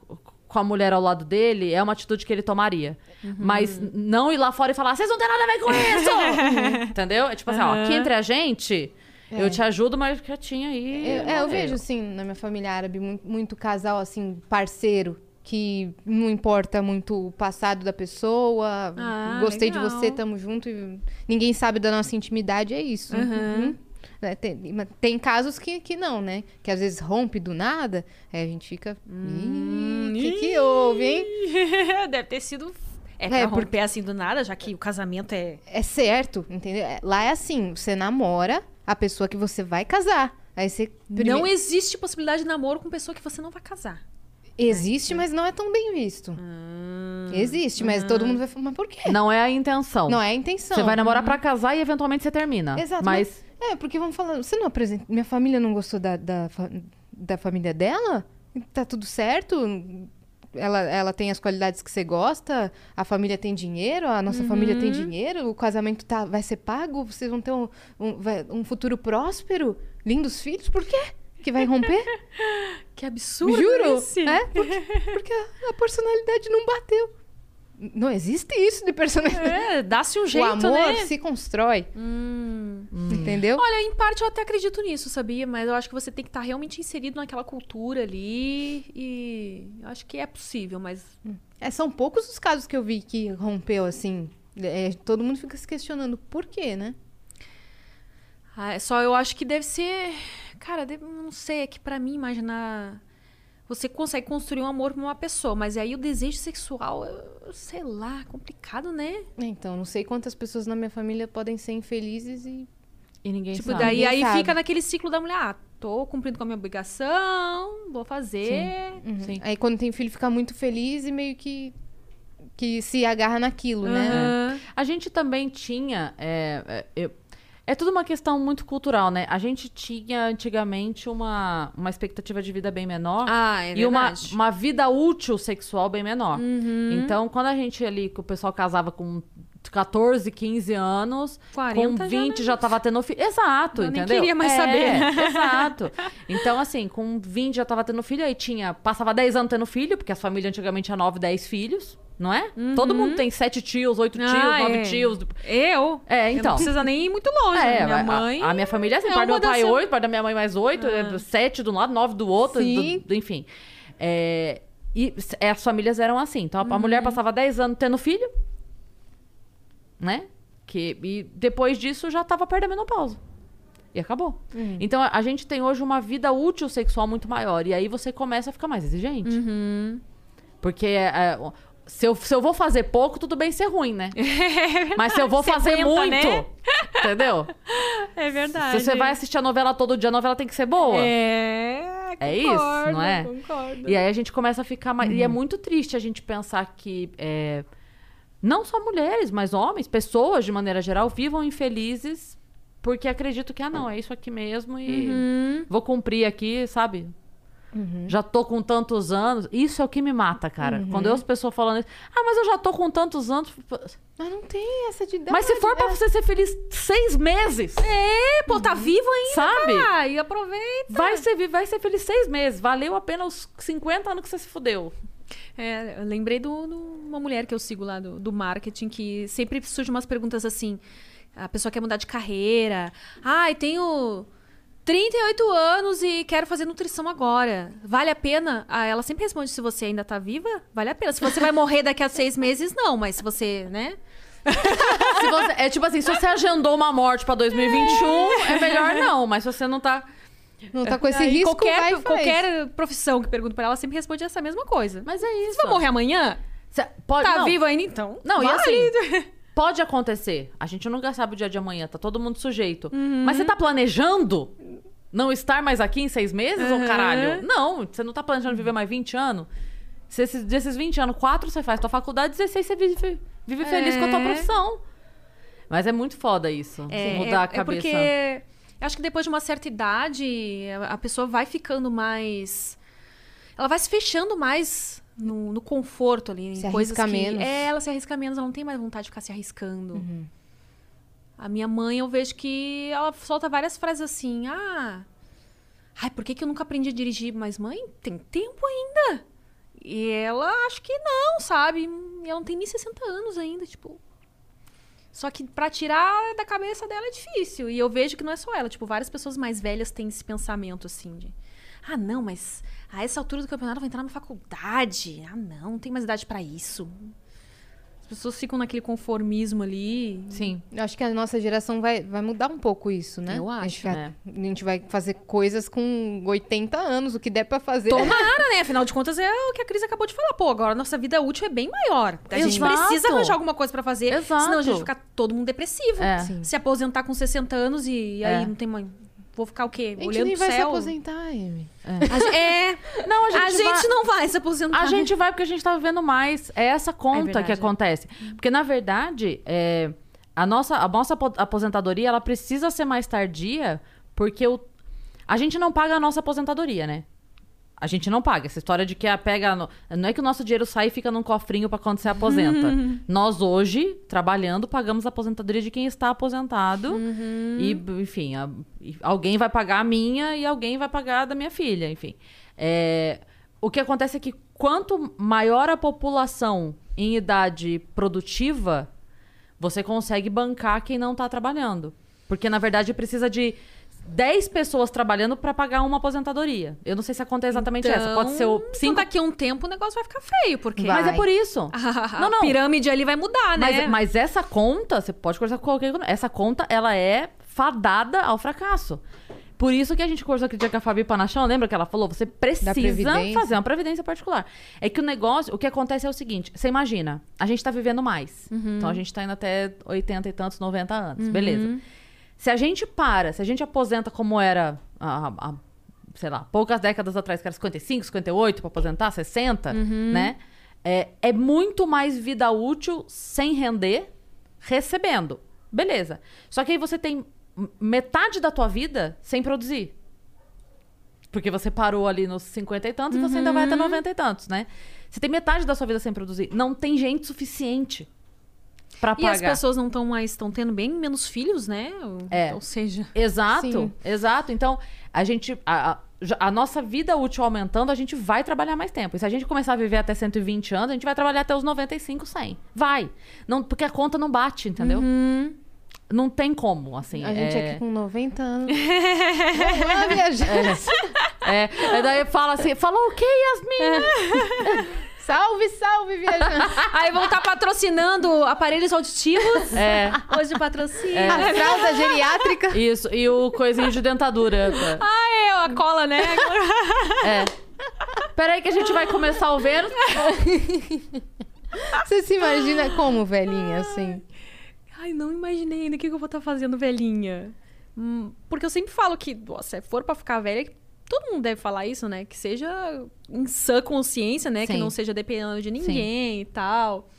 com a mulher ao lado dele, é uma atitude que ele tomaria. Mas não ir lá fora e falar, vocês não têm nada a ver com isso! Entendeu? É tipo assim, ó, aqui entre a gente, eu te ajudo, mas quietinha aí. Eu, é, eu valeu. vejo, assim, na minha família árabe, muito, muito casal, assim, parceiro, que não importa muito o passado da pessoa. Ah, gostei de legal. você, tamo junto. E ninguém sabe da nossa intimidade, é isso. Uhum. É, tem, mas tem casos que, que não, né? Que às vezes rompe do nada, aí a gente fica. Hum, O que, que houve, hein? Deve ter sido... É, É, pra porque- romper assim do nada, já que o casamento é... É certo, entendeu? É, Lá é assim: você namora a pessoa que você vai casar. Aí você. prime- Não existe possibilidade de namoro com pessoa que você não vai casar. Existe, mas não é tão bem visto. Hum. Existe, mas todo mundo vai falar, mas por quê? Não é a intenção. Não é a intenção. Você vai namorar pra casar e eventualmente você termina. Exato. Mas É, porque vamos falar, você não apresenta. Minha família não gostou da, da, da família dela? Tá tudo certo? Ela, ela tem as qualidades que você gosta, a família tem dinheiro, a nossa família tem dinheiro, o casamento tá, vai ser pago, vocês vão ter um, um, um futuro próspero, lindos filhos, por quê? Que vai romper? Que absurdo Juro! esse. É, porque, porque a, a personalidade não bateu. Não existe isso de personalidade. É, dá-se um o jeito, amor né? se constrói, Hum. entendeu? Olha, em parte eu até acredito nisso, sabia? Mas eu acho que você tem que estar realmente inserido naquela cultura ali e eu acho que é possível, mas É, são poucos os casos que eu vi que rompeu assim. É, todo mundo fica se questionando por quê, né? ah, é só eu acho que deve ser, cara, deve- não sei, é que pra mim imaginar você consegue construir um amor com uma pessoa, mas aí o desejo sexual, sei lá, complicado, né? Então, não sei quantas pessoas na minha família podem ser infelizes e. e ninguém Tipo, sabe. daí Ninguém aí sabe. fica naquele ciclo da mulher, ah, tô cumprindo com a minha obrigação, vou fazer. Uhum. Sim. Aí quando tem filho fica muito feliz e meio que. que se agarra naquilo, né? Aham. A gente também tinha. É, é, eu- é tudo uma questão muito cultural, né? A gente tinha antigamente uma, uma expectativa de vida bem menor. Ah, é e uma, uma vida útil sexual bem menor. Uhum. Então, quando a gente ali, que o pessoal casava com 14, 15 anos, 40 com já 20 não- já, tava tendo filho. Exato, Eu nem entendeu? queria mais É, saber. Exato. Então, assim, com 20 já tava tendo filho, aí tinha. Passava 10 anos tendo filho, porque as famílias antigamente tinham 9, 10 filhos, não é? Todo mundo tem 7 tios, 8 tios, Uhum. Ah, 9 é. tios. Eu? É, Eu então. não precisa nem ir muito longe. É, minha a- mãe. A, a minha família é assim, é parte do meu pai oito, parte da minha mãe mais oito, Ah. sete de um lado, nove do outro, do- do- enfim. É, e s- as famílias eram assim. Então a- a Uhum. mulher passava 10 anos tendo filho, né? Que, e depois disso já tava perto da menopausa. E acabou. Uhum. Então a, a gente tem hoje uma vida útil sexual muito maior. E aí você começa a ficar mais exigente. Uhum. Porque é, o- se, eu, se eu vou fazer pouco, tudo bem ser ruim, né? Mas se eu vou fazer aguenta, muito, né? entendeu? É verdade. Se você vai assistir a novela todo dia, a novela tem que ser boa. É, É isso, concordo, não é? Concordo. E aí a gente começa a ficar mais. Uhum. E é muito triste a gente pensar que é, não só mulheres, mas homens, pessoas de maneira geral, vivam infelizes porque acreditam que, ah, não, é isso aqui mesmo e Uhum. vou cumprir aqui, sabe? Já tô com tantos anos. Isso é o que me mata, cara. Uhum. Quando eu ouço pessoas falando isso, ah, mas eu já tô com tantos anos. Mas não tem essa de idade. Mas se for pra é. você ser feliz seis meses, É, pô, tá vivo ainda, sabe? cara. E aproveita. Vai ser, vai ser feliz seis meses. Valeu a pena os 50 anos que você se fudeu. É, eu lembrei de uma mulher que eu sigo lá do, do marketing que sempre surgem umas perguntas assim. A pessoa quer mudar de carreira. Ai, tenho 38 anos e quero fazer nutrição agora. Vale a pena? Ah, ela sempre responde: se você ainda tá viva, vale a pena. Se você vai morrer daqui a seis meses, não. Mas se você, né? Se você- é tipo assim, se você agendou uma morte pra 2021, é melhor não. Mas se você não tá. Não tá com esse Aí risco, qualquer, vai e faz. qualquer profissão que pergunto pra ela sempre responde essa mesma coisa. Mas é isso. Você vai morrer amanhã? Cê pode, Tá não, vivo ainda então? Não, e Vai. assim, pode acontecer. A gente nunca sabe o dia de amanhã, tá todo mundo sujeito. Uhum. Mas você tá planejando não estar mais aqui em seis meses, Uhum. caralho? Não, você não tá planejando viver mais 20 anos. Se esses, desses 20 anos, quatro você faz tua faculdade, 16 você vive, vive feliz com a tua É. profissão. Mas é muito foda isso, É, mudar é, a cabeça. É porque acho que depois de uma certa idade, a pessoa vai ficando mais. Ela vai se fechando mais no, no conforto ali. Se em coisas que, menos. É, ela se arrisca menos, ela não tem mais vontade de ficar se arriscando. Uhum. A minha mãe, eu vejo que ela solta várias frases assim. Ah. Ai, por que, que eu nunca aprendi a dirigir? Mas, mãe, tem tempo ainda. E ela acho que não, sabe? E ela não tem nem 60 anos ainda, tipo. Só que pra tirar da cabeça dela é difícil. E eu vejo que não é só ela. Tipo, várias pessoas mais velhas têm esse pensamento, assim, de... Ah, não, mas a essa altura do campeonato vai entrar na faculdade. Ah, não, não tem mais idade pra isso. As pessoas ficam naquele conformismo ali. Sim. Eu acho que a nossa geração vai, vai mudar um pouco isso, né? Eu A acho, vai, né? a gente vai fazer coisas com 80 anos, o que der pra fazer. Tomara, né? Afinal de contas, é o que a Cris acabou de falar. Pô, agora a nossa vida útil é bem maior. A gente Exato. precisa arranjar alguma coisa pra fazer. Exato. Senão a gente vai ficar todo mundo depressivo. É. Se aposentar com 60 anos e aí É. não tem mãe. Vou ficar o quê? A gente Olhando nem vai se céu? aposentar, Amy. A ge- é. Não, a gente, A gente vai... não vai se aposentar. A gente vai porque a gente tá vivendo mais. É essa conta verdade, que é. acontece. Porque, na verdade, é, a, nossa, a nossa apo- aposentadoria ela precisa ser mais tardia porque o, a gente não paga a nossa aposentadoria, né? A gente não paga. Essa história de que a pega. Não é que o nosso dinheiro sai e fica num cofrinho pra quando você aposenta. Nós, hoje, trabalhando, pagamos a aposentadoria de quem está aposentado. E, enfim, a- alguém vai pagar a minha e alguém vai pagar a da minha filha, enfim. É, o que acontece é que quanto maior a população em idade produtiva, você consegue bancar quem não tá trabalhando. Porque, na verdade, precisa de 10 pessoas trabalhando para pagar uma aposentadoria. Eu não sei se a conta é exatamente essa. Pode ser o Então, 5 daqui a um tempo o negócio vai ficar feio, porque Vai. Mas é por isso. a Não, não. pirâmide ali vai mudar, né? Mas, mas essa conta, você pode conversar com qualquer Essa conta, ela é fadada ao fracasso. Por isso que a gente conversou aquele dia com a Fabi Panachão, lembra que ela falou? Você precisa fazer uma previdência particular. É que o negócio, o que acontece é o seguinte: você imagina, a gente tá vivendo mais. Então a gente tá indo até 80 e tantos, 90 anos. Beleza. Se a gente para, se a gente aposenta como era há, sei lá, poucas décadas atrás, que era 55, 58 para aposentar, 60, né? É, é muito mais vida útil sem render, recebendo. Beleza. Só que aí você tem metade da tua vida sem produzir. Porque você parou ali nos 50 e tantos e você ainda vai até 90 e tantos, né? Você tem metade da sua vida sem produzir. Não tem gente suficiente pra E pagar. as pessoas não estão mais, estão tendo bem menos filhos, né? É. Ou seja, Exato, Sim. exato. Então, a gente. A, a- nossa vida útil aumentando, a gente vai trabalhar mais tempo. E se a gente começar a viver até 120 anos, a gente vai trabalhar até os 95, 100. Vai. Não, porque a conta não bate, entendeu? Não tem como, assim. A gente é, aqui com 90 anos. Vamos lá, viajante. é, é, daí fala assim, falou o quê, Yasmin? Salve, salve, viajante. aí vão estar patrocinando aparelhos auditivos. É, Hoje patrocina. A fralda geriátrica. isso. E o coisinho de dentadura. Ah, é, a cola, né? É. Peraí que a gente vai começar o Vênus. Você se imagina como velhinha, assim? Ai, não imaginei ainda o que eu vou estar fazendo velhinha. Hum, porque eu sempre falo que, nossa, se for pra ficar velha, todo mundo deve falar isso, né? Que seja em sã consciência, né? Que Sim. não seja dependendo de ninguém e tal.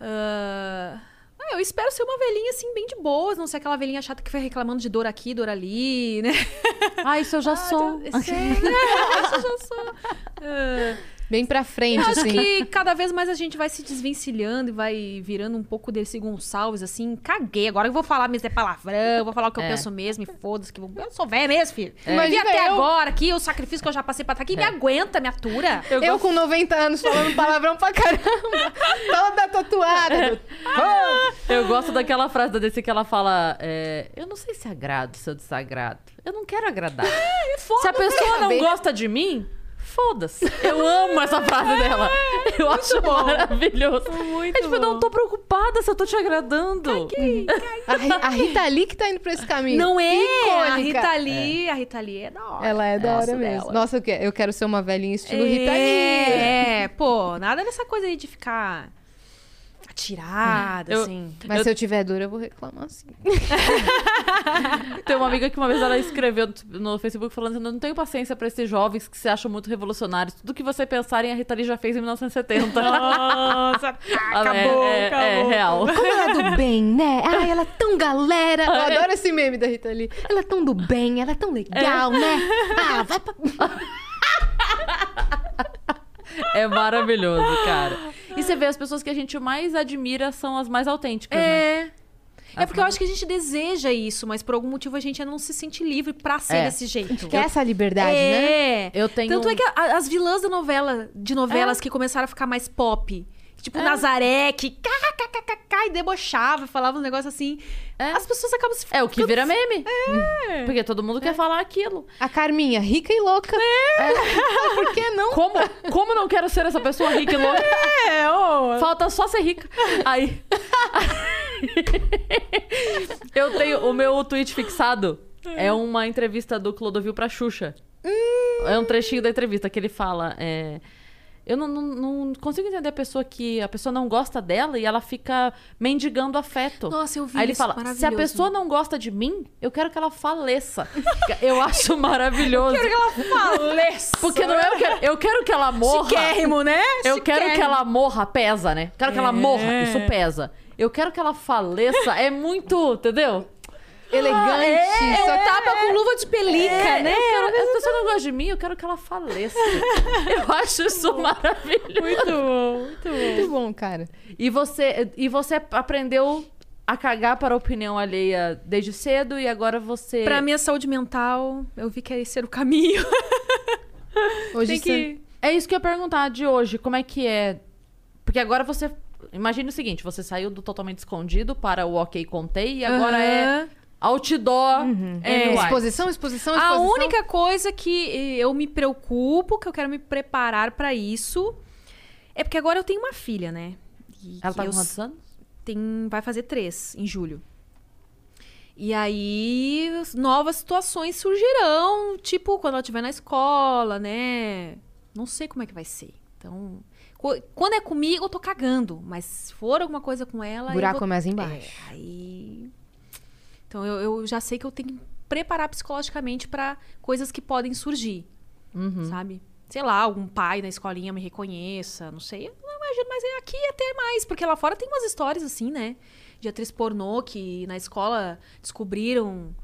Ah, ah, eu espero ser uma velhinha, assim, bem de boas. Não ser aquela velhinha chata que foi reclamando de dor aqui, dor ali, né? Ah, isso eu já sou. Sério, isso eu já sou. Ah, Bem pra frente, eu acho assim. que cada vez mais a gente vai se desvencilhando e vai virando um pouco desse Gonçalves, assim. Caguei. Agora eu vou falar mesmo é palavrão, vou falar o que eu É. penso mesmo e foda-se. Que eu eu sou velha mesmo, filho. É. Imagina Imagina até eu. agora aqui, o sacrifício que eu já passei pra estar aqui. Me aguenta, me atura. Eu com 90 anos falando palavrão pra caramba. Toda tatuada. Eu gosto daquela frase da DC que ela fala: é, Eu não sei se agrado, se eu desagrado. Eu não quero agradar. se a pessoa não gosta de mim, Foda-se. Eu amo essa frase dela. Eu acho maravilhoso. Muito é tipo, eu não tô preocupada se eu tô te agradando. A, Ri- a Rita Lee que tá indo pra esse caminho. Não é? A Icônica. Rita Lee, a Rita Lee é da hora. Ela é da hora mesmo. dela. Nossa, eu quero, eu quero ser uma velhinha estilo Rita Lee. É, pô, nada dessa coisa aí de ficar atirada, Eu- assim. Mas Eu- se eu tiver dor, eu vou reclamar assim. Tem uma amiga que uma vez ela escreveu no Facebook falando assim, eu não tenho paciência pra esses jovens que se acham muito revolucionários. Tudo que você pensarem, a Rita Lee já fez em 1970. Nossa, acabou, é, é, é real. Como ela é do bem, né? Ai, ela é tão galera. Eu adoro esse meme da Rita Lee. Ela é tão do bem, ela é tão legal, né? Ah, vai pra... É maravilhoso, cara. E você vê, as pessoas que a gente mais admira são as mais autênticas, né? É. É porque eu acho que a gente deseja isso, mas por algum motivo a gente ainda não se sente livre pra ser É. desse jeito. Quer essa liberdade, né? é. Eu tenho... Tanto é que a- as vilãs da novela, de novelas que começaram a ficar mais pop. Tipo, Nazaré, que e debochava, falava uns negócios assim. É. As pessoas acabam se É o que vira meme. Porque todo mundo quer falar aquilo. A Carminha, rica e louca. É. Por que não? Como, como não quero ser essa pessoa rica e louca? É, ô. Falta só ser rica. Aí. eu tenho o meu tweet fixado. É uma entrevista do Clodovil pra Xuxa. É um trechinho da entrevista que ele fala. é, eu não, não, não consigo entender a pessoa que a pessoa não gosta dela e ela fica mendigando afeto. Nossa, eu vi Aí ele isso, fala: se a pessoa não gosta de mim, eu quero que ela faleça. eu acho maravilhoso. Quero que ela faleça. Porque não é eu quero, eu quero que ela morra. Chiquérrimo, né? Eu quero que ela morra, pesa, né? Quero que ela morra, isso pesa. Eu quero que ela faleça, é muito, entendeu? Elegante. É, só um tapa com luva de pelica, né? Eu quero, as pessoas não gostam de mim, eu quero que ela faleça. eu acho isso maravilhoso. Muito bom, muito bom. Muito bom, cara. E você, e você aprendeu a cagar para a opinião alheia desde cedo e agora você. Pra minha saúde mental, eu vi que esse era o caminho. Hoje Tem que... É isso que eu ia perguntar de hoje, como é que é? Porque agora você. Imagine o seguinte: você saiu do totalmente escondido para o Ok Contei e agora é Outdoor. É, everywhere. Exposição, exposição, A exposição. única coisa que eu me preocupo, que eu quero me preparar pra isso, é porque agora eu tenho uma filha, né? E Ela tá com quantos anos? tem, vai fazer três em julho. E aí, novas situações surgirão, tipo, quando ela estiver na escola, né? Não sei como é que vai ser. Então, quando é comigo, eu tô cagando. Mas se for alguma coisa com ela. Buraco vou- mais embaixo. É, aí. Então, eu, eu já sei que eu tenho que preparar psicologicamente pra coisas que podem surgir, Uhum. sabe? Sei lá, algum pai na escolinha me reconheça, não sei. Eu não imagino, mas é aqui até mais, porque lá fora tem umas histórias assim, né? De atriz pornô que na escola descobriram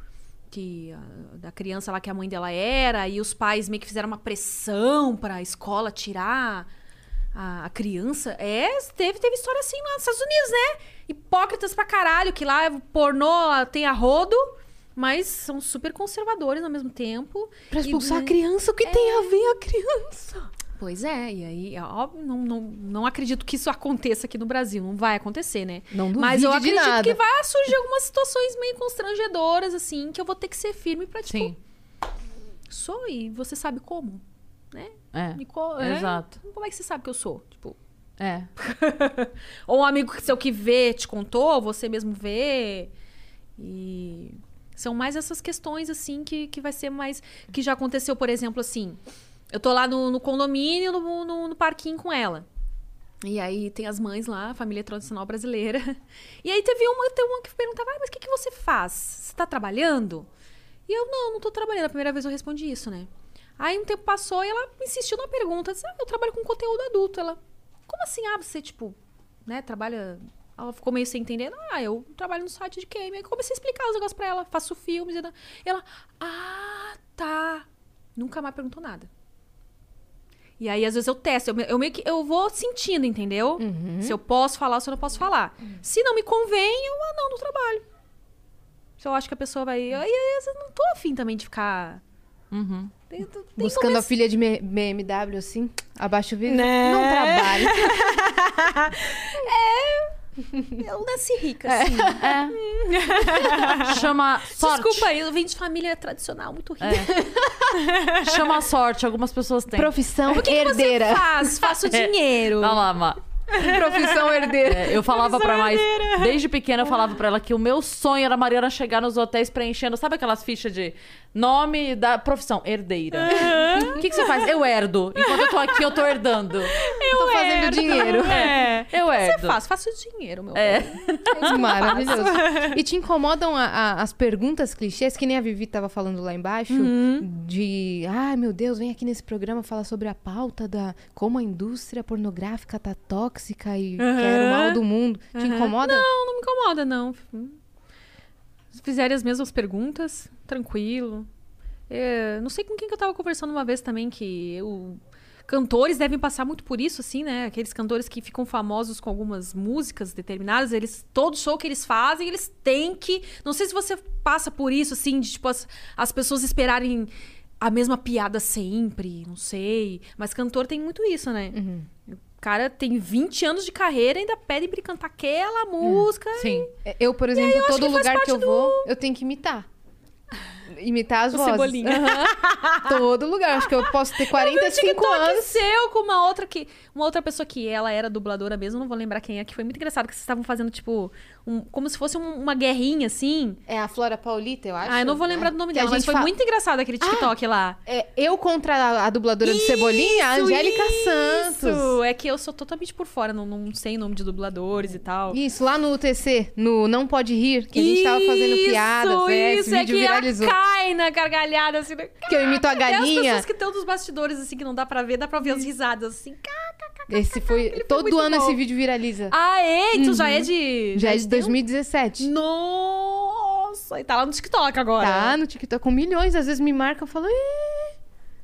que a- da criança lá que a mãe dela era e os pais meio que fizeram uma pressão pra escola tirar a, a criança. É, teve, teve história assim lá nos Estados Unidos, né? Hipócritas pra caralho, que lá é pornô tem a rodo, mas são super conservadores ao mesmo tempo. Pra E- expulsar a criança, o que tem a ver a criança? Pois é, e aí, é óbvio, não, não, não acredito que isso aconteça aqui no Brasil. Não vai acontecer, né? Não Mas eu acredito nada. que vai surgir algumas situações meio constrangedoras, assim, que eu vou ter que ser firme pra, tipo, Sim. sou e você sabe como, né? É. É? Exato. Como é que você sabe que eu sou? Tipo, É. ou um amigo seu que vê te contou, você mesmo vê. E são mais essas questões, assim, que, que vai ser mais. Que já aconteceu, por exemplo, assim. Eu tô lá no, no condomínio, no, no, no parquinho com ela. E aí tem as mães lá, família tradicional brasileira. E aí teve uma, teve uma que perguntava, ah, mas o que, que você faz? Você tá trabalhando? E eu, não, não tô trabalhando. A primeira vez eu respondi isso, né? Aí um tempo passou e ela insistiu na pergunta. Disse, ah, eu trabalho com conteúdo adulto. Ela, como assim? Ah, você, tipo, né, trabalha... Ela ficou meio sem entender. Ah, eu trabalho no site de game. Aí eu comecei a explicar os negócios pra ela. Faço filmes. E ela, ah, tá. Nunca mais perguntou nada. E aí, às vezes, eu testo. Eu, eu meio que eu vou sentindo, entendeu? Se eu posso falar ou se eu não posso falar. Se não me convém, eu ah, não, no trabalho. Se eu acho que a pessoa vai. Aí, às vezes, não tô afim também de ficar. Uhum. Tem, tem Buscando a filha de BMW, assim, abaixo o vidro. Né? Não trabalha. Eu nasci rica, assim. É. Chama sorte. Desculpa aí, eu venho de família tradicional, muito rica. Chama sorte. Algumas pessoas têm. Profissão O que, que herdeira. você faz? Faço dinheiro. Vai lá, Má. Profissão herdeira. É, eu falava pra mais. Desde pequena eu falava pra ela que o meu sonho era a Mariana chegar nos hotéis preenchendo, sabe aquelas fichas de nome da profissão? Herdeira. O que, que você faz? Eu herdo. Enquanto eu tô aqui, eu tô herdando. Eu tô fazendo herdo. dinheiro. É. Eu Você herdo. faz? Faço dinheiro, meu É. bem. Maravilhoso. E te incomodam a- a- as perguntas clichês, que nem a Vivi tava falando lá embaixo, de ai meu Deus, vem aqui nesse programa falar sobre a pauta da como a indústria pornográfica tá tóxica e quer o mal do mundo. Te incomoda? Não, não me incomoda, não. Se fizerem as mesmas perguntas, tranquilo. É, não sei com quem que eu tava conversando uma vez também, que eu... Cantores devem passar muito por isso, assim, né? Aqueles cantores que ficam famosos com algumas músicas determinadas, eles... Todo show que eles fazem, eles têm que... Não sei se você passa por isso, assim, de, tipo, as, as pessoas esperarem a mesma piada sempre, não sei. Mas cantor tem muito isso, né? O cara tem 20 anos de carreira e ainda pede pra ele cantar aquela música. Sim. Eu, por exemplo, acho todo que lugar que eu parte vou, eu tenho que imitar. Imitar as O vozes. Cebolinha. Aham. Todo lugar. Acho que eu posso ter um 45 TikTok anos. seu com uma outra que uma outra pessoa que ela era dubladora mesmo, não vou lembrar quem é, que foi muito engraçado que vocês estavam fazendo tipo um- como se fosse um- uma guerrinha assim. É a Flora Paulita, eu acho. Ah, eu não vou lembrar É, do nome que dela, mas gente foi fa- muito engraçado aquele TikTok lá. É, eu contra a, a dubladora de Cebolinha, a Isso, Angélica isso! Santos. É que eu sou totalmente por fora, não, não sei nome de dubladores e tal. Isso, lá no UTC, no Não Pode Rir, que a gente tava fazendo piadas, Isso, isso, Esse vídeo é viralizou. Cai na gargalhada, assim. né? Que eu imito a Até as galinha. pessoas que estão dos bastidores, assim, que não dá pra ver, dá pra ouvir as risadas, assim. Esse foi. foi todo ano bom. esse vídeo viraliza. Ah, é? Então já é de... Já é de tem um- 2017. Nossa! E tá lá no TikTok agora. Tá no TikTok com milhões, às vezes me marcam e falam. "Ih,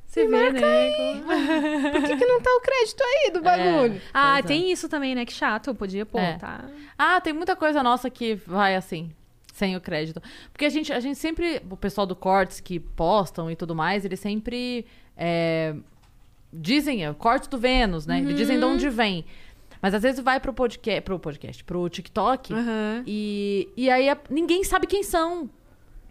Você me vê, marca né? Por que, que não tá o crédito aí do bagulho? Ah, Pois é. tem isso também, né? Que chato. Eu podia, pô, É. tá. Ah, tem muita coisa nossa que vai assim, sem o crédito. Porque a gente, a gente sempre. O pessoal do Cortes que postam e tudo mais, eles sempre. é, dizem, é o corte do Vênus, né? Eles dizem de onde vem. Mas às vezes vai pro podcast, pro podcast, pro TikTok. Aham. E, e aí a- ninguém sabe quem são.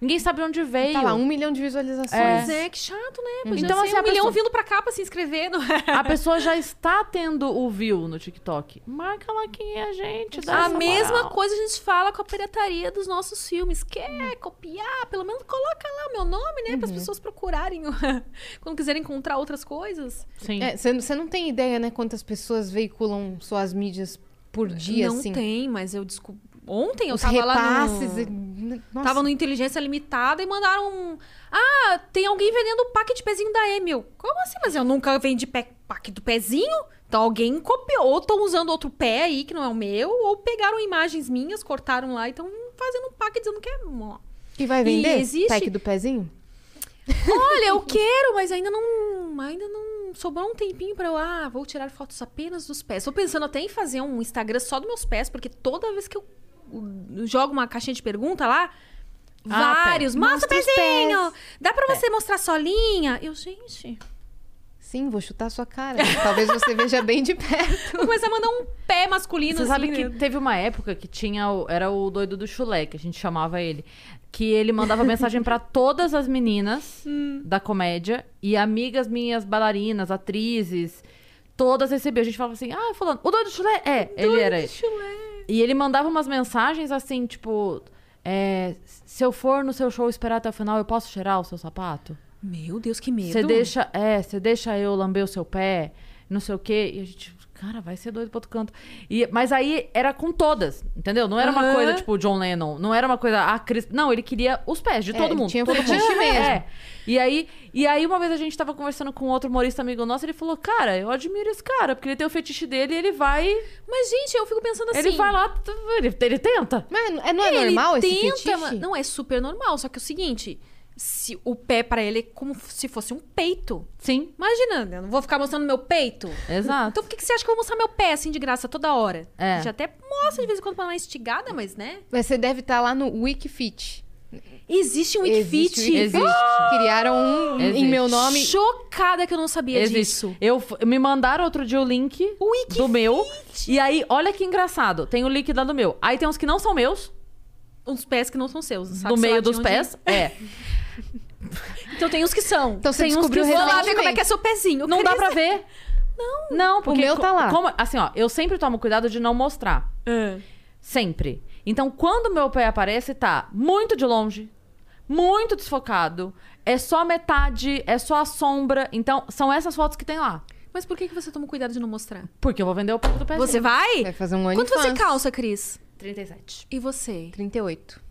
Ninguém sabe de onde veio. Tá lá, um milhão de visualizações. Pois é, que chato, né? Podia Então, ser assim, um a milhão pessoa- vindo pra cá pra se inscrever. No... A pessoa já está tendo o view no TikTok. Marca lá quem é a gente. dá A essa mesma moral. coisa a gente fala com a pirataria dos nossos filmes. Quer copiar? Pelo menos coloca lá o meu nome, né? Para as pessoas procurarem quando quiserem encontrar outras coisas. Sim. Você não tem ideia, né, quantas pessoas veiculam suas mídias por dia, Não assim. tem, mas eu desculpa. Ontem eu Os tava repasses. lá no... Nossa. Tava no Inteligência Limitada e mandaram um... Ah, tem alguém vendendo o pack de pezinho da Emil. Como assim? Mas eu nunca vendi pack do pezinho? Então alguém copiou. Ou estão usando outro pé aí, que não é o meu, ou pegaram imagens minhas, cortaram lá e estão fazendo um pack dizendo que é... E vai vender? E existe- Pack do pezinho? Olha, eu quero, mas ainda não. Ainda não. Sobrou um tempinho pra eu. Ah, vou tirar fotos apenas dos pés. Tô pensando até em fazer um Instagram só dos meus pés, porque toda vez que eu jogo uma caixinha de pergunta lá. Ah, vários. pé. Mostra o Mostra os pezinho! Dá pra você mostrar solinha? Eu, gente. Sim, vou chutar sua cara. Talvez você veja bem de perto. Vou começar a mandar um pé masculino Você assim. sabe que né? teve uma época que tinha. o- era o doido do chulé, que a gente chamava ele. Que ele mandava mensagem pra todas as meninas Hum. da comédia e amigas minhas, bailarinas, atrizes. Todas recebiam. A gente falava assim: ah, fulano, o doido do chulé? É, ele era. esse. E ele mandava umas mensagens assim, tipo. é, se eu for no seu show esperar até o final, eu posso cheirar o seu sapato? Meu Deus, que medo. Você deixa, é, você deixa eu lamber o seu pé, não sei o quê. E a gente, cara, vai ser doido pro outro canto. E, mas aí era com todas, entendeu? Não era uma Aham. coisa tipo John Lennon, não era uma coisa, ah, Cris. Não, ele queria os pés de É, todo mundo. tinha todo mundo. mesmo. É. E aí, e aí uma vez a gente tava conversando com outro humorista amigo nosso, ele falou: "Cara, eu admiro esse cara, porque ele tem o fetiche dele e ele vai, Mas, gente, eu fico pensando assim. ele vai lá, ele, ele tenta. Mas é- não é normal esse tenta, fetiche? mas- Não, é super normal. Só que é o seguinte: se o pé pra ele é como se fosse um peito. Sim, Imagina, eu não vou ficar mostrando meu peito. exato. Então por que, que você acha que eu vou mostrar meu pé assim de graça toda hora? É. Já até mostra de vez em quando pra uma estigada, mas né? Mas você deve estar lá no Wikifit. Existe um Wikifit. Existe. Existe. Criaram um em Existe. meu nome. Chocada que eu não sabia Existe. disso. Eu, me mandaram outro dia o link O do meu. E aí, olha que engraçado. Tem o link lá do meu. Aí tem uns que não são meus, Uns pés que não são seus. sabe lá meio dos pés. É. Então tem uns que são. Então você Tem uns que lá ver como é que é seu pezinho. Não dá pra ver. Não. Não, porque. meu tá lá. como- assim, ó, eu sempre tomo cuidado de não mostrar. Ah. Sempre. Então, quando meu pé aparece, tá muito de longe, muito desfocado, é só metade, é só a sombra. Então, são essas fotos que tem lá. Mas por que, que você toma cuidado de não mostrar? Porque eu vou vender o pé do pé. Você vai? Vai fazer um Quanto você calça, Cris? 37. E você? 38.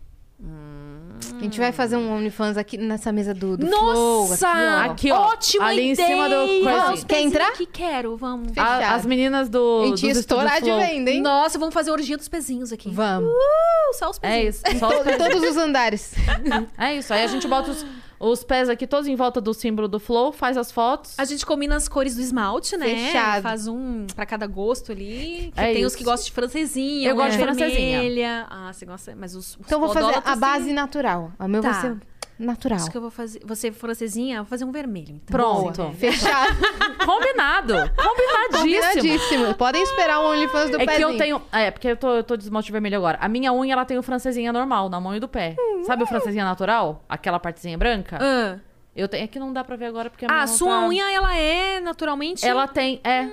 A gente vai fazer um OnlyFans aqui nessa mesa do, do Flow. Nossa! Aqui, ó. Aqui, ó. Ótima ali em ideia! cima do coisinho. Vamos, Quer entrar? Que quero, vamos. A- as meninas do. A gente ia estourar de Flow. venda, hein? Nossa, vamos fazer orgia dos pezinhos aqui. Vamos. Uh, só os É pezinhos. isso. Só os pés. todos os andares. É isso. Aí a gente bota os, os pés aqui todos em volta do símbolo do Flow, faz as fotos. A gente combina as cores do esmalte, né? Fechado. Faz um pra cada gosto ali. É tem os isso. que gostam de francesinha. Eu gosto de francesinha. vermelha. Ah, você gosta. Mas os. os Então vou fazer a base natural. O meu Tá. vai ser natural. Isso que eu vou fazer. Você francesinha, eu vou fazer um vermelho. Então. Pronto. Fechado. Combinado. Combinadíssimo. Combinadíssimo. Podem esperar o OnlyFans do É que pezinho. eu tenho. É, porque eu tô, eu tô de esmalte vermelho agora. A minha unha, ela tem o francesinha normal, na mão e do pé. Sabe o francesinha natural? Aquela partezinha branca? Ah, Eu tenho. É que não dá pra ver agora porque a minha Ah, sua tá- unha, ela é naturalmente. Ela tem. É.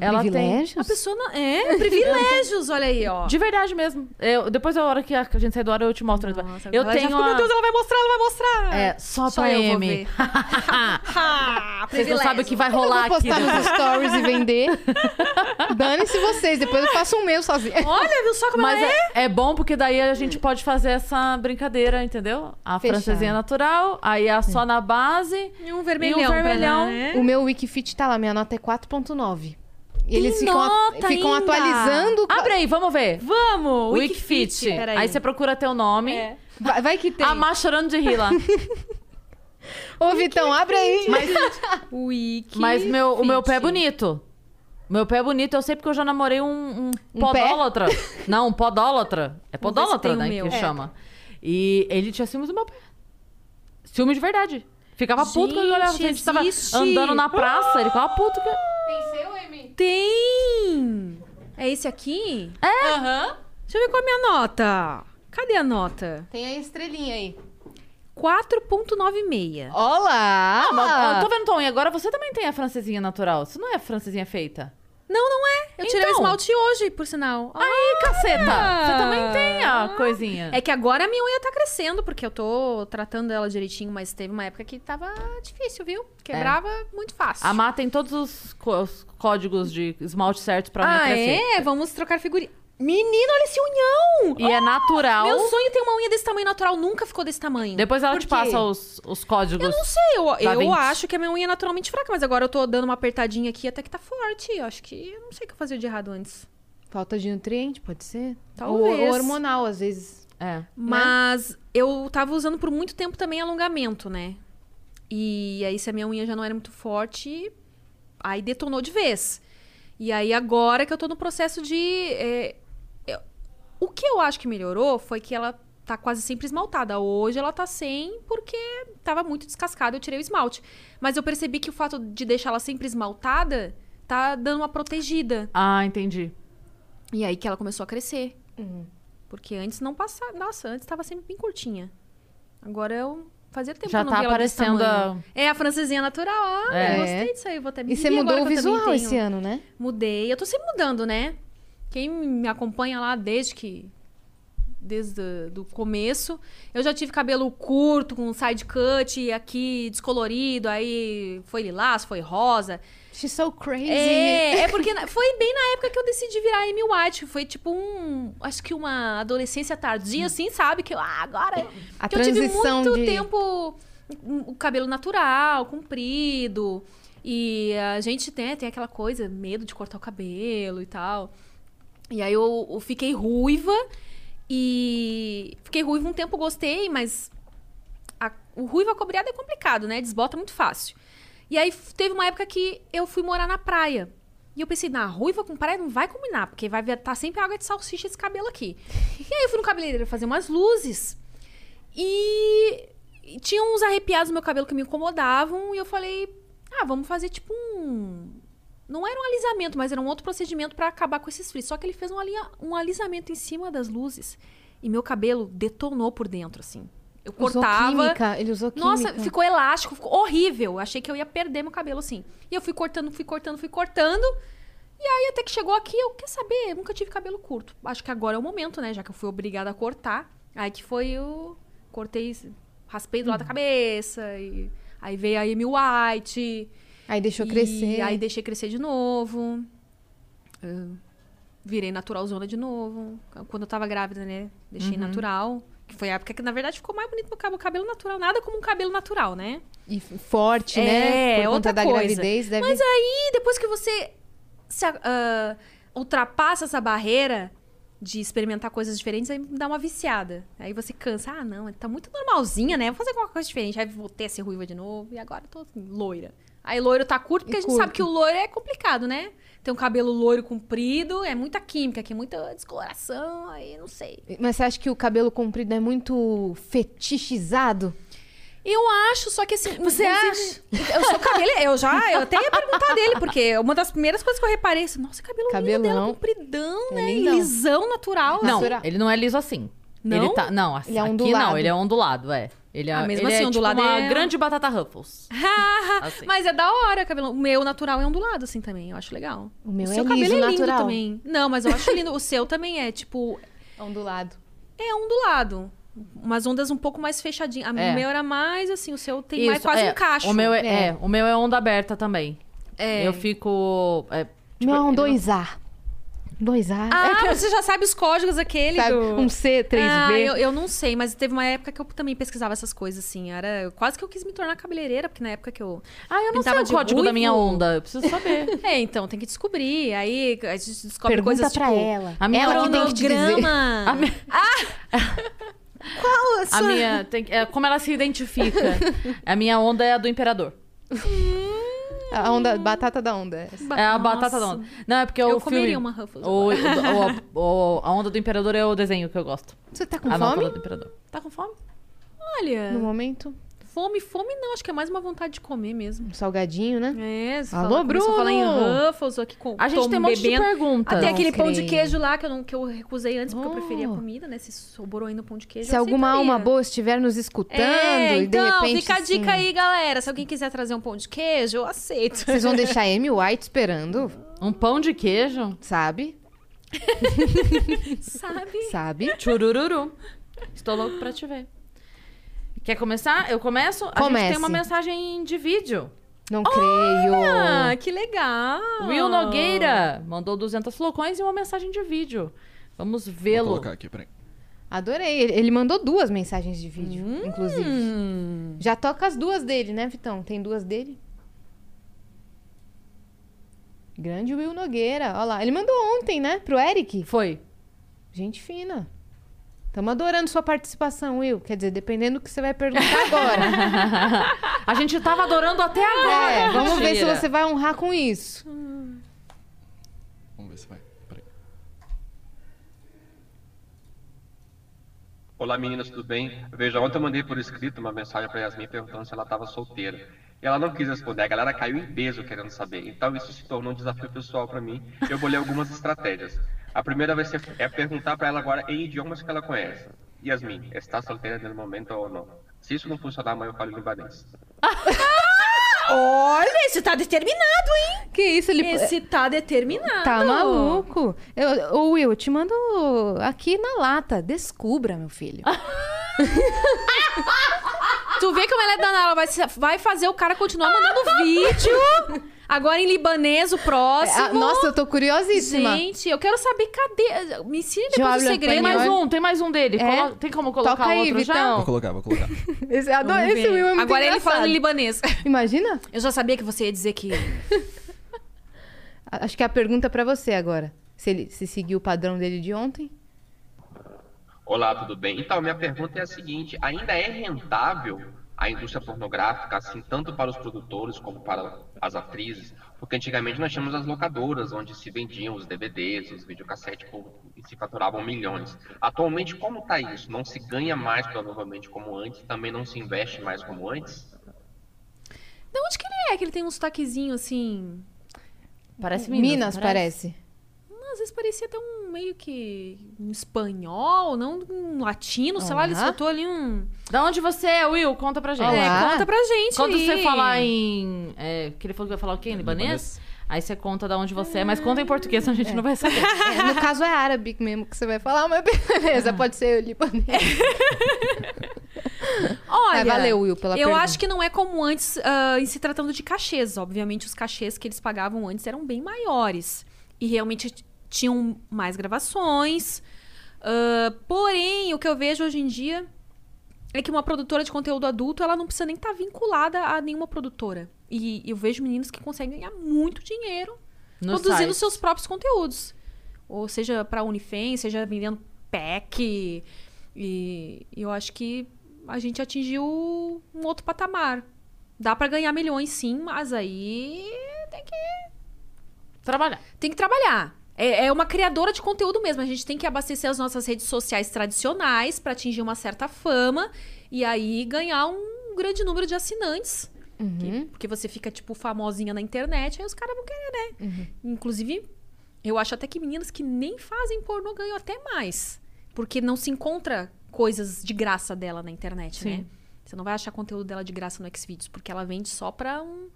Ela tem. Privilégios? A pessoa. não- É, privilégios, olha aí, ó. De verdade mesmo. Eu, depois, a hora que a gente sair do ar, eu te mostro. Nossa, eu tenho. ficou, a- Meu Deus, ela vai mostrar, ela vai mostrar. É, só, Só pra M. Vocês não sabem o que vai Eu vou rolar aqui. postar depois. nos stories e vender. Dane-se vocês. Depois eu faço um meu sozinha. Olha, viu só como Mas ela é? é, é bom porque daí a gente pode fazer essa brincadeira, entendeu? A Fechado. francesinha natural, aí a só na base. E um vermelhão. E um vermelhão. pra- né? O meu Wikifit tá lá. Minha nota é 4.9. E eles ficam, a- nota ficam ainda. atualizando. Abre aí, vamos ver. Vamos! Wikifit. Peraí. Aí você procura teu nome. É. Vai, vai que tem. A Má chorando de rir lá. Ô, Vitão, abre aí. Mas, Wiki. mas meu, o meu pé é bonito. Meu pé é bonito, eu sei porque eu já namorei um, um, Um pé? podólatra. Não, um podólatra. É podólatra, né? Que É. chama. E ele tinha ciúmes do meu pé. Ciúme de verdade. Ficava puto quando ele olhava. Gente, A gente tava existe. andando na praça, ele ficava puto. Que... Tem! É esse aqui? É. Aham. Deixa eu ver qual é a minha nota. Cadê a nota? Tem a estrelinha aí. 4.96. Olá! Ah, eu tô vendo, Tom, e agora você também tem a francesinha natural. Isso não é francesinha feita. Não, não é. Eu tirei o Então. esmalte hoje, por sinal. Aí, caceta! Você também tem a coisinha. É que agora a minha unha tá crescendo, porque eu tô tratando ela direitinho, mas teve uma época que tava difícil, viu? Quebrava muito fácil. A Má tem todos os, co- os códigos de esmalte certos pra unha ah, crescer. é? Vamos trocar figurinha. Menino, olha esse unhão! E é natural. Meu sonho é ter uma unha desse tamanho natural, nunca ficou desse tamanho. Depois ela Por te quê? passa os, os códigos. Eu não sei, eu, eu 20. acho que a minha unha é naturalmente fraca, mas agora eu tô dando uma apertadinha aqui até que tá forte. Eu acho que eu não sei o que eu fazia de errado antes. Falta de nutriente, pode ser? Talvez. Ou, ou hormonal, às vezes. É. Mas eu tava usando por muito tempo também alongamento, né? E aí, se a minha unha já não era muito forte, aí detonou de vez. E aí, agora que eu tô no processo de. é, o que eu acho que melhorou foi que ela tá quase sempre esmaltada. Hoje ela tá sem porque tava muito descascada, eu tirei o esmalte. Mas eu percebi que o fato de deixar ela sempre esmaltada tá dando uma protegida. Ah, entendi. E aí que ela começou a crescer. Porque antes não passava. Nossa, antes tava sempre bem curtinha. Agora eu. Fazia tempo Já que eu não tá via ela desse aparecendo tamanho. É a francesinha natural. Ah, É. eu gostei disso aí. Vou até me E você mudou agora o visual esse ano, né? Mudei. Eu tô sempre mudando, né? Quem me acompanha lá desde que. Desde o começo. Eu já tive cabelo curto, com side cut, e aqui descolorido, aí foi lilás, foi rosa. She's so crazy. É, é porque foi bem na época que eu decidi virar Amy White. Foi tipo um. Acho que uma adolescência tardia, assim, sabe? Que eu, ah, agora. A que eu tive transição muito de... tempo um, o cabelo natural, comprido. E a gente tem, tem aquela coisa, medo de cortar o cabelo e tal. E aí eu, eu fiquei ruiva. E fiquei ruiva um tempo, gostei, mas a- o ruiva cobreada é complicado, né? Desbota muito fácil. E aí teve uma época que eu fui morar na praia. E eu pensei, na ruiva com praia não vai combinar, porque vai estar sempre água de salsicha esse cabelo aqui. e aí eu fui no cabeleireiro fazer umas luzes. E tinha uns arrepiados no meu cabelo que me incomodavam. E eu falei, ah, vamos fazer tipo um. Não era um alisamento, mas era um outro procedimento pra acabar com esses frizz. Só que ele fez um, alia- um alisamento em cima das luzes. E meu cabelo detonou por dentro, assim. Eu Usou cortava. química, ele usou química. Nossa, ficou elástico, ficou horrível. Achei que eu ia perder meu cabelo assim. E eu fui cortando, fui cortando, fui cortando. E aí até que chegou aqui, eu quer saber, eu nunca tive cabelo curto. Acho que agora é o momento, né? Já que eu fui obrigada a cortar. Aí que foi o cortei, raspei do lado da cabeça e aí veio a Amy White. Aí deixou e crescer. Aí deixei crescer de novo. Eu virei naturalzona de novo. Quando eu tava grávida, né? Deixei natural. Que foi a época que, na verdade, ficou mais bonito meu cabelo. Cabelo natural. Nada como um cabelo natural, né? E forte, É, né? Por outra conta da coisa. gravidez, deve... Mas aí, depois que você se, ah, ultrapassa essa barreira de experimentar coisas diferentes, aí dá uma viciada. Aí você cansa. Ah, não, tá muito normalzinha, né? Vou fazer alguma coisa diferente. Aí voltei a ser ruiva de novo e agora eu tô assim, loira. Aí loiro tá curto, porque E a gente sabe curto. que o loiro é complicado, né? Tem um cabelo loiro comprido, é muita química aqui, muita descoloração, aí não sei. Mas você acha que o cabelo comprido é muito fetichizado? Eu acho, só que assim. Você inclusive, Eu sou cabeleireiro. Eu já. Eu até ia perguntar dele, porque uma das primeiras coisas que eu reparei assim, nossa, cabelo lindo dela, Cabelão. compridão, É né? Lindão. lisão natural. Não, Natural. ele não é liso assim. Não? Ele tá, não, assim, Ele é aqui ondulado. não, ele é ondulado, é. Ele ah, é, ah, mesmo ele assim, é, ondulado tipo, uma é... grande batata Ruffles. assim. Mas é da hora, cabelo. O meu natural é ondulado, assim, também. Eu acho legal. O meu o é seu é cabelo liso, é lindo natural. também. Não, mas eu acho lindo. o seu também é, tipo... Ondulado. É, ondulado. Umas ondas um pouco mais fechadinhas. É. O meu era mais, assim, o seu tem Isso, mais quase é. um cacho. O meu é, é, é, o meu é onda aberta também. É. Eu fico... É, tipo, meu é um 2A. Dois A. Ah, é. você já sabe os códigos aquele sabe, do... Um C, três ah, B Ah, eu, eu, não sei, mas teve uma época que eu também pesquisava essas coisas, assim. Era quase que eu quis me tornar cabeleireira, porque na época que eu. Ah, eu não sei o código ruivo. da minha onda. Eu preciso saber. é, então, tem que descobrir. Aí a gente descobre Pergunta coisas. Pergunta pra tipo, ela. A minha ela que tem que te dizer. A minha... Ah! Qual a sua? A minha. Tem, é, como ela se identifica? a minha onda é a do imperador. Hum. A onda, batata da onda. essa. É a Nossa. batata da onda. Não, é porque Eu o comeria filme. uma Ruffles O, o- o- a onda do imperador é o desenho que eu gosto. Você tá com a fome do imperador. Tá com fome? Olha, no momento? Fome, fome não. Acho que é mais uma vontade de comer mesmo. Um salgadinho, né? É, você Alô, fala, a falar em Bruno! Ruffles aqui com A gente tem um monte de perguntas. Até aquele pão de creio. queijo lá que eu, não, que eu recusei antes, porque eu Oh. preferia a comida, né? Se sobrou ainda pão de queijo. Se eu alguma aceitaria. alma boa estiver nos escutando É, e de então, repente. fica a dica assim, aí, galera. Se alguém quiser trazer um pão de queijo, eu aceito. Vocês vão deixar a Amy White esperando, Um pão de queijo? sabe? Sabe? Sabe? Churururu. Estou louco pra te ver. Quer começar? Eu começo? A gente Comece. tem uma mensagem de vídeo. Não creio. Ah, que legal. Will Nogueira mandou 200 flocões e uma mensagem de vídeo. Vamos Vou vê-lo. colocar aqui, peraí. Adorei. Ele- Ele mandou duas mensagens de vídeo, Hum. inclusive. Já toca as duas dele, né, Vitão? Tem duas dele? Grande Will Nogueira. Olha lá. Ele mandou ontem, né? Pro Eric. Foi. Gente fina. Tamo adorando sua participação, Will. Quer dizer, dependendo do que você vai perguntar agora. A gente tava adorando até agora. é, vamos ver se você vai honrar com isso. Vamos ver se vai. Peraí. Olá meninas, tudo bem? Veja, ontem eu mandei por escrito uma mensagem pra Yasmin perguntando se ela estava solteira. E ela não quis responder, a galera caiu em peso querendo saber. Então isso se tornou um desafio pessoal pra mim. Eu bolei algumas estratégias. A primeira vai ser é perguntar pra ela agora em idiomas que ela conhece. Yasmin, está solteira no momento ou não? Se isso não funcionar, amanhã eu falo em libanês. Olha, esse tá determinado, hein? Que isso, ele... Esse tá determinado. Tá maluco? Eu, ô, Will, eu te mando aqui na lata. Descubra, meu filho. Tu vê como ela é danada. Ela vai, vai fazer o cara continuar mandando vídeo. Agora em libanês, o próximo. Ah, Nossa, eu tô curiosíssima. Gente, eu quero saber cadê. Me ensine Eu depois o segredo. Tem mais um, tem mais um dele. É? Colo- Tem como colocar Toca aí, outro já? Vitão. Vou colocar, vou colocar. Esse, adoro, esse. Will é muito Agora ele engraçado. falando em libanês. Imagina? Eu já sabia que você ia dizer que. Acho que é a pergunta pra você agora. Se ele se seguiu o padrão dele de ontem. Olá, tudo bem? Então, minha pergunta é a seguinte: ainda é rentável a indústria pornográfica, assim, tanto para os produtores como para as atrizes, porque antigamente nós tínhamos as locadoras, onde se vendiam os DVDs, os videocassetes, por, e se faturavam milhões. Atualmente, como está isso? Não se ganha mais, provavelmente, como antes, também não se investe mais como antes? De onde que ele é? Que ele tem um sotaquezinho assim. Parece Minas, Minas, não parece. Às vezes parecia até um meio que um espanhol, não um latino, sei lá, ele Olá. soltou ali um. Da onde você é, Will? Conta pra gente. Olá. É, conta pra gente. Quando aí. você falar em. É, que ele falou que vai falar o quê? Em libanês? Aí você conta da onde você é, mas conta em português, senão a gente não vai saber. É, no caso é árabe mesmo que você vai falar, mas beleza, pode ser libanês. Olha, É, valeu, Will, pela eu pergunta. acho que não é como antes ah, em se tratando de cachês. Obviamente, os cachês que eles pagavam antes eram bem maiores. E realmente tinham mais gravações. Ah, porém, o que eu vejo hoje em dia é que uma produtora de conteúdo adulto, ela não precisa nem estar vinculada a nenhuma produtora. E eu vejo meninos que conseguem ganhar muito dinheiro No produzindo site. seus próprios conteúdos. Ou seja, para OnlyFans, seja vendendo pack. E eu acho que a gente atingiu um outro patamar. Dá para ganhar milhões, sim, mas aí tem que, Trabalhar. tem que trabalhar. É, é uma criadora de conteúdo mesmo. A gente tem que abastecer as nossas redes sociais tradicionais para atingir uma certa fama e aí ganhar um grande número de assinantes. Uhum. Porque você fica, tipo, famosinha na internet, aí os caras vão querer, né? Inclusive, eu acho até que meninas que nem fazem pornô ganham até mais. Porque não se encontra coisas de graça dela na internet, né? Você não vai achar conteúdo dela de graça no Xvideos, porque ela vende só pra um,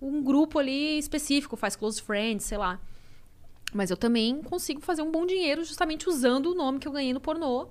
um grupo ali específico, faz close friends, sei lá. Mas eu também consigo fazer um bom dinheiro justamente usando o nome que eu ganhei no pornô.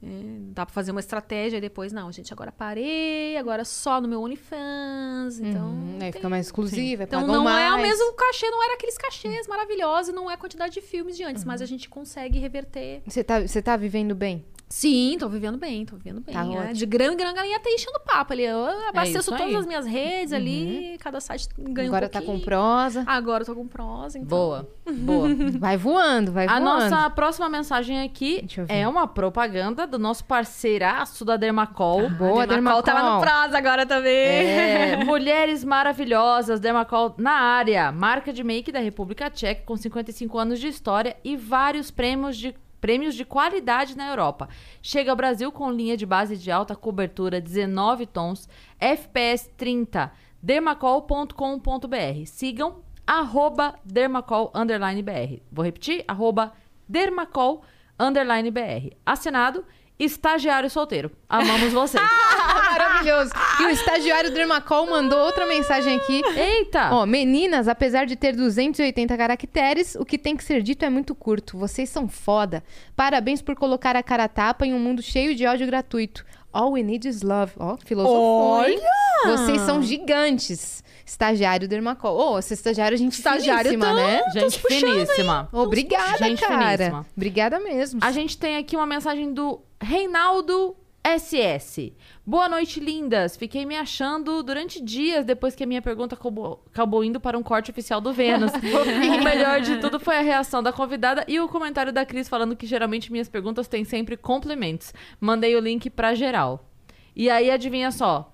É, dá pra fazer uma estratégia e depois, não, gente, agora parei, agora só no meu OnlyFans, então... Uhum, aí tem- fica mais exclusiva, Então pagam não mais. é o mesmo cachê, não era aqueles cachês maravilhosos, não é a quantidade de filmes de antes, Uhum. mas a gente consegue reverter. Você tá, você tá vivendo bem? Sim, tô vivendo bem, tô vivendo bem. Tá é. ótimo. De grão em grão, a galerinha tá enchendo papo ali. Eu abasteço isso todas as minhas redes ali, cada site ganha Uhum. Agora um tá com prosa. Agora eu tô com prosa, então. Boa. Boa. Vai voando, vai A voando. nossa próxima mensagem aqui é uma propaganda do nosso parceiraço da Dermacol. Boa, Dermacol tá lá no Dermacol. prosa agora também. É, mulheres maravilhosas, Dermacol na área. Marca de make da República Tcheca com 55 anos de história e vários prêmios de, prêmios de qualidade na Europa. Chega ao Brasil com linha de base de alta cobertura, 19 tons, FPS 30, dermacol.com.br. Sigam arroba dermacol underline br. Vou repetir, arroba dermacol underline br. Assinado, estagiário solteiro. Amamos vocês. Maravilhoso. E o estagiário Dermacol mandou outra mensagem aqui. Eita! Ó, meninas, apesar de ter 280 caracteres, o que tem que ser dito é muito curto. Vocês são foda. Parabéns por colocar a cara a tapa em um mundo cheio de ódio gratuito. All we need is love. Ó, filosofou, hein? Vocês são gigantes. Estagiário Dermacol. Ô, esse estagiário a gente Estagiário finíssima, tão- né? Gente finíssima. Obrigada, Gente cara. finíssima. Obrigada mesmo. A gente tem aqui uma mensagem do Reinaldo SS. Boa noite, lindas. Fiquei me achando durante dias depois que a minha pergunta acabou, acabou indo para um corte oficial do Vênus. o melhor de tudo foi a reação da convidada e o comentário da Cris falando que geralmente minhas perguntas têm sempre complementos. Mandei o link pra geral. E aí, adivinha só,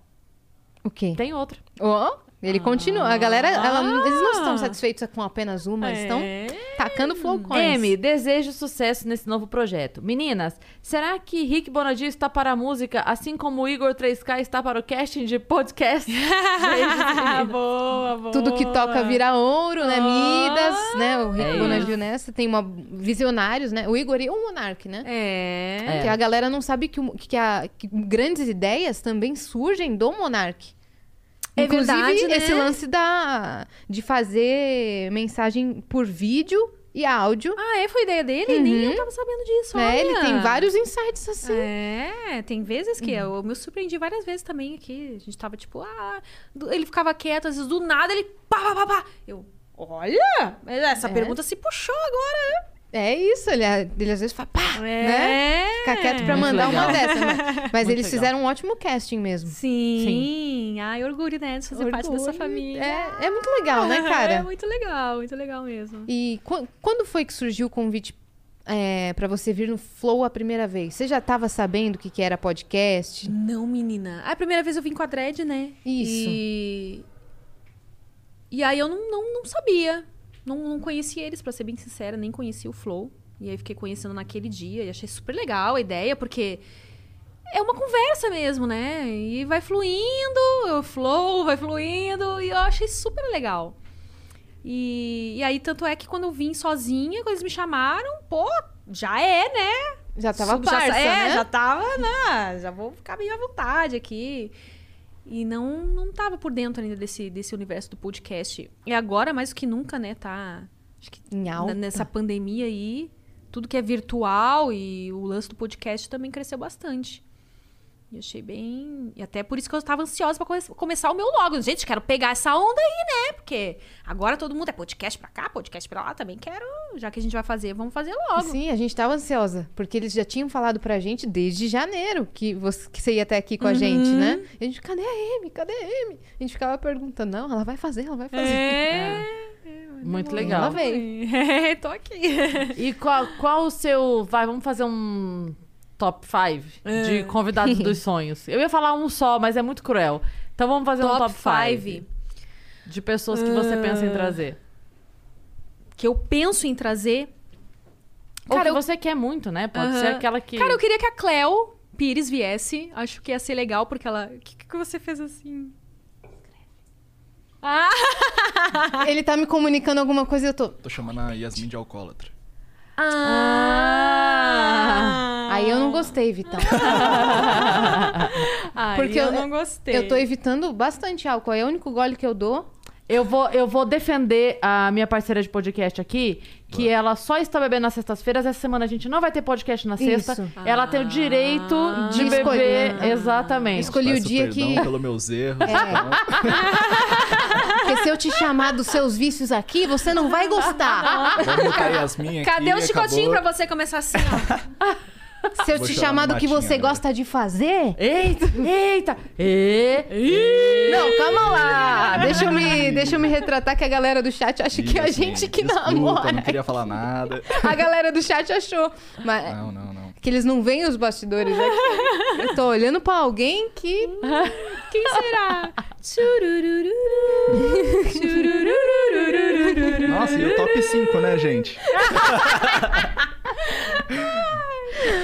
O quê? tem outra. Ó, ele continua. A galera, ela- eles não Ah. estão satisfeitos com apenas uma, eles estão É. tacando flow coins. M, desejo sucesso nesse novo projeto. Meninas, será que Rick Bonadio está para a música, assim como o Igor 3K está para o casting de podcast? Beijos, boa, boa. Tudo que toca vira ouro, né? Midas, né? O Rico É Bonagil nessa. Tem uma visionários, né? O Igor e o Monark, né? É. Que a galera não sabe que, o- que, a- que grandes ideias também surgem do Monark. É Inclusive, verdade, né? esse lance da, de fazer mensagem por vídeo e áudio. Ah, é? Foi ideia dele? Nem eu tava sabendo disso, né? Ele olha. tem vários insights assim. É, tem vezes que eu me surpreendi várias vezes também aqui. A gente tava tipo, ah, ele ficava quieto, às vezes do nada ele pá, pá, pá, pá. Eu, olha, essa É. pergunta se puxou agora, É isso, ele, ele às vezes fala, pá, né? né? Fica quieto pra Muito mandar legal. uma dessa. Mas, mas Muito eles legal. fizeram um ótimo casting mesmo. Sim. Ai, orgulho, né, de fazer parte dessa Orgulho. família. É, é muito legal, né, É cara? muito legal, muito legal mesmo. E qu- quando foi que surgiu o convite é, para você vir no Flow a primeira vez? Você já tava sabendo o que, que era podcast? Não, menina. A primeira vez eu vim com a Dredd, né? Isso. E, e aí eu não, não, não sabia. Não, não conhecia eles, pra ser bem sincera. Nem conhecia o Flow. E aí fiquei conhecendo naquele dia. E achei super legal a ideia, porque... É uma conversa mesmo, né? E vai fluindo, o flow vai fluindo, e eu achei super legal. E, e aí, tanto é que quando eu vim sozinha, quando eles me chamaram, pô, já é, né? Já tava já, parça, é, né? já tava, né? Já vou ficar bem à vontade aqui. E não, não tava por dentro ainda desse, desse universo do podcast. E agora, mais do que nunca, né, tá... Acho que nessa pandemia aí, tudo que é virtual e o lance do podcast também cresceu bastante. E achei bem. E até por isso que eu tava ansiosa pra come- começar o meu logo. Gente, quero pegar essa onda aí, né? Porque agora todo mundo é podcast pra cá, podcast pra lá. Também quero. Já que a gente vai fazer, vamos fazer logo. Sim, a gente tava ansiosa, porque eles já tinham falado pra gente desde janeiro que você, que você ia até aqui com a gente, Uhum. né? E a gente, cadê a Amy? Cadê a Amy? A gente ficava perguntando, não, ela vai fazer, ela vai fazer. É. Muito Ela legal. veio. É, tô aqui. E qual, qual o seu. Vai, vamos fazer um top 5 É. de convidados dos sonhos. Eu ia falar um só, mas é muito cruel. Então vamos fazer um Top top 5 5 de pessoas que você pensa em trazer. que eu penso em trazer. Ou Cara, que eu- você quer muito, né? Pode Aham. ser aquela que. Cara, eu queria que a Cleo Pires viesse. Acho que ia ser legal, porque ela. O que, que você fez assim? Ah! Ele tá me comunicando alguma coisa e eu tô. Tô chamando a Yasmin de alcoólatra. Ah! Aí eu não gostei, Vitão. Ai, Porque eu, eu- não gostei. Eu tô evitando bastante álcool. É o único gole que eu dou. Eu vou, eu vou defender a minha parceira de podcast aqui, que ela só está bebendo nas sextas-feiras. Essa semana a gente não vai ter podcast na sexta. Isso. Ela tem o direito de, De beber. escolher. Exatamente. Escolhi o dia que- pelos meus erros. É. então. Porque se eu te chamar dos seus vícios aqui, você não vai gostar. Vamos botar a Yasmin aqui. Cadê o chicotinho acabou. pra você começar assim, ó? Se eu Vou te chamar do que você agora. gosta de fazer. Eita, eita. E... Não, calma lá. Deixa eu, me, deixa eu me retratar que a galera do chat acha que é a Yasmin, gente que desculpa, namora. não queria falar nada. A galera do chat achou. Mas Não, não, não. que eles não veem os bastidores aqui. Eu tô olhando pra alguém que. Quem será? Nossa, e o top 5, né, gente?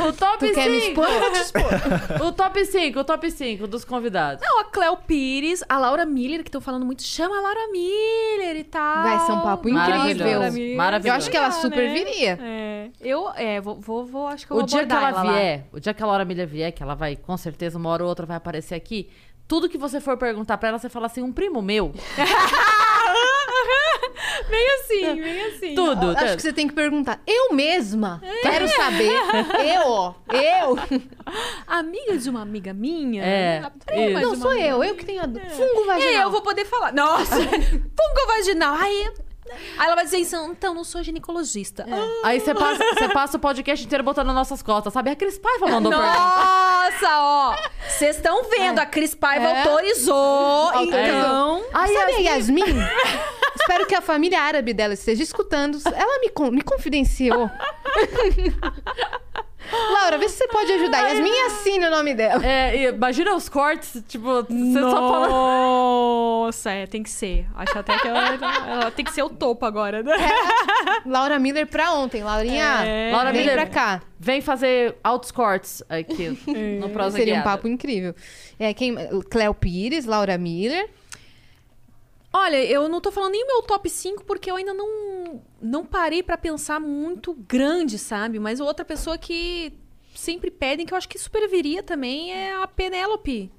O top Tu 5. quer me expor? Eu te expor. O top 5, o top 5 dos convidados. Não, a Cleo Pires, a Laura Miller, que estão falando muito, chama a Laura Miller e tal. Vai ser um papo Maravilhoso. incrível. Miller. Maravilhoso. Eu acho que ela super né? viria. É. Eu, é, vou, vou, vou- acho que eu O vou dia que ela lá. vier, o dia que a Laura Milha vier, que ela vai, com certeza, uma hora ou outra vai aparecer aqui, tudo que você for perguntar pra ela, você fala assim, um primo meu. Bem assim, bem assim. Tudo. Acho que você tem que perguntar. Eu mesma quero saber. Eu, ó. Eu. Amiga de uma amiga minha? É, prima Não sou amiga eu. Eu que tenho a do- fungo vaginal. eu vou poder falar. Nossa! Fungo vaginal. Aí, aí ela vai dizer assim, então, não sou ginecologista. Aí você passa, você passa o podcast inteiro botando nas nossas costas, sabe? A Cris Paiva mandou pergunta. Nossa, ó! Vocês estão vendo, a Cris Paiva É. autorizou, então... Aí Sabe a Yasmin? Espero que a família árabe dela esteja escutando. Ela me, con- me confidenciou. Laura, vê se você pode ajudar. Yasmin assine o nome dela. É, imagina os cortes, tipo, você só fala. Nossa, é, tem que ser. Acho até que ela, ela tem que ser o topo agora, né? Laura Miller pra ontem. Laurinha, É. Laura vem Miller, pra cá. Vem fazer altos cortes aqui no Prosa Seria um Guiada. papo incrível. É, quem... Cléo Pires, Laura Miller. Olha, eu não tô falando nem o meu top 5 porque eu ainda não, não parei pra pensar muito grande, sabe? Mas outra pessoa que sempre pedem, que eu acho que super viria também, é a Penélope.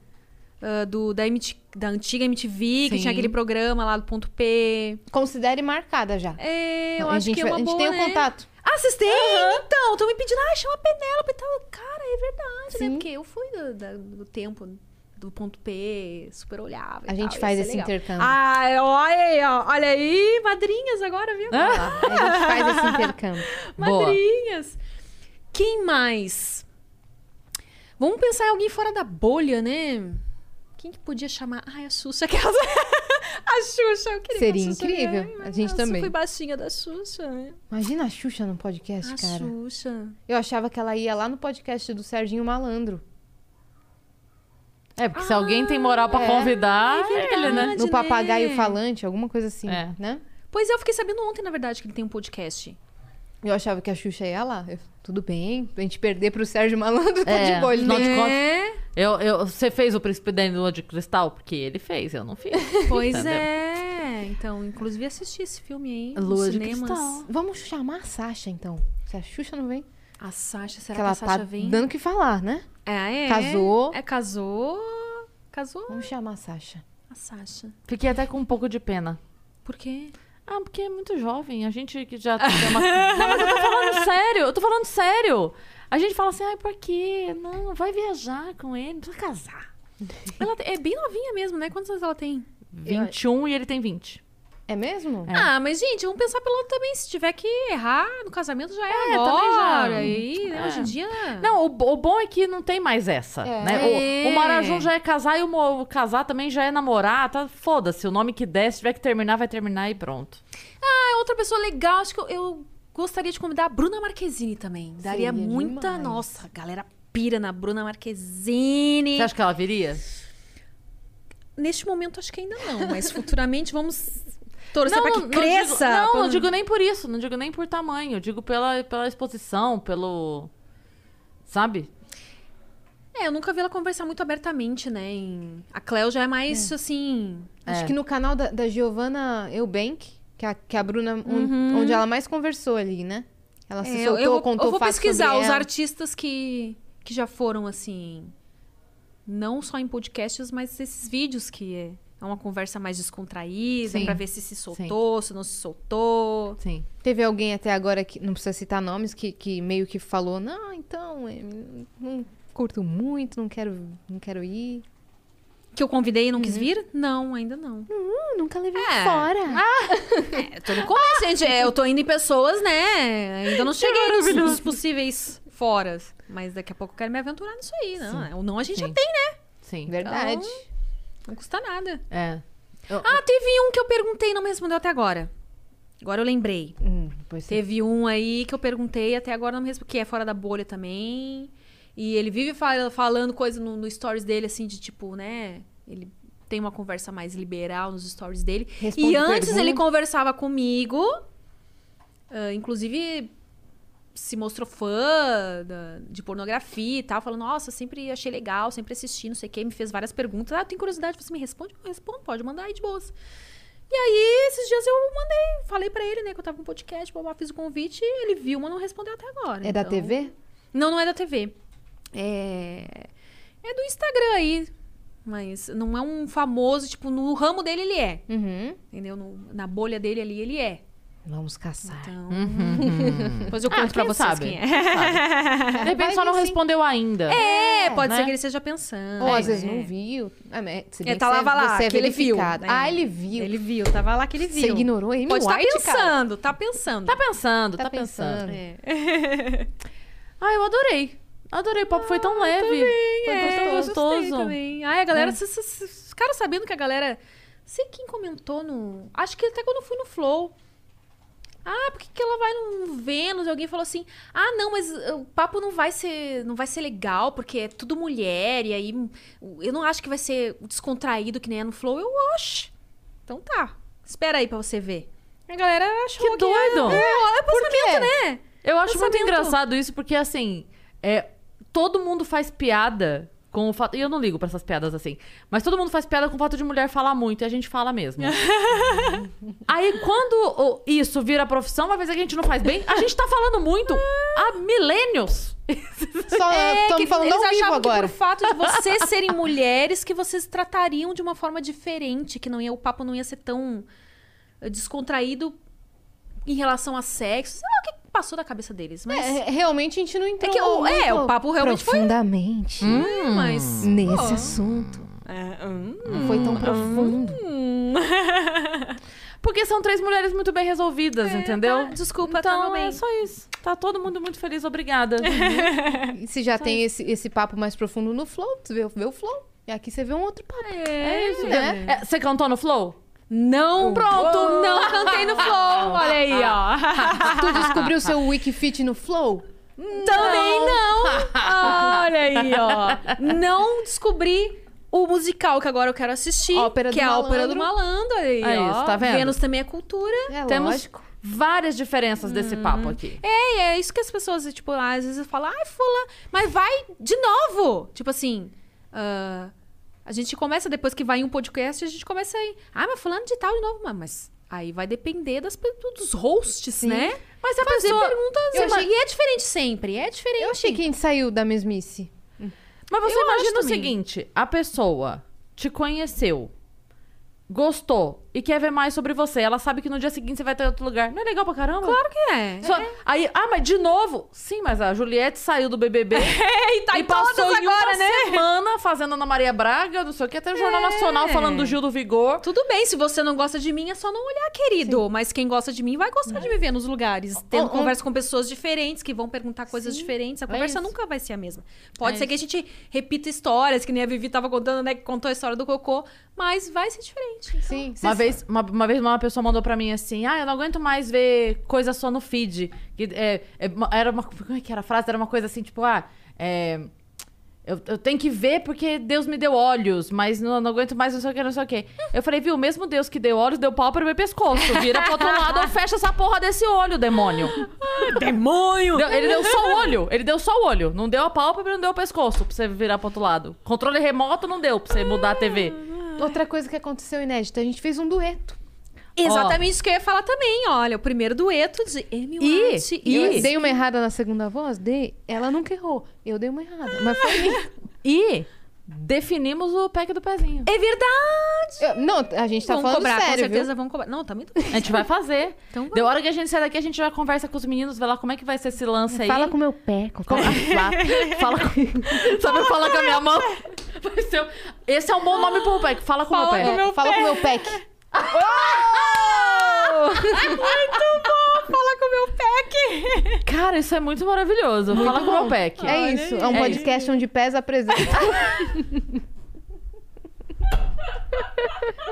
ah, do, da, MT da antiga MTV, que Sim. tinha aquele programa lá do ponto P. Considere marcada já. É, eu acho que é vai- uma a gente boa, tem o né? contato. Ah, vocês têm? Então, estão me pedindo, ah, chama a Penélope e tal. Cara, é verdade, Sim. né? Porque eu fui do, da- do tempo do ponto P, super olhava. A gente tal, faz esse legal. intercâmbio. Ah, olha aí, ó, olha aí, madrinhas agora, viu? Lá, a gente faz esse intercâmbio. Boa. Madrinhas. Quem mais? Vamos pensar em alguém fora da bolha, né? Quem que podia chamar? Ai, a Xuxa, aquelas... a Xuxa, eu queria Seria a Xuxa incrível. A gente Nossa, também. Eu fui baixinha da Xuxa. né? Imagina a Xuxa no podcast, A cara. Xuxa. Eu achava que ela ia lá no podcast do Serginho Malandro. É, porque se alguém tem moral pra é. convidar, é ele, né? No né? papagaio falante, alguma coisa assim, É. né? Pois é, eu fiquei sabendo ontem, na verdade, que ele tem um podcast. Eu achava que a Xuxa ia lá. Eu, tudo bem, pra gente perder pro Sérgio Malandro, tá É, de boa. Ele afinal de nem- contas- É, Eu, eu, você fez o Príncipe da Lua de Cristal? Porque ele fez, eu não fiz. pois Entendeu? é. Então, inclusive, assisti esse filme aí Lua de cinemas. Cristal. Vamos chamar a Sasha, então. Se a Xuxa não vem, A Sasha, será que que, ela a Sasha tá vem? dando o que falar, né? É, é. Casou. É, casou. Casou Vamos chamar a Sasha. a Sasha. Fiquei até com um pouco de pena. Por quê? Ah, porque é muito jovem. A gente que já tem uma... Não, mas eu tô falando sério. Eu tô falando sério. A gente fala assim, ai, por quê? Não, vai viajar com ele, não precisa casar. Ela é bem novinha mesmo, né? Quantos anos ela tem? 21 e ele tem 20. É mesmo? É. Ah, mas, gente, vamos pensar pelo lado também. Se tiver que errar no casamento, já é, É, agora. também já. Aí, né, É. hoje em dia... Não, o, o bom é que não tem mais essa, É. né? O, o É. Marajum já é casar e o, o casar também já é namorar, tá? Foda-se, o nome que der, se tiver que terminar, vai terminar e pronto. Ah, outra pessoa legal, acho que eu, eu gostaria de convidar a Bruna Marquezine também. Daria Seria muita... demais. Nossa, a galera pira na Bruna Marquezine. Você acha que ela viria? Neste momento, acho que ainda não. Mas futuramente, vamos torcer pra que não cresça. digo, não, pra- não digo nem por isso, não digo nem por tamanho, eu digo pela, pela exposição, pelo. Sabe? É, eu nunca vi ela conversar muito abertamente, né? em- A Cleo já é mais, assim... Acho É. que no canal da, da Giovanna Eubank, que a, que a Bruna, on- onde ela mais conversou ali, né? Ela se É, soltou, eu, vou, contou eu vou pesquisar os ela. artistas que, que já foram, assim... Não só em podcasts, mas esses vídeos que é, é uma conversa mais descontraída, Sim. pra ver se se soltou, se não se soltou. Sim. Teve alguém até agora que, não precisa citar nomes, que, que meio que falou, não, então, eh, não curto muito, não quero, não quero ir. Que eu convidei e não Uhum. quis vir? Não, ainda não. Hum, nunca levei É. fora. É, tô no começo, gente. É, Eu tô indo em pessoas, né? Ainda não cheguei nos, nos possíveis foras. Mas daqui a pouco eu quero me aventurar nisso aí, não. O não a gente já Sim. tem, né? Sim. Verdade. Não custa nada. É. Ah, teve um que eu perguntei e não me respondeu até agora. Agora eu lembrei. Hum. Teve um aí que eu perguntei até agora não me respondeu. Que é fora da bolha também. E ele vive fal- falando coisa no, no stories dele, assim, de tipo, né? Ele tem uma conversa mais liberal nos stories dele. Responde e antes pergunta. ele conversava comigo. ah, inclusive, se mostrou fã da- de pornografia e tal. Falando, nossa, sempre achei legal, sempre assisti, não sei o quê. Me fez várias perguntas. Ah, eu tenho curiosidade, você me responde? Eu respondo, pode mandar aí de boas. E aí, esses dias eu mandei, falei pra ele, né, que eu tava com um podcast, babá, fiz o convite, ele viu, mas não respondeu até agora. É da então- TV? Não, não é da TV. É... É do Instagram aí. Mas não é um famoso, tipo, no ramo dele ele é. Uhum. Entendeu? No- na bolha dele ali ele é. Vamos caçar. Então. Uhum. Depois eu Ah, conto pra quem vocês sabe? quem é. De repente só não sim. respondeu ainda. É, pode né? ser que ele esteja pensando. Ou às vezes É. não viu. Ah, mas se É, bem que tá você lá, é- vai lá, você é que ele viu, né? Ah, ele viu. Ele viu, tava lá que ele viu. Você ignorou ele? Pode estar cara. pensando, tá pensando. Tá pensando, tá, Tá pensando. pensando. É. Ah, eu adorei. Adorei, o papo foi tão leve. foi É, tão gostoso. também. Ai, a galera, É. vocês ficaram sabendo que a galera. Sei quem comentou no. Acho que até quando eu fui no Flow. Ah, por que, que ela vai no Vênus? Alguém falou assim: Ah, não, mas uh, o papo não vai ser, não vai ser legal, porque é tudo mulher, e aí eu não acho que vai ser descontraído que nem é no Flow. Eu, oxe. Então tá. Espera aí pra você ver. A galera achou Que doido! É, é, é pensamento, né? Eu acho muito engraçado isso, porque assim, é, todo mundo faz piada com o fato. E eu não ligo pra essas piadas assim. Mas todo mundo faz piada com o fato de mulher falar muito, e a gente fala mesmo. Aí quando isso vira profissão, uma vez que a gente não faz bem, a gente tá falando muito há milênios. Só É, estamos que falando eles ao vivo achavam agora. que por fato de vocês serem mulheres, que vocês tratariam de uma forma diferente, que não ia, o papo não ia ser tão descontraído em relação a sexo. Sei lá o que passou da cabeça deles, mas... É, realmente a gente não entrou É que o- é, o papo realmente foi- profundamente mas... nesse pô, assunto. é, hum, Não foi tão profundo. hum. Porque são três mulheres muito bem resolvidas, entendeu? tá, desculpa, tá, então meu bem. é só isso. Tá todo mundo muito feliz, obrigada. E se já tem esse, esse papo mais profundo no Flow, vê, vê o Flow. E aqui você vê um outro papo. É, isso, né? É, Você cantou no Flow? Não, pronto, não cantei no flow. Olha aí, ó. Tu descobriu seu Wikifit no Flow? Também não. Olha aí, ó. Não descobri o musical que agora eu quero assistir, Ópera do que é a Ópera do Malandro. Aí, É ó. isso, tá vendo? Vênus também é cultura. É Temos lógico. várias diferenças desse papo aqui. É, e é isso que as pessoas, tipo, às vezes falam, ai, fula, mas vai de novo. Tipo assim, ah, a gente começa, depois que vai em um podcast, a gente começa aí. Ah, mas fulano de tal de novo, mas- aí vai depender das, dos hosts, né? Mas a Fazer pessoa... perguntas. Eu achei- E é diferente sempre, é diferente. Eu achei que a gente saiu da mesmice. Mas você Eu imagina o também. seguinte: a pessoa te conheceu, gostou e quer ver mais sobre você. Ela sabe que no dia seguinte você vai estar em outro lugar. Não é legal pra caramba? Claro que é. Só- Aí, ah, mas de novo? Sim, mas a Juliette saiu do BBB É, e tá e passou em agora, uma né? semana fazendo Ana Maria Braga, não sei o que, até o Jornal Nacional falando do Gil do Vigor. Tudo bem, se você não gosta de mim, é só não olhar, querido. Mas quem gosta de mim vai gostar de me ver nos lugares. Tendo Ou- ou- conversa com pessoas diferentes, que vão perguntar coisas diferentes. A conversa isso. nunca vai ser a mesma. Pode É ser que a gente repita histórias, que nem a Vivi tava contando, né? Que contou a história do cocô. Mas vai ser diferente. Então, Sim. Uma vez, uma, uma vez uma pessoa mandou pra mim assim: Ah, eu não aguento mais ver coisa só no feed. Que, é, é, era uma. Como é que era a frase? Era uma coisa assim, tipo, ah, é. Eu, eu tenho que ver porque Deus me deu olhos, mas não, não aguento mais, não sei o que, não sei o que. Eu falei, viu, mesmo Deus que deu olhos, deu pau pro meu pescoço. Vira pro outro lado ou fecha essa porra desse olho, demônio. Demônio! Deu- ele deu só o olho. Ele deu só o olho. Não deu a pálpebra, não deu o pescoço pra você virar pro outro lado. Controle remoto não deu pra você mudar a TV. Outra coisa que aconteceu inédita, a gente fez um dueto. Exatamente isso que eu ia falar também. Olha, o primeiro dueto de Amy E- White e- Eu dei uma errada na segunda voz? Dei. Ela nunca errou. Eu dei uma errada. Mas foi. E definimos o pack do pezinho. É verdade! Eu- não, a gente tá vão falando cobrar, sério, com certeza viu? vão cobrar. Não, também tô... A gente vai fazer. Então vai. Deu hora que a gente sair daqui, a gente já conversa com os meninos, vê lá como é que vai ser esse lance aí. Fala com o meu pé. Com Com- Fala com... Sabe falar com a minha mão? Vai. Esse é um bom nome pro pack. Fala com o meu Fala pé. com meu Fala com o meu pack. Fala com o meu pack! Cara, isso é muito maravilhoso. Fala com o meu pack. É isso. É um É podcast onde pés apresenta.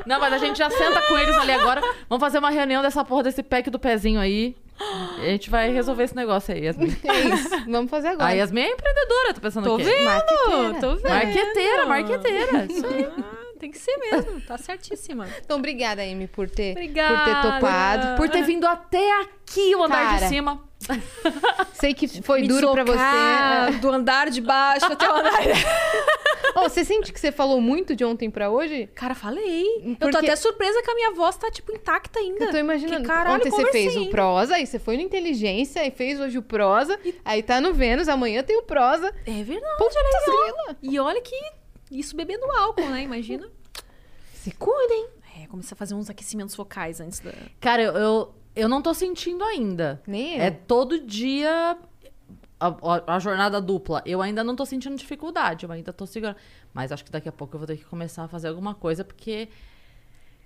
Não, mas a gente já senta com eles ali agora. Vamos fazer uma reunião dessa porra desse pack do pezinho aí. E a gente vai resolver esse negócio aí, Yasmin. É isso. Vamos fazer agora. A Yasmin é empreendedora, tô pensando Tô o quê? vendo! Tô vendo! Marqueteira, marqueteira. Isso aí. Tem que ser mesmo, tá certíssima. Então, obrigada, Amy, por ter, Obrigada. por ter topado. Por ter vindo até aqui o andar Cara, de cima. Sei que foi Me duro pra socar você. Do andar de baixo até o andar. Oh, você sente que você falou muito de ontem pra hoje? Cara, falei. Eu Porque- tô até surpresa que a minha voz tá, tipo, intacta ainda. Eu tô imaginando. Que caralho, Ontem você fez o hein? prosa, aí você foi no inteligência, aí fez hoje o prosa, aí tá no Vênus, amanhã tem o prosa. É verdade, Putz, olha grila. E olha que isso bebendo álcool, né? Imagina. Se cuidem. É, comecei a fazer uns aquecimentos focais antes da... Cara, eu, eu, eu não tô sentindo ainda. Nem eu. É todo dia a, a- a jornada dupla. Eu ainda não tô sentindo dificuldade, eu ainda tô segurando. Mas acho que daqui a pouco eu vou ter que começar a fazer alguma coisa, porque.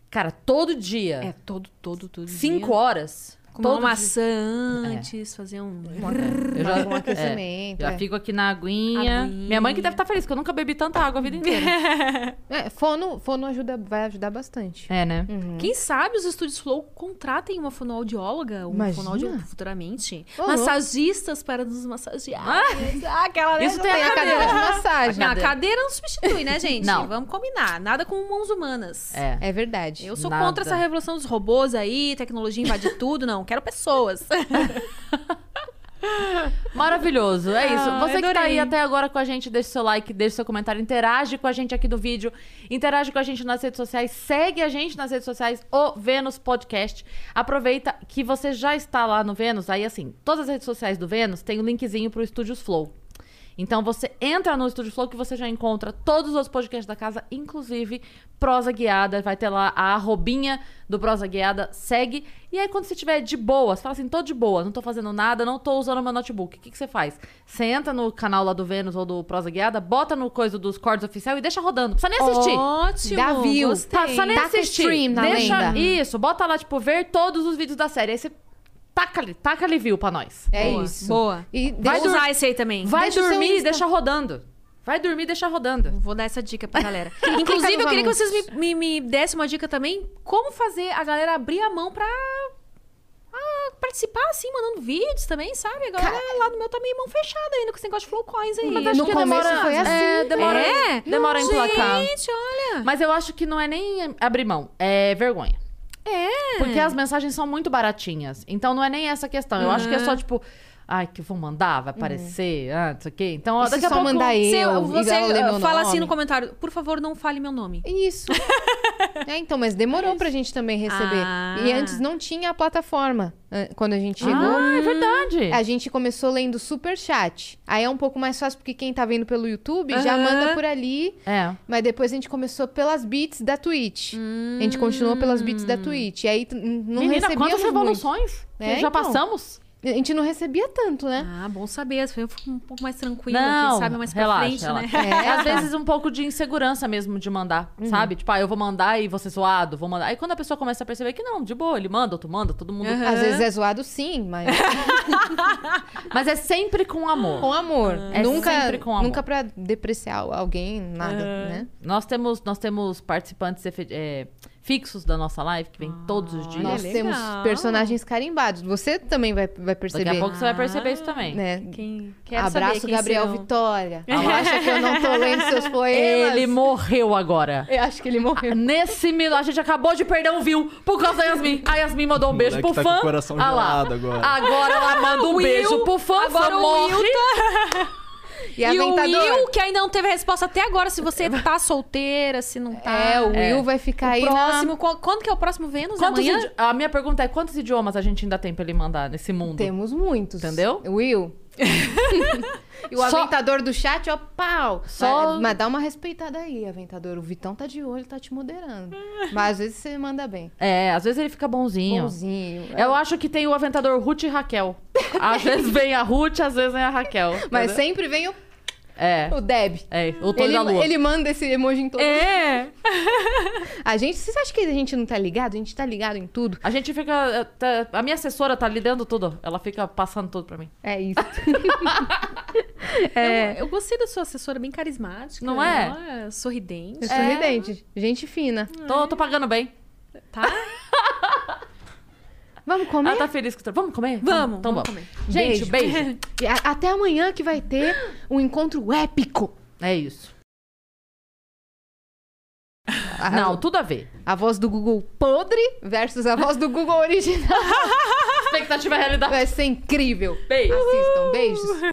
Cara, todo dia. É, todo, todo, todo cinco dia. horas. Comer uma dia. maçã antes, fazer um... Eu já, um aquecimento, já é. fico aqui na aguinha. Aguinha. Minha mãe que deve estar feliz, porque eu nunca bebi tanta água a vida inteira. É, fono, fono ajuda, vai ajudar bastante. é, né? Quem sabe os estúdios Flow contratem uma fonoaudióloga, um Imagina. fonoaudiólogo futuramente. Massagistas para nos massagear. Ah, aquela né? Isso tem Tem a cadeira de massagem. Não, a cadeira não substitui, né, gente? Não. Vamos combinar. Nada com mãos humanas. É. É verdade. Eu sou Nada. contra essa revolução dos robôs aí, tecnologia invade tudo, não. Quero pessoas. Maravilhoso, é isso. Ah, Você que tá adorei. aí até agora com a gente, deixa seu like, deixa seu comentário, interage com a gente aqui do vídeo, interage com a gente nas redes sociais, segue a gente nas redes sociais, o Vênus Podcast. Aproveita que você já está lá no Vênus, aí assim, todas as redes sociais do Vênus tem o linkzinho pro Estúdios Flow. Então você entra no Estúdio Flow que você já encontra todos os outros podcasts da casa, inclusive Prosa Guiada. Vai ter lá a arrobinha do Prosa Guiada, segue. E aí quando você estiver de boa, você fala assim, tô de boa, não tô fazendo nada, não tô usando meu notebook. O que, que você faz? Você entra no canal lá do Vênus ou do Prosa Guiada, bota no coisa dos cordes oficial e deixa rodando. Precisa nem assistir. Ótimo. Dá view. Tá, precisa nem Taca assistir. stream na Deixa lenda. isso, bota lá, tipo, ver todos os vídeos da série. Aí você taca ali, taca ali view pra nós. É Boa, isso. Boa. E Vai deixa- usar esse aí também. Vai Deixa dormir e deixa rodando. Vai dormir e deixa rodando. Vou dar essa dica pra galera. Inclusive, eu queria que vocês me, me, me dessem uma dica também. Como fazer a galera abrir a mão pra participar, assim, mandando vídeos também, sabe? A galera lá no meu tá meio mão fechada ainda com esse negócio de flow coins aí. Mas E acho no que começo demora- foi assim. É, demora, É? demora a emplacar. Gente, olha. Mas eu acho que não é nem abrir mão, é vergonha. É. Porque as mensagens são muito baratinhas. Então não é nem essa questão. Eu acho que é só tipo, ai, que vou mandar, vai aparecer, ah, não sei o quê. Então, ó, daqui a só pouco. mandar Você, eu, você meu fala nome. assim no comentário, por favor, não fale meu nome. Isso. é, então, mas demorou pra gente também receber. Ah. E antes não tinha a plataforma. eh, Quando a gente chegou. Ah, é verdade. A gente começou lendo super chat. Aí é um pouco mais fácil porque quem tá vendo pelo YouTube já Aham. manda por ali. É. Mas depois a gente começou pelas beats da Twitch. A gente continuou pelas beats da Twitch. E aí não Menina, recebíamos quantas revoluções? É, já então. passamos? A gente não recebia tanto, né? Ah, bom saber. Eu fico um pouco mais tranquila, Não, quem sabe mais pra relaxa, frente, relaxa. né? É, Às vezes um pouco de insegurança mesmo de mandar, sabe? Tipo, ah, eu vou mandar e você zoado, vou mandar. Aí quando a pessoa começa a perceber que não, de boa, ele manda, outro manda, todo mundo. Aham. Às vezes é zoado sim, mas Mas é sempre com amor. com amor. É nunca, sempre com amor. Nunca pra depreciar alguém, nada, né? Nós temos, nós temos participantes é, fixos da nossa live que vêm todos os dias. Nós legal. temos personagens carimbados. Você também vai, vai perceber. Daqui a pouco você vai perceber isso também. né? Quem quero Abraço, saber quem Gabriel. Vitória. Acha que eu não tô lendo seus poemas? Ele morreu agora. Eu acho que ele morreu. Nesse minuto, a gente acabou de perder um view por causa da Yasmin. A Yasmin mandou um beijo pro tá fã. com o coração Ah lá. gelado agora. Agora ela manda um Will, beijo pro fã. agora fã o morre. Will E a E o? Will, que ainda não teve resposta até agora, se você tá solteira, se não tá. É, o Will É. vai ficar O aí próximo, qual- quando que é o próximo Vênus? Quantos Amanhã? idi- A minha pergunta é: quantos idiomas a gente ainda tem pra ele mandar nesse mundo? na... Temos muitos. Entendeu? Will. e o Só- Aventador do chat, ó, pau. Só- Mas, mas dá uma respeitada aí, Aventador. O Vitão tá de olho, tá te moderando. Mas às vezes você manda bem. É, às vezes ele fica bonzinho. Bonzinho. Eu acho que tem o aventador Ruth e Raquel. Às vezes vem a Ruth, às vezes vem a Raquel. Mas sempre vem o, É, o Deb. é, o Tony Ele, da Lua. ele manda esse emoji em todo. É. A gente, vocês acham que a gente não tá ligado? A gente tá ligado em tudo. A gente fica. eh, tá- A minha assessora tá lidando tudo. Ela fica passando tudo pra mim. É isso. Eu, eu gostei da sua assessora, bem carismática. Não é? Ela sorridente. É sorridente. Gente fina. Tô, tô pagando bem. Tá? Vamos comer? Ela tá feliz com o Vamos comer? Vamos, Então vamos comer. Gente, beijo. A- Até amanhã que vai ter um encontro épico. É isso. A, Não, tudo a ver. a voz do Google podre versus a voz do Google original. Expectativa realidade. Vai ser incrível. Beijo. Assistam. Beijos.